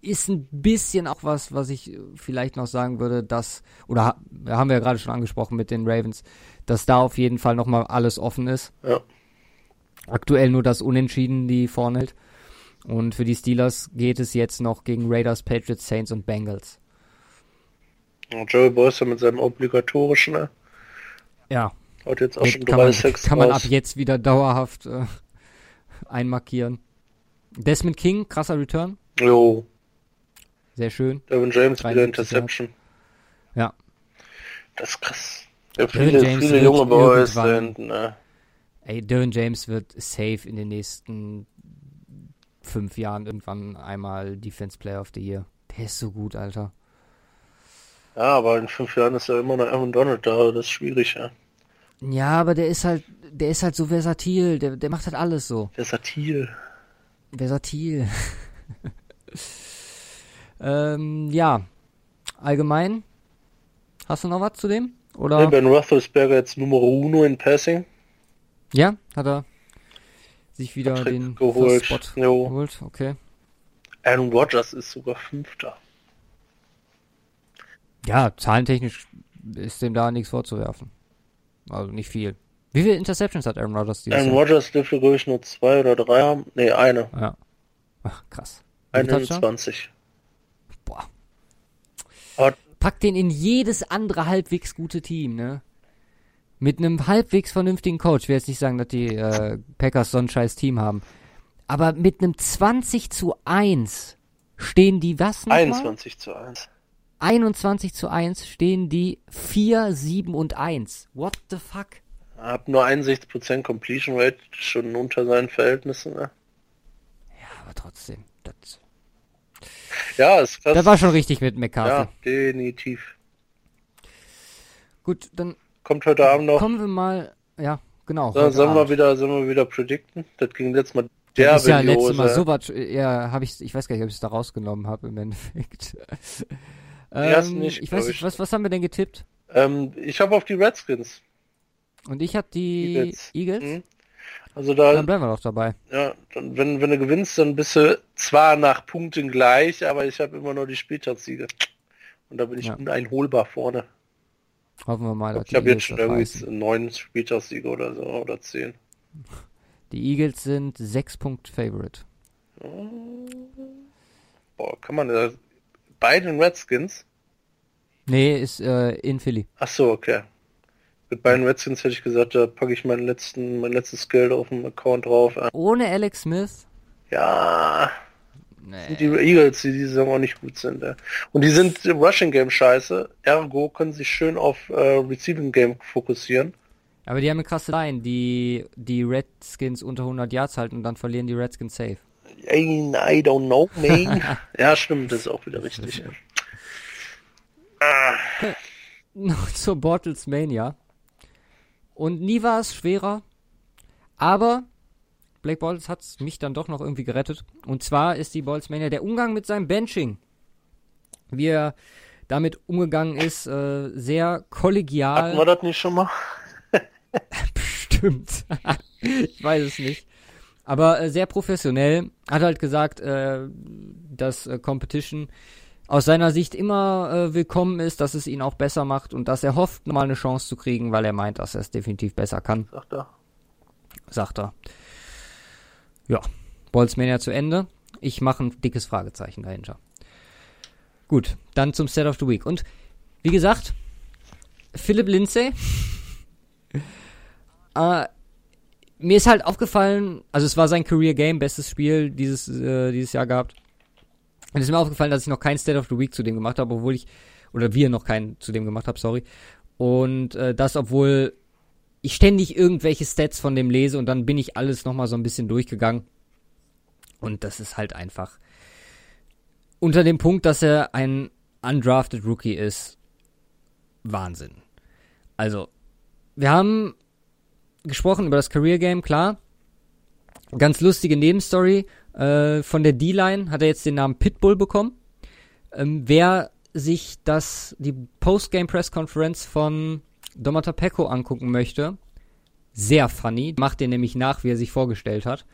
ist ein bisschen auch was, was ich vielleicht noch sagen würde, dass, oder haben wir ja gerade schon angesprochen mit den Ravens, dass da auf jeden Fall nochmal alles offen ist. Ja. Aktuell nur das Unentschieden, die vorne hält. Und für die Steelers geht es jetzt noch gegen Raiders, Patriots, Saints und Bengals. Und Joey Boyce mit seinem obligatorischen, ne? Ja. Hat jetzt auch schon kann man, kann man ab jetzt wieder dauerhaft äh, einmarkieren. Desmond King, krasser Return. Jo, Sehr schön. Devin James wieder 73 Interception. Ja. Das ist krass. Ja, viele, James viele wird junge Boys sind, ne? Ey, Derwin James wird safe in den nächsten fünf Jahren irgendwann einmal Defense Player of the Year. Der ist so gut, Alter. Ja, aber in fünf Jahren ist ja immer noch Aaron Donald da, das ist schwierig, ja. Ja, aber der ist halt, der ist halt so versatil. Der, der macht halt alles so. Versatil. Versatil. ähm, ja. Allgemein. Hast du noch was zu dem? Oder? Ja, ben Roethlisberger jetzt Nummer uno in Passing. Ja, hat er sich wieder Patrick den geholt. Spot Jo. geholt. Okay. Aaron Rodgers ist sogar Fünfter. Ja, zahlentechnisch ist dem da nichts vorzuwerfen. Also nicht viel. Wie viele Interceptions hat Aaron Rodgers dieses Aaron Jahr? Rodgers dürfte, glaube ich, nur zwei oder drei haben. Nee, eine. Ja. Ach, krass. Wie viele Touchdowns? 21. Pack den in jedes andere halbwegs gute Team, ne? Mit einem halbwegs vernünftigen Coach. Ich will jetzt nicht sagen, dass die äh, Packers so ein scheiß Team haben. Aber mit einem 20 zu 1 stehen die was nochmal? 21 zu 1. 21 zu 1 stehen die 4, 7 und 1. What the fuck? Hab nur 61% Completion Rate, schon unter seinen Verhältnissen. Ne? Ja, aber trotzdem. Das, Ja, ist krass. das war schon richtig mit McCarthy. ja, definitiv. Gut, dann Kommt heute Abend noch. kommen wir mal. Ja, genau. So, sollen wir wieder, sollen wir wieder predikten? Das ging letztes Mal Das ist ja letztes Mal so was. Ja, habe ich. Ich weiß gar nicht, ob ich es da rausgenommen habe im Endeffekt. ähm, nicht, ich weiß nicht, ich. was, was haben wir denn getippt? Ähm, ich habe auf die Redskins. Und ich hatte die Eagles. Eagles. Mhm. Also da, Dann bleiben wir doch dabei. ja, dann, wenn, wenn du gewinnst, dann bist du zwar nach Punkten gleich, aber ich habe immer nur die Spieltagssiege. Und da bin ich Ja. uneinholbar vorne. Hoffen wir mal, dass Ich die habe jetzt schon irgendwie neun Spieltagssiege oder so, oder zehn. Die Eagles sind 6 Punkt Favorite. Boah, kann man da bei den Redskins? Nee, ist äh, in Philly. Ach so, okay. Mit beiden Redskins hätte ich gesagt, da packe ich meinen letzten, mein letztes Geld auf dem Account drauf. Ohne Alex Smith? Ja, Nee. die Eagles, die diese Saison auch nicht gut sind. Ja. Und die sind im Rushing Game scheiße. Ergo können sich schön auf äh, Receiving Game fokussieren. Aber die haben eine krasse Line, die die Redskins unter 100 Yards halten und dann verlieren die Redskins safe. Ey, I don't know, man. ja, stimmt, das ist auch wieder richtig. Ja. Noch zur Bortles Mania. Und nie war es schwerer, aber Blake Bortles hat mich dann doch noch irgendwie gerettet. Und zwar ist die Bortles Mania der Umgang mit seinem Benching. Wie er damit umgegangen ist, äh, sehr kollegial. Hatten wir das nicht schon mal? Bestimmt. ich weiß es nicht. Aber äh, sehr professionell. Hat halt gesagt, äh, dass äh, Competition aus seiner Sicht immer äh, willkommen ist, dass es ihn auch besser macht und dass er hofft, mal eine Chance zu kriegen, weil er meint, dass er es definitiv besser kann, Sagt er. sagt er. Ja, Bolzmania zu Ende. Ich mache ein dickes Fragezeichen dahinter. gut, dann zum Set of the Week. Und wie gesagt, Philip Lindsay. äh, mir ist halt aufgefallen, also es war sein Career Game, bestes Spiel dieses, äh, dieses Jahr gehabt. Und es ist mir aufgefallen, dass ich noch kein State of the Week zu dem gemacht habe, obwohl ich, oder wir noch keinen zu dem gemacht haben, sorry. Und äh, das, obwohl ich ständig irgendwelche Stats von dem lese und dann bin ich alles nochmal so ein bisschen durchgegangen. Und das ist halt einfach unter dem Punkt, dass er ein undrafted Rookie ist. Wahnsinn. Also, wir haben gesprochen über das Career Game, klar. Ganz lustige Nebenstory. Äh, von der D-Line hat er jetzt den Namen Pitbull bekommen. Ähm, wer sich das, die Postgame Press Conference von Domata Pecco angucken möchte, sehr funny. Macht den nämlich nach, wie er sich vorgestellt hat.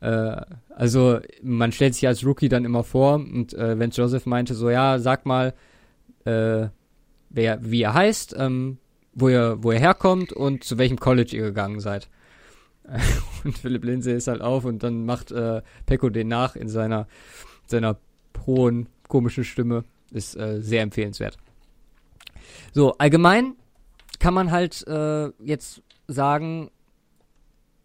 Äh, also, man stellt sich als Rookie dann immer vor und äh, wenn Joseph meinte so, ja, sag mal, äh, wer, wie er heißt, ähm, wo ihr, wo ihr herkommt und zu welchem College ihr gegangen seid. und Philipp Lindsay ist halt auf und dann macht äh, Pecco den nach in seiner, seiner hohen, komischen Stimme. Ist äh, sehr empfehlenswert. So, allgemein kann man halt äh, jetzt sagen,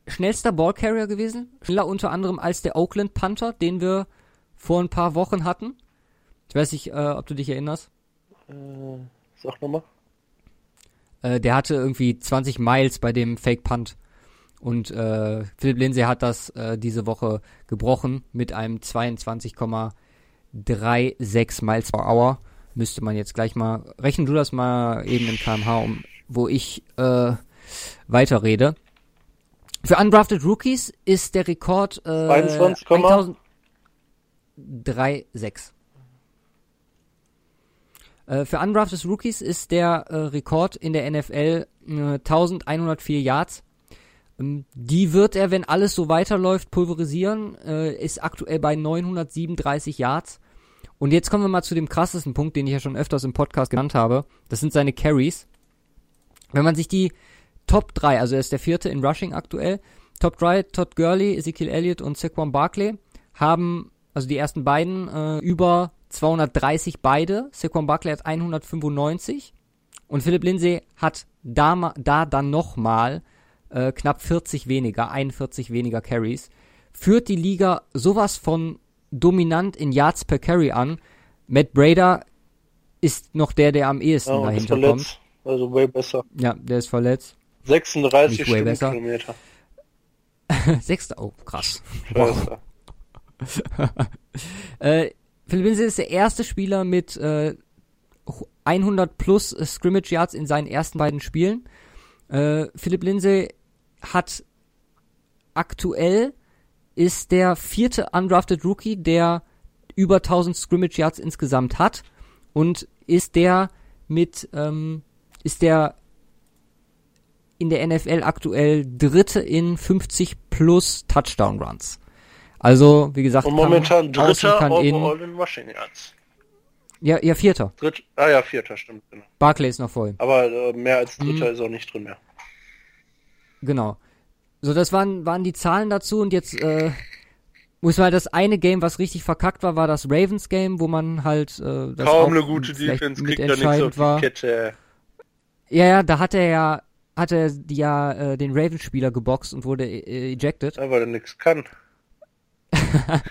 schnellster Ballcarrier gewesen. Schneller unter anderem als der Oakland Panther, den wir vor ein paar Wochen hatten. Ich weiß nicht, äh, ob du dich erinnerst. Äh, sag nochmal. Äh, der hatte irgendwie 20 Miles bei dem Fake Punt. Und äh, Philipp Lindsay hat das äh, diese Woche gebrochen mit einem 22,36 Miles per Hour. Müsste man jetzt gleich mal, rechnen du das mal eben in kmh, um, wo ich äh, weiterrede. Für undrafted Rookies ist der Rekord äh, 22,36. Äh, für undrafted Rookies ist der äh, Rekord in der NFL äh, 1104 Yards. Ähm, die wird er, wenn alles so weiterläuft, pulverisieren. Äh, ist aktuell bei 937 Yards. Und jetzt kommen wir mal zu dem krassesten Punkt, den ich ja schon öfters im Podcast genannt habe. Das sind seine Carries. Wenn man sich die Top 3, also er ist der vierte in Rushing aktuell, Top 3, Todd Gurley, Ezekiel Elliott und Saquon Barkley haben, also die ersten beiden, äh, über 230 beide. Saquon Barkley hat 195 und Philipp Lindsay hat da, da dann nochmal äh, knapp 40 weniger, 41 weniger Carries. Führt die Liga sowas von dominant in Yards per Carry an. Matt Brader ist noch der, der am ehesten ja, dahinter kommt. Also way besser. Ja, der ist verletzt. 36 Stundenkilometer. Sechster, oh, krass. Wow. äh, Philipp Lindsay ist der erste Spieler mit äh, 100 plus Scrimmage Yards in seinen ersten beiden Spielen. Äh, Philipp Lindsay hat aktuell ist der vierte undrafted Rookie, der über 1000 Scrimmage Yards insgesamt hat und ist der mit ähm, ist der in der NFL aktuell dritte in 50 plus Touchdown Runs. Also, wie gesagt, und momentan kann, dritter kann in, in Rushing Yards. Ja, ja, vierter. Dritt, ah ja, vierter, stimmt, genau. Barclay ist noch voll. Aber äh, mehr als dritter mhm. ist auch nicht drin mehr. Genau. So, das waren, waren die Zahlen dazu und jetzt äh, muss man halt das eine Game, was richtig verkackt war, war das Ravens Game, wo man halt äh, das kaum eine gute Defense kriegt da nichts auf die war. Kette. Ja, ja, da hat er ja hat er ja äh, den Ravens Spieler geboxt und wurde äh, ejected. Ja, weil er nichts kann.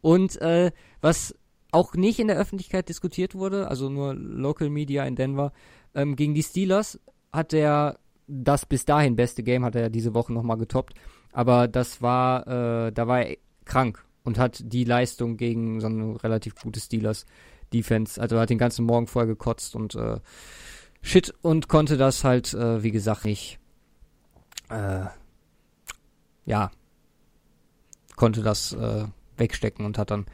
und äh, was auch nicht in der Öffentlichkeit diskutiert wurde, also nur Local Media in Denver, ähm, gegen die Steelers hat er das bis dahin beste Game hat er diese Woche nochmal getoppt. Aber das war, äh, da war er krank und hat die Leistung gegen so ein relativ gutes Steelers Defense, also hat den ganzen Morgen vorher gekotzt und äh, shit und konnte das halt, äh, wie gesagt, nicht, äh, ja, konnte das äh, wegstecken und hat dann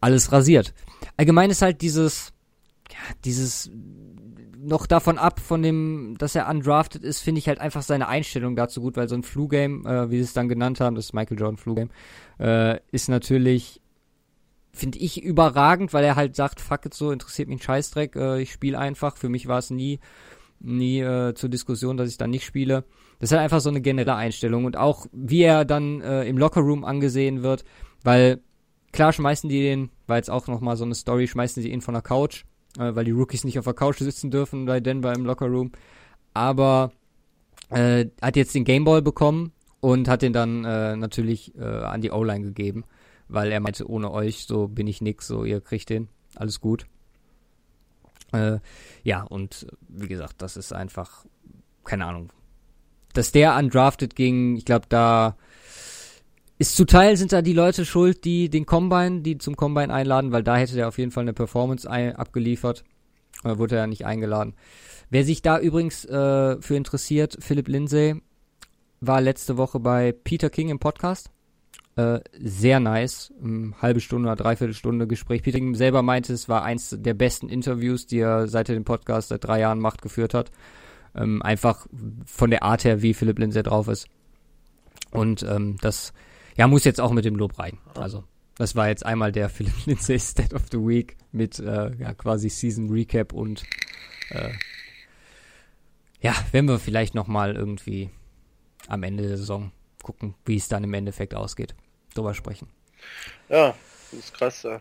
alles rasiert. Allgemein ist halt dieses, ja, dieses noch davon ab, von dem, dass er undrafted ist, finde ich halt einfach seine Einstellung dazu gut, weil so ein Flu-Game, äh, wie sie es dann genannt haben, das Michael Jordan Flu-Game, äh, ist natürlich, finde ich, überragend, weil er halt sagt, fuck it so, interessiert mich ein Scheißdreck, äh, ich spiele einfach. Für mich war es nie, nie äh, zur Diskussion, dass ich dann nicht spiele. Das ist halt einfach so eine generelle Einstellung und auch, wie er dann äh, im Lockerroom angesehen wird, weil klar schmeißen die den, war jetzt auch nochmal so eine Story, schmeißen sie ihn von der Couch, äh, weil die Rookies nicht auf der Couch sitzen dürfen bei Denver im Lockerroom. Aber äh, hat jetzt den Gameball bekommen und hat den dann äh, natürlich äh, an die O-Line gegeben, weil er meinte, ohne euch, so bin ich nix, so ihr kriegt den, alles gut. Äh, ja, und wie gesagt, das ist einfach, keine Ahnung. Dass der undrafted ging, ich glaube, da ist zu Teil sind da die Leute schuld, die den Combine, die zum Combine einladen, weil da hätte der auf jeden Fall eine Performance ein, abgeliefert. Äh, wurde er nicht eingeladen. Wer sich da übrigens äh, für interessiert, Philipp Lindsay war letzte Woche bei Peter King im Podcast. Äh, sehr nice. Um, halbe Stunde oder dreiviertel Stunde Gespräch. Peter King selber meinte, es war eins der besten Interviews, die er seit er den Podcast seit drei Jahren macht, geführt hat. Ähm, einfach von der Art her, wie Philipp Lindsay drauf ist. Und ähm, das ja, muss jetzt auch mit dem Lob rein. Also, das war jetzt einmal der Philipp Lindsay State of the Week mit äh, ja, quasi Season Recap und äh, ja, wenn wir vielleicht nochmal irgendwie am Ende der Saison gucken, wie es dann im Endeffekt ausgeht, drüber sprechen. Ja, das ist krass. Ja.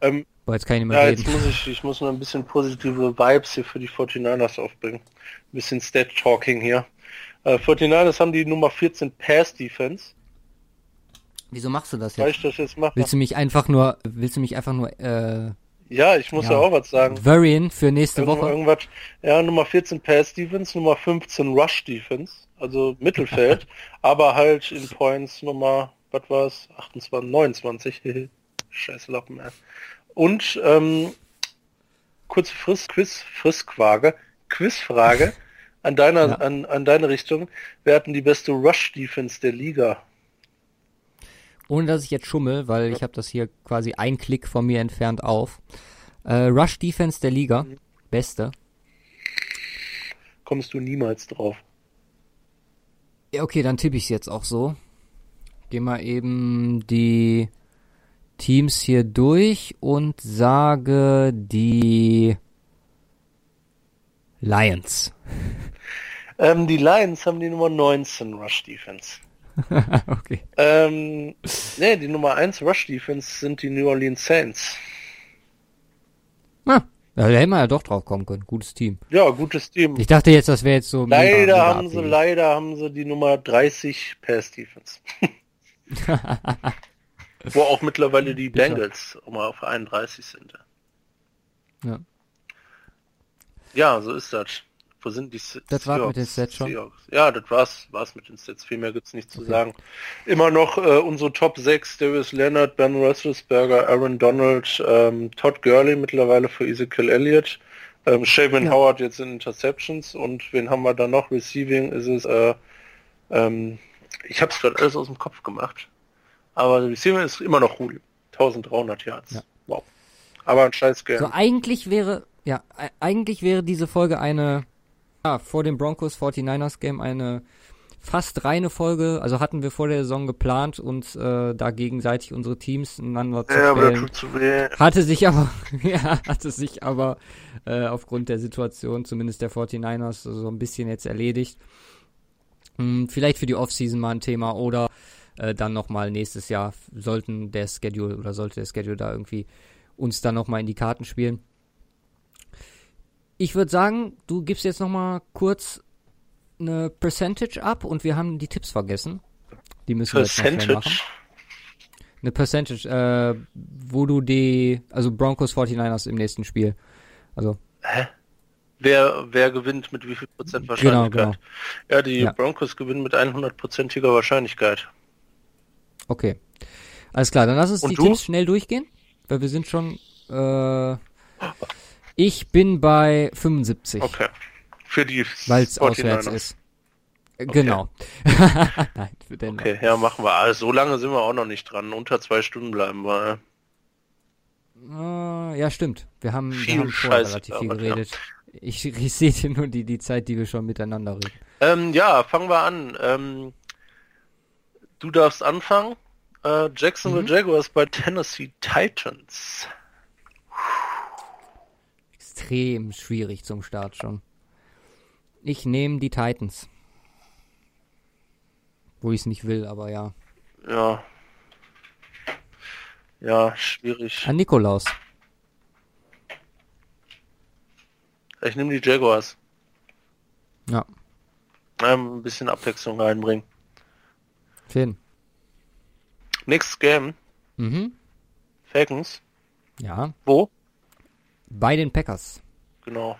Ähm, Boah, jetzt kann ich nicht mehr ja, reden. Jetzt muss ich, ich muss noch ein bisschen positive Vibes hier für die 49ers aufbringen. Ein bisschen Stat-Talking hier. Äh, 49ers haben die Nummer 14 Pass-Defense. Wieso machst du das jetzt? ich das jetzt machen? Willst du mich einfach nur, willst du mich einfach nur, äh, Ja, ich muss ja, Ja. auch was sagen. worryen für nächste Irgend- Woche? Irgendwas, ja, Nummer 14 Pass Defense, Nummer 15 Rush Defense, also Mittelfeld, aber halt in Points Nummer, was war's, 28, 29, scheiß Lappen, ey. Und, ähm, kurze Friss, Quiz, Frissfrage, Quizfrage an deiner, Ja. an, an deine Richtung. Wer hat denn die beste Rush Defense der Liga? Ohne dass ich jetzt schummel, weil ich habe das hier quasi ein Klick von mir entfernt auf. Äh, Rush Defense der Liga, Mhm. beste. Kommst du niemals drauf. Ja, okay, dann tippe ich jetzt auch so. Geh mal eben die Teams hier durch und sage die Lions. Ähm, die Lions haben die Nummer 19 Rush Defense. okay. Ähm, nee, die Nummer 1 Rush Defense sind die New Orleans Saints. Ah, da hätten wir ja doch drauf kommen können. Gutes Team. Ja, gutes Team. Ich dachte jetzt, das wäre jetzt so. Leider mega haben sie, abwegig. leider haben sie die Nummer 30 Pass Defense. Wo auch mittlerweile die. Bengals mal auf 31 sind. Ja. Ja, so ist das. Wo sind die Se- Das war's mit den? Stats schon? Seahawks. Ja, das war's, war's mit den Stats. Viel mehr gibt's nicht zu Okay. sagen. Immer noch äh, unsere Top 6, Darius Leonard, Ben Roethlisberger, Aaron Donald, ähm, Todd Gurley mittlerweile für Ezekiel Elliott, ähm, Shaven Ja. Howard jetzt in Interceptions und wen haben wir da noch? Receiving ist es, äh, ähm, ich hab's gerade alles aus dem Kopf gemacht. Aber Receiving ist immer noch Julio. 1300 Yards. Ja. Wow. Aber ein scheiß Game. So, eigentlich wäre, ja, e- eigentlich wäre diese Folge eine, ja, vor dem Broncos 49ers Game eine fast reine Folge. Also hatten wir vor der Saison geplant, uns äh, da gegenseitig unsere Teams einander zu ja, aber stellen. tut zu weh. Hatte sich aber, ja, hatte sich aber äh, aufgrund der Situation, zumindest der 49ers, so ein bisschen jetzt erledigt. Hm, vielleicht für die Offseason mal ein Thema oder äh, dann nochmal nächstes Jahr sollten der Schedule oder sollte der Schedule da irgendwie uns dann nochmal in die Karten spielen. Ich würde sagen, du gibst jetzt nochmal kurz eine Percentage ab und wir haben die Tipps vergessen. Die müssen wir jetzt noch machen. Percentage. Eine Percentage, äh, wo du die, also Broncos 49ers im nächsten Spiel. Also, Wer, wer gewinnt mit wie viel Prozent Genau, Wahrscheinlichkeit? genau. Ja, die Ja. Broncos gewinnen mit 100%iger Wahrscheinlichkeit. okay. Alles klar, dann lass uns Und die du? Tipps schnell durchgehen, weil wir sind schon, äh, ich bin bei 75, Okay. Für die weil es 49ers. auswärts ist. Äh, Genau. Nein, für Denver. Okay, ja, machen wir. Also, so lange sind wir auch noch nicht dran. Unter zwei Stunden bleiben wir. Äh, ja, stimmt. Wir haben, wir Viel haben vorher relativ viel gelabert, ja. geredet. Ich, ich sehe nur die, die Zeit, die wir schon miteinander reden. Ähm, ja, fangen wir an. Ähm, du darfst anfangen. Äh, Jacksonville Mhm. Jaguars bei Tennessee Titans. Extrem schwierig zum Start schon. Ich nehme die Titans. Wo ich es nicht will, aber ja. Ja. Ja, schwierig. An Nikolaus. Ich nehme die Jaguars. Ja. Ähm, ein bisschen Abwechslung reinbringen. Finn. Nächstes Game. Mhm. Falcons. Ja. Wo? Bei den Packers. Genau.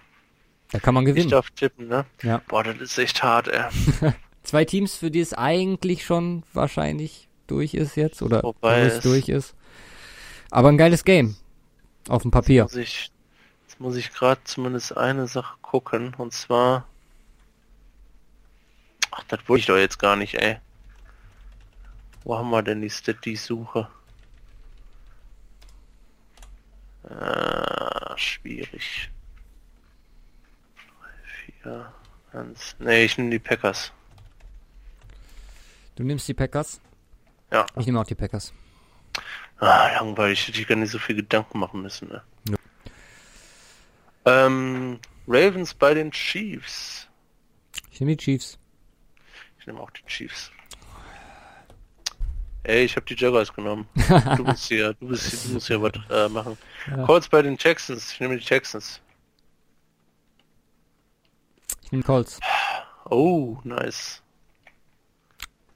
Da kann man Ich gewinnen. darf tippen, ne? Ja. Boah, das ist echt hart, ey. Zwei Teams, für die es eigentlich schon wahrscheinlich durch ist jetzt oder Vorbei wo es durch ist. Aber ein geiles Game. Auf dem Papier. Muss ich, jetzt muss ich gerade zumindest eine Sache gucken, und zwar... Ach, das wollte ich doch jetzt gar nicht, ey. Wo haben wir denn die Stat, die ich suche? Äh, schwierig. 3, 4, 1. Nee, ich nehme die Packers. Du nimmst die Packers? Ja. Ich nehme auch die Packers. Ah, langweilig, hätte ich gar nicht so viel Gedanken machen müssen, ne? Ja. Ähm, Ravens bei den Chiefs. Ich nehme die Chiefs. Ich nehme auch die Chiefs. Ey, ich habe die Jaguars genommen. Du musst hier, du bist hier, du musst hier was äh, machen. Ja. Colts bei den Texans. Ich nehme die Texans. Ich nehme Colts. Oh, nice.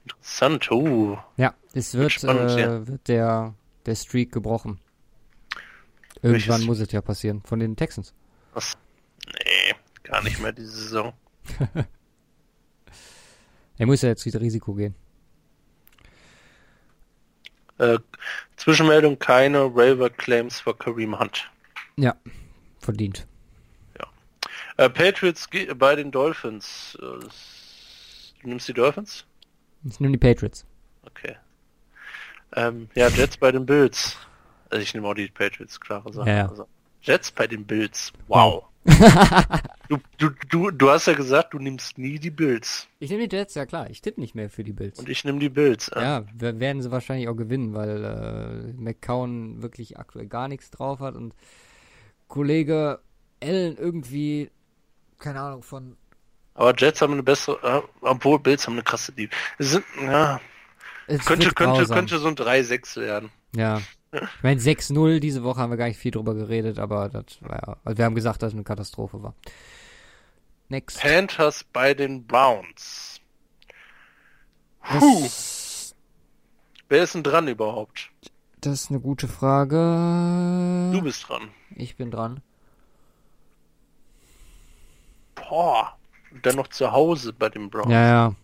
Interessant. Oh, Ja, es wird, spannend, äh, ja. wird der, der Streak gebrochen. Irgendwann Welches? muss es ja passieren. Von den Texans. was? Nee, gar nicht mehr diese Saison. Er muss ja jetzt wieder Risiko gehen. Äh, Zwischenmeldung, keine Raver Claims für Kareem Hunt. Ja, verdient. Äh, Patriots bei den Dolphins. Äh, du nimmst die Dolphins? Ich nehme die Patriots. Okay. Ähm, ja, Jets bei den Bills. Also ich nehme auch die Patriots, klare Sache. Ja, ja. Also, Jets bei den Bills. Wow. Du, du, du, du hast ja gesagt, du nimmst nie die Bills. Ich nehme die Jets, ja klar. Ich tippe nicht mehr für die Bills. Und ich nehme die Bills. Äh, Ja, wer- werden sie wahrscheinlich auch gewinnen, weil äh, McCown wirklich aktuell gar nichts drauf hat und Kollege Allen irgendwie, keine Ahnung, von. Aber Jets haben eine bessere, äh, obwohl Bills haben eine krasse Dieb. Es sind, ja, Es könnte, könnte, grausam. könnte so ein 3-6 werden. Ja. Ich meine, 6-0, diese Woche haben wir gar nicht viel drüber geredet, aber das war ja. Also wir haben gesagt, dass es eine Katastrophe war. Next. Panthers bei den Browns. Puh, Das, wer ist denn dran überhaupt? das ist eine gute Frage. Du bist dran. Ich bin dran. Boah. Und dann noch zu Hause bei den Browns. Ja, ja.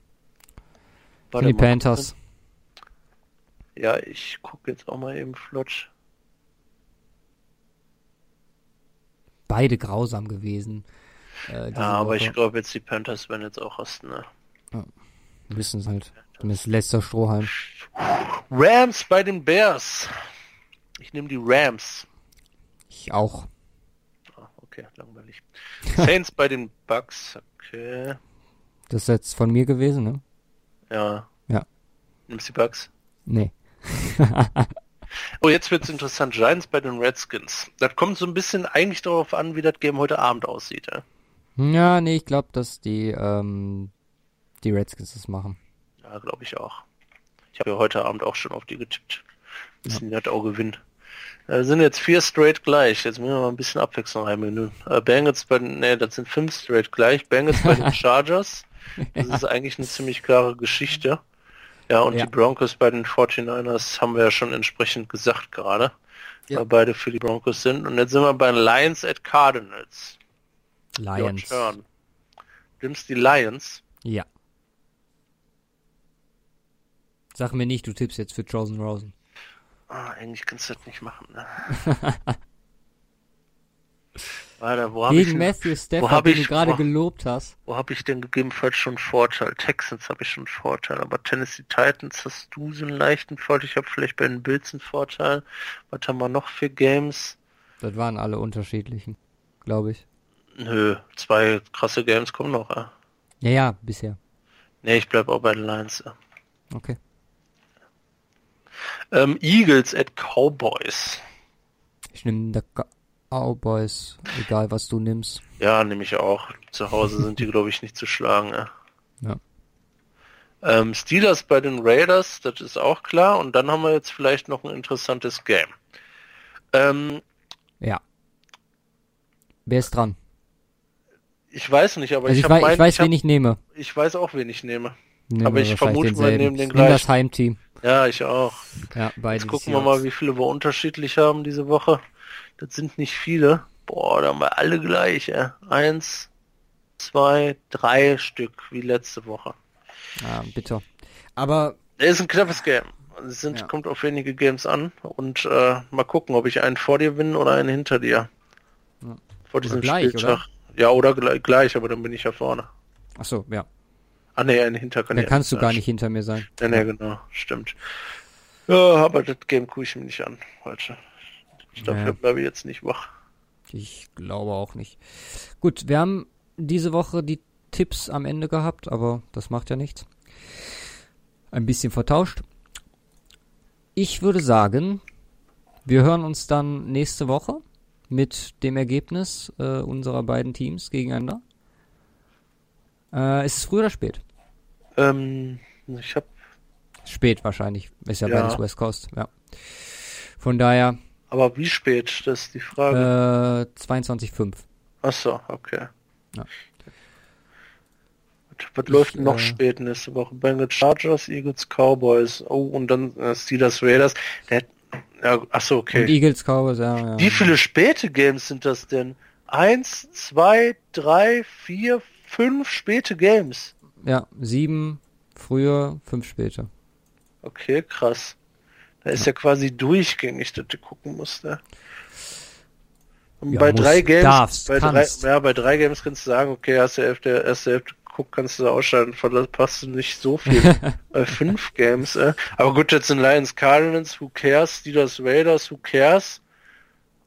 Warte die mal. Panthers. Ja, ich gucke jetzt auch mal eben flott. Beide grausam gewesen. Äh, Ja, aber Woche. ich glaube jetzt die Panthers werden jetzt auch rasten, ne? müssen es halt. Zumindest letzter Strohhalm. Rams bei den Bears. Ich nehme die Rams. Ich auch. Ah, okay, langweilig. Saints bei den Bucks. Okay. Das ist jetzt von mir gewesen, ne? Ja. Ja. Nimmst die Bucks? Nee. Oh, jetzt wird's interessant. Giants bei den Redskins. Das kommt so ein bisschen eigentlich darauf an, wie das Game heute Abend aussieht. Ja, Ja, nee, ich glaube, dass die, ähm, die Redskins das machen. ja glaube ich auch. Ich habe ja heute Abend auch schon auf die getippt. Wissen die hat auch gewinnen. Äh, sind jetzt vier straight gleich. Jetzt müssen wir mal ein bisschen Abwechslung reinbringen. Äh, Bengals bei den, nee, das sind fünf straight gleich. Bengals bei den Chargers. Das ist eigentlich eine ziemlich klare Geschichte. Ja, und Ja. die Broncos bei den 49ers haben wir ja schon entsprechend gesagt gerade. Ja. Weil beide für die Broncos sind. Und jetzt sind wir bei Lions at Cardinals. Lions. nimmst die Lions. Ja. Sag mir nicht, du tippst jetzt für Chosen Rosen. Ah, eigentlich kannst du das nicht machen, ne? Warte, wo ich, Gegen denn- Matthew Stafford, den ich- du gerade wo- gelobt hast. wo habe ich denn gegebenenfalls schon Vorteil? Texans habe ich schon Vorteil, aber Tennessee Titans hast du so einen leichten Vorteil. Ich habe vielleicht bei den Bills einen Vorteil. Was haben wir noch für Games? Das waren alle unterschiedlichen, glaube ich. Nö, zwei krasse Games kommen noch. Äh. Ja, ja, bisher. Nee, ich bleib auch bei den Lions. Äh. Okay. Ähm, Eagles at Cowboys. Ich nehme der Cowboys, egal was du nimmst. Ja, nehme ich auch. Zu Hause sind die, glaube ich, nicht zu schlagen. Äh. Ja. Ähm, Steelers bei den Raiders, das ist auch klar. Und dann haben wir jetzt vielleicht noch ein interessantes Game. Ähm, Ja. Wer ist dran? ich weiß nicht, aber Also ich, ich, hab wei mein, ich weiß, ich, hab, wen ich nehme. ich weiß auch, wen ich nehme. Nehmen aber wir ich vermute denselben. nehmen den Ich nehme das gleichen. Heimteam. Ja, ich auch. Ja, Jetzt gucken wir mal, wie viele wir unterschiedlich haben diese Woche. Das sind nicht viele. Boah, da haben wir alle gleich. Ey. Eins, zwei, drei Stück, wie letzte Woche. Ja, bitter. Aber Es ist ein knappes Game. Es sind, Ja. kommt auf wenige Games an. Und äh, mal gucken, ob ich einen vor dir bin oder einen hinter dir. Ja. Vor diesem gleich, Spieltag. Ja, oder gleich, gleich, aber dann bin ich ja vorne. ach so, ja. Ah nee, einen hinter kann Dann kannst du nicht gar nicht hinter mir sein. Ja, nee, genau, stimmt. Ja, aber das Game gucke ich mir nicht an heute. Ich glaube, Ja. ich bleibe jetzt nicht wach. Ich glaube auch nicht. Gut, wir haben diese Woche die Tipps am Ende gehabt, aber das macht ja nichts. Ein bisschen vertauscht. Ich würde sagen, wir hören uns dann nächste Woche mit dem Ergebnis äh, unserer beiden Teams gegeneinander. Äh, ist es früh oder spät? Ähm, ich habe Spät wahrscheinlich. Ist ja, Ja. beides West Coast, ja. Von daher Aber wie spät? Das ist die Frage. äh, 22,5. Ach so, okay. Ja. Was, was läuft noch äh, spät nächste Woche? Bengals Chargers, Eagles, Cowboys. Oh, und dann äh, Steelers Raiders. Der, ja, ach so, Und okay. Eagles Cowboys, ja, ja. Wie viele späte Games sind das denn? Eins, zwei, drei, vier, fünf späte Games. Ja, sieben früher, fünf später. Okay, krass. Da ist ja quasi durchgängig, dass du gucken musst. Ne? Und Ja, bei drei Games, darfst, bei drei, kannst. ja, bei drei Games kannst du sagen, okay, hast du Hälfte, erste Hälfte guck, kannst du ausschalten, verpasst du nicht so viel. bei fünf Games, äh. Aber gut, jetzt sind Lions Cardinals, who cares? Steelers Raiders, who cares?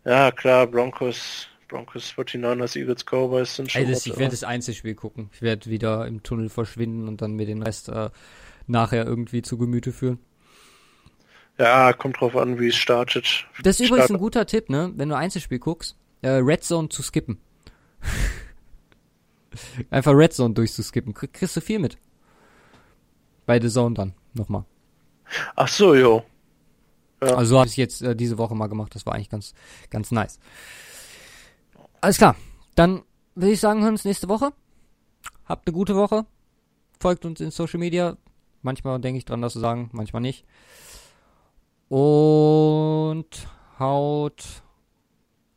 Ja, klar, Broncos, Broncos 49ers, Eagles, Cowboys sind schon was, ich werde das Einzelspiel gucken. Ich werde wieder im Tunnel verschwinden und dann mir den Rest äh, nachher irgendwie zu Gemüte führen. Ja, kommt drauf an, wie es startet. Das ist übrigens ein guter Tipp, ne? Wenn du Einzelspiel guckst, äh, Red Zone zu skippen. Einfach Red Zone durchzuskippen. Krieg, kriegst du viel mit. Bei The Zone dann, nochmal. Ach so, jo. Ja. Also so habe ich jetzt äh, diese Woche mal gemacht. Das war eigentlich ganz, ganz nice. Alles klar. Dann würde ich sagen, hören wir uns nächste Woche. Habt eine gute Woche. Folgt uns in Social Media. Manchmal denke ich dran, das zu sagen, manchmal nicht. Und haut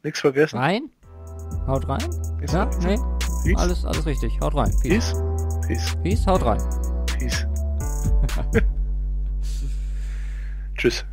Nichts vergessen. rein. Haut rein. Nichts Ja, vergessen. nee. Peace. Alles, alles richtig. Haut rein. Peace. Peace. Peace. Peace, haut rein. Peace. Tschüss.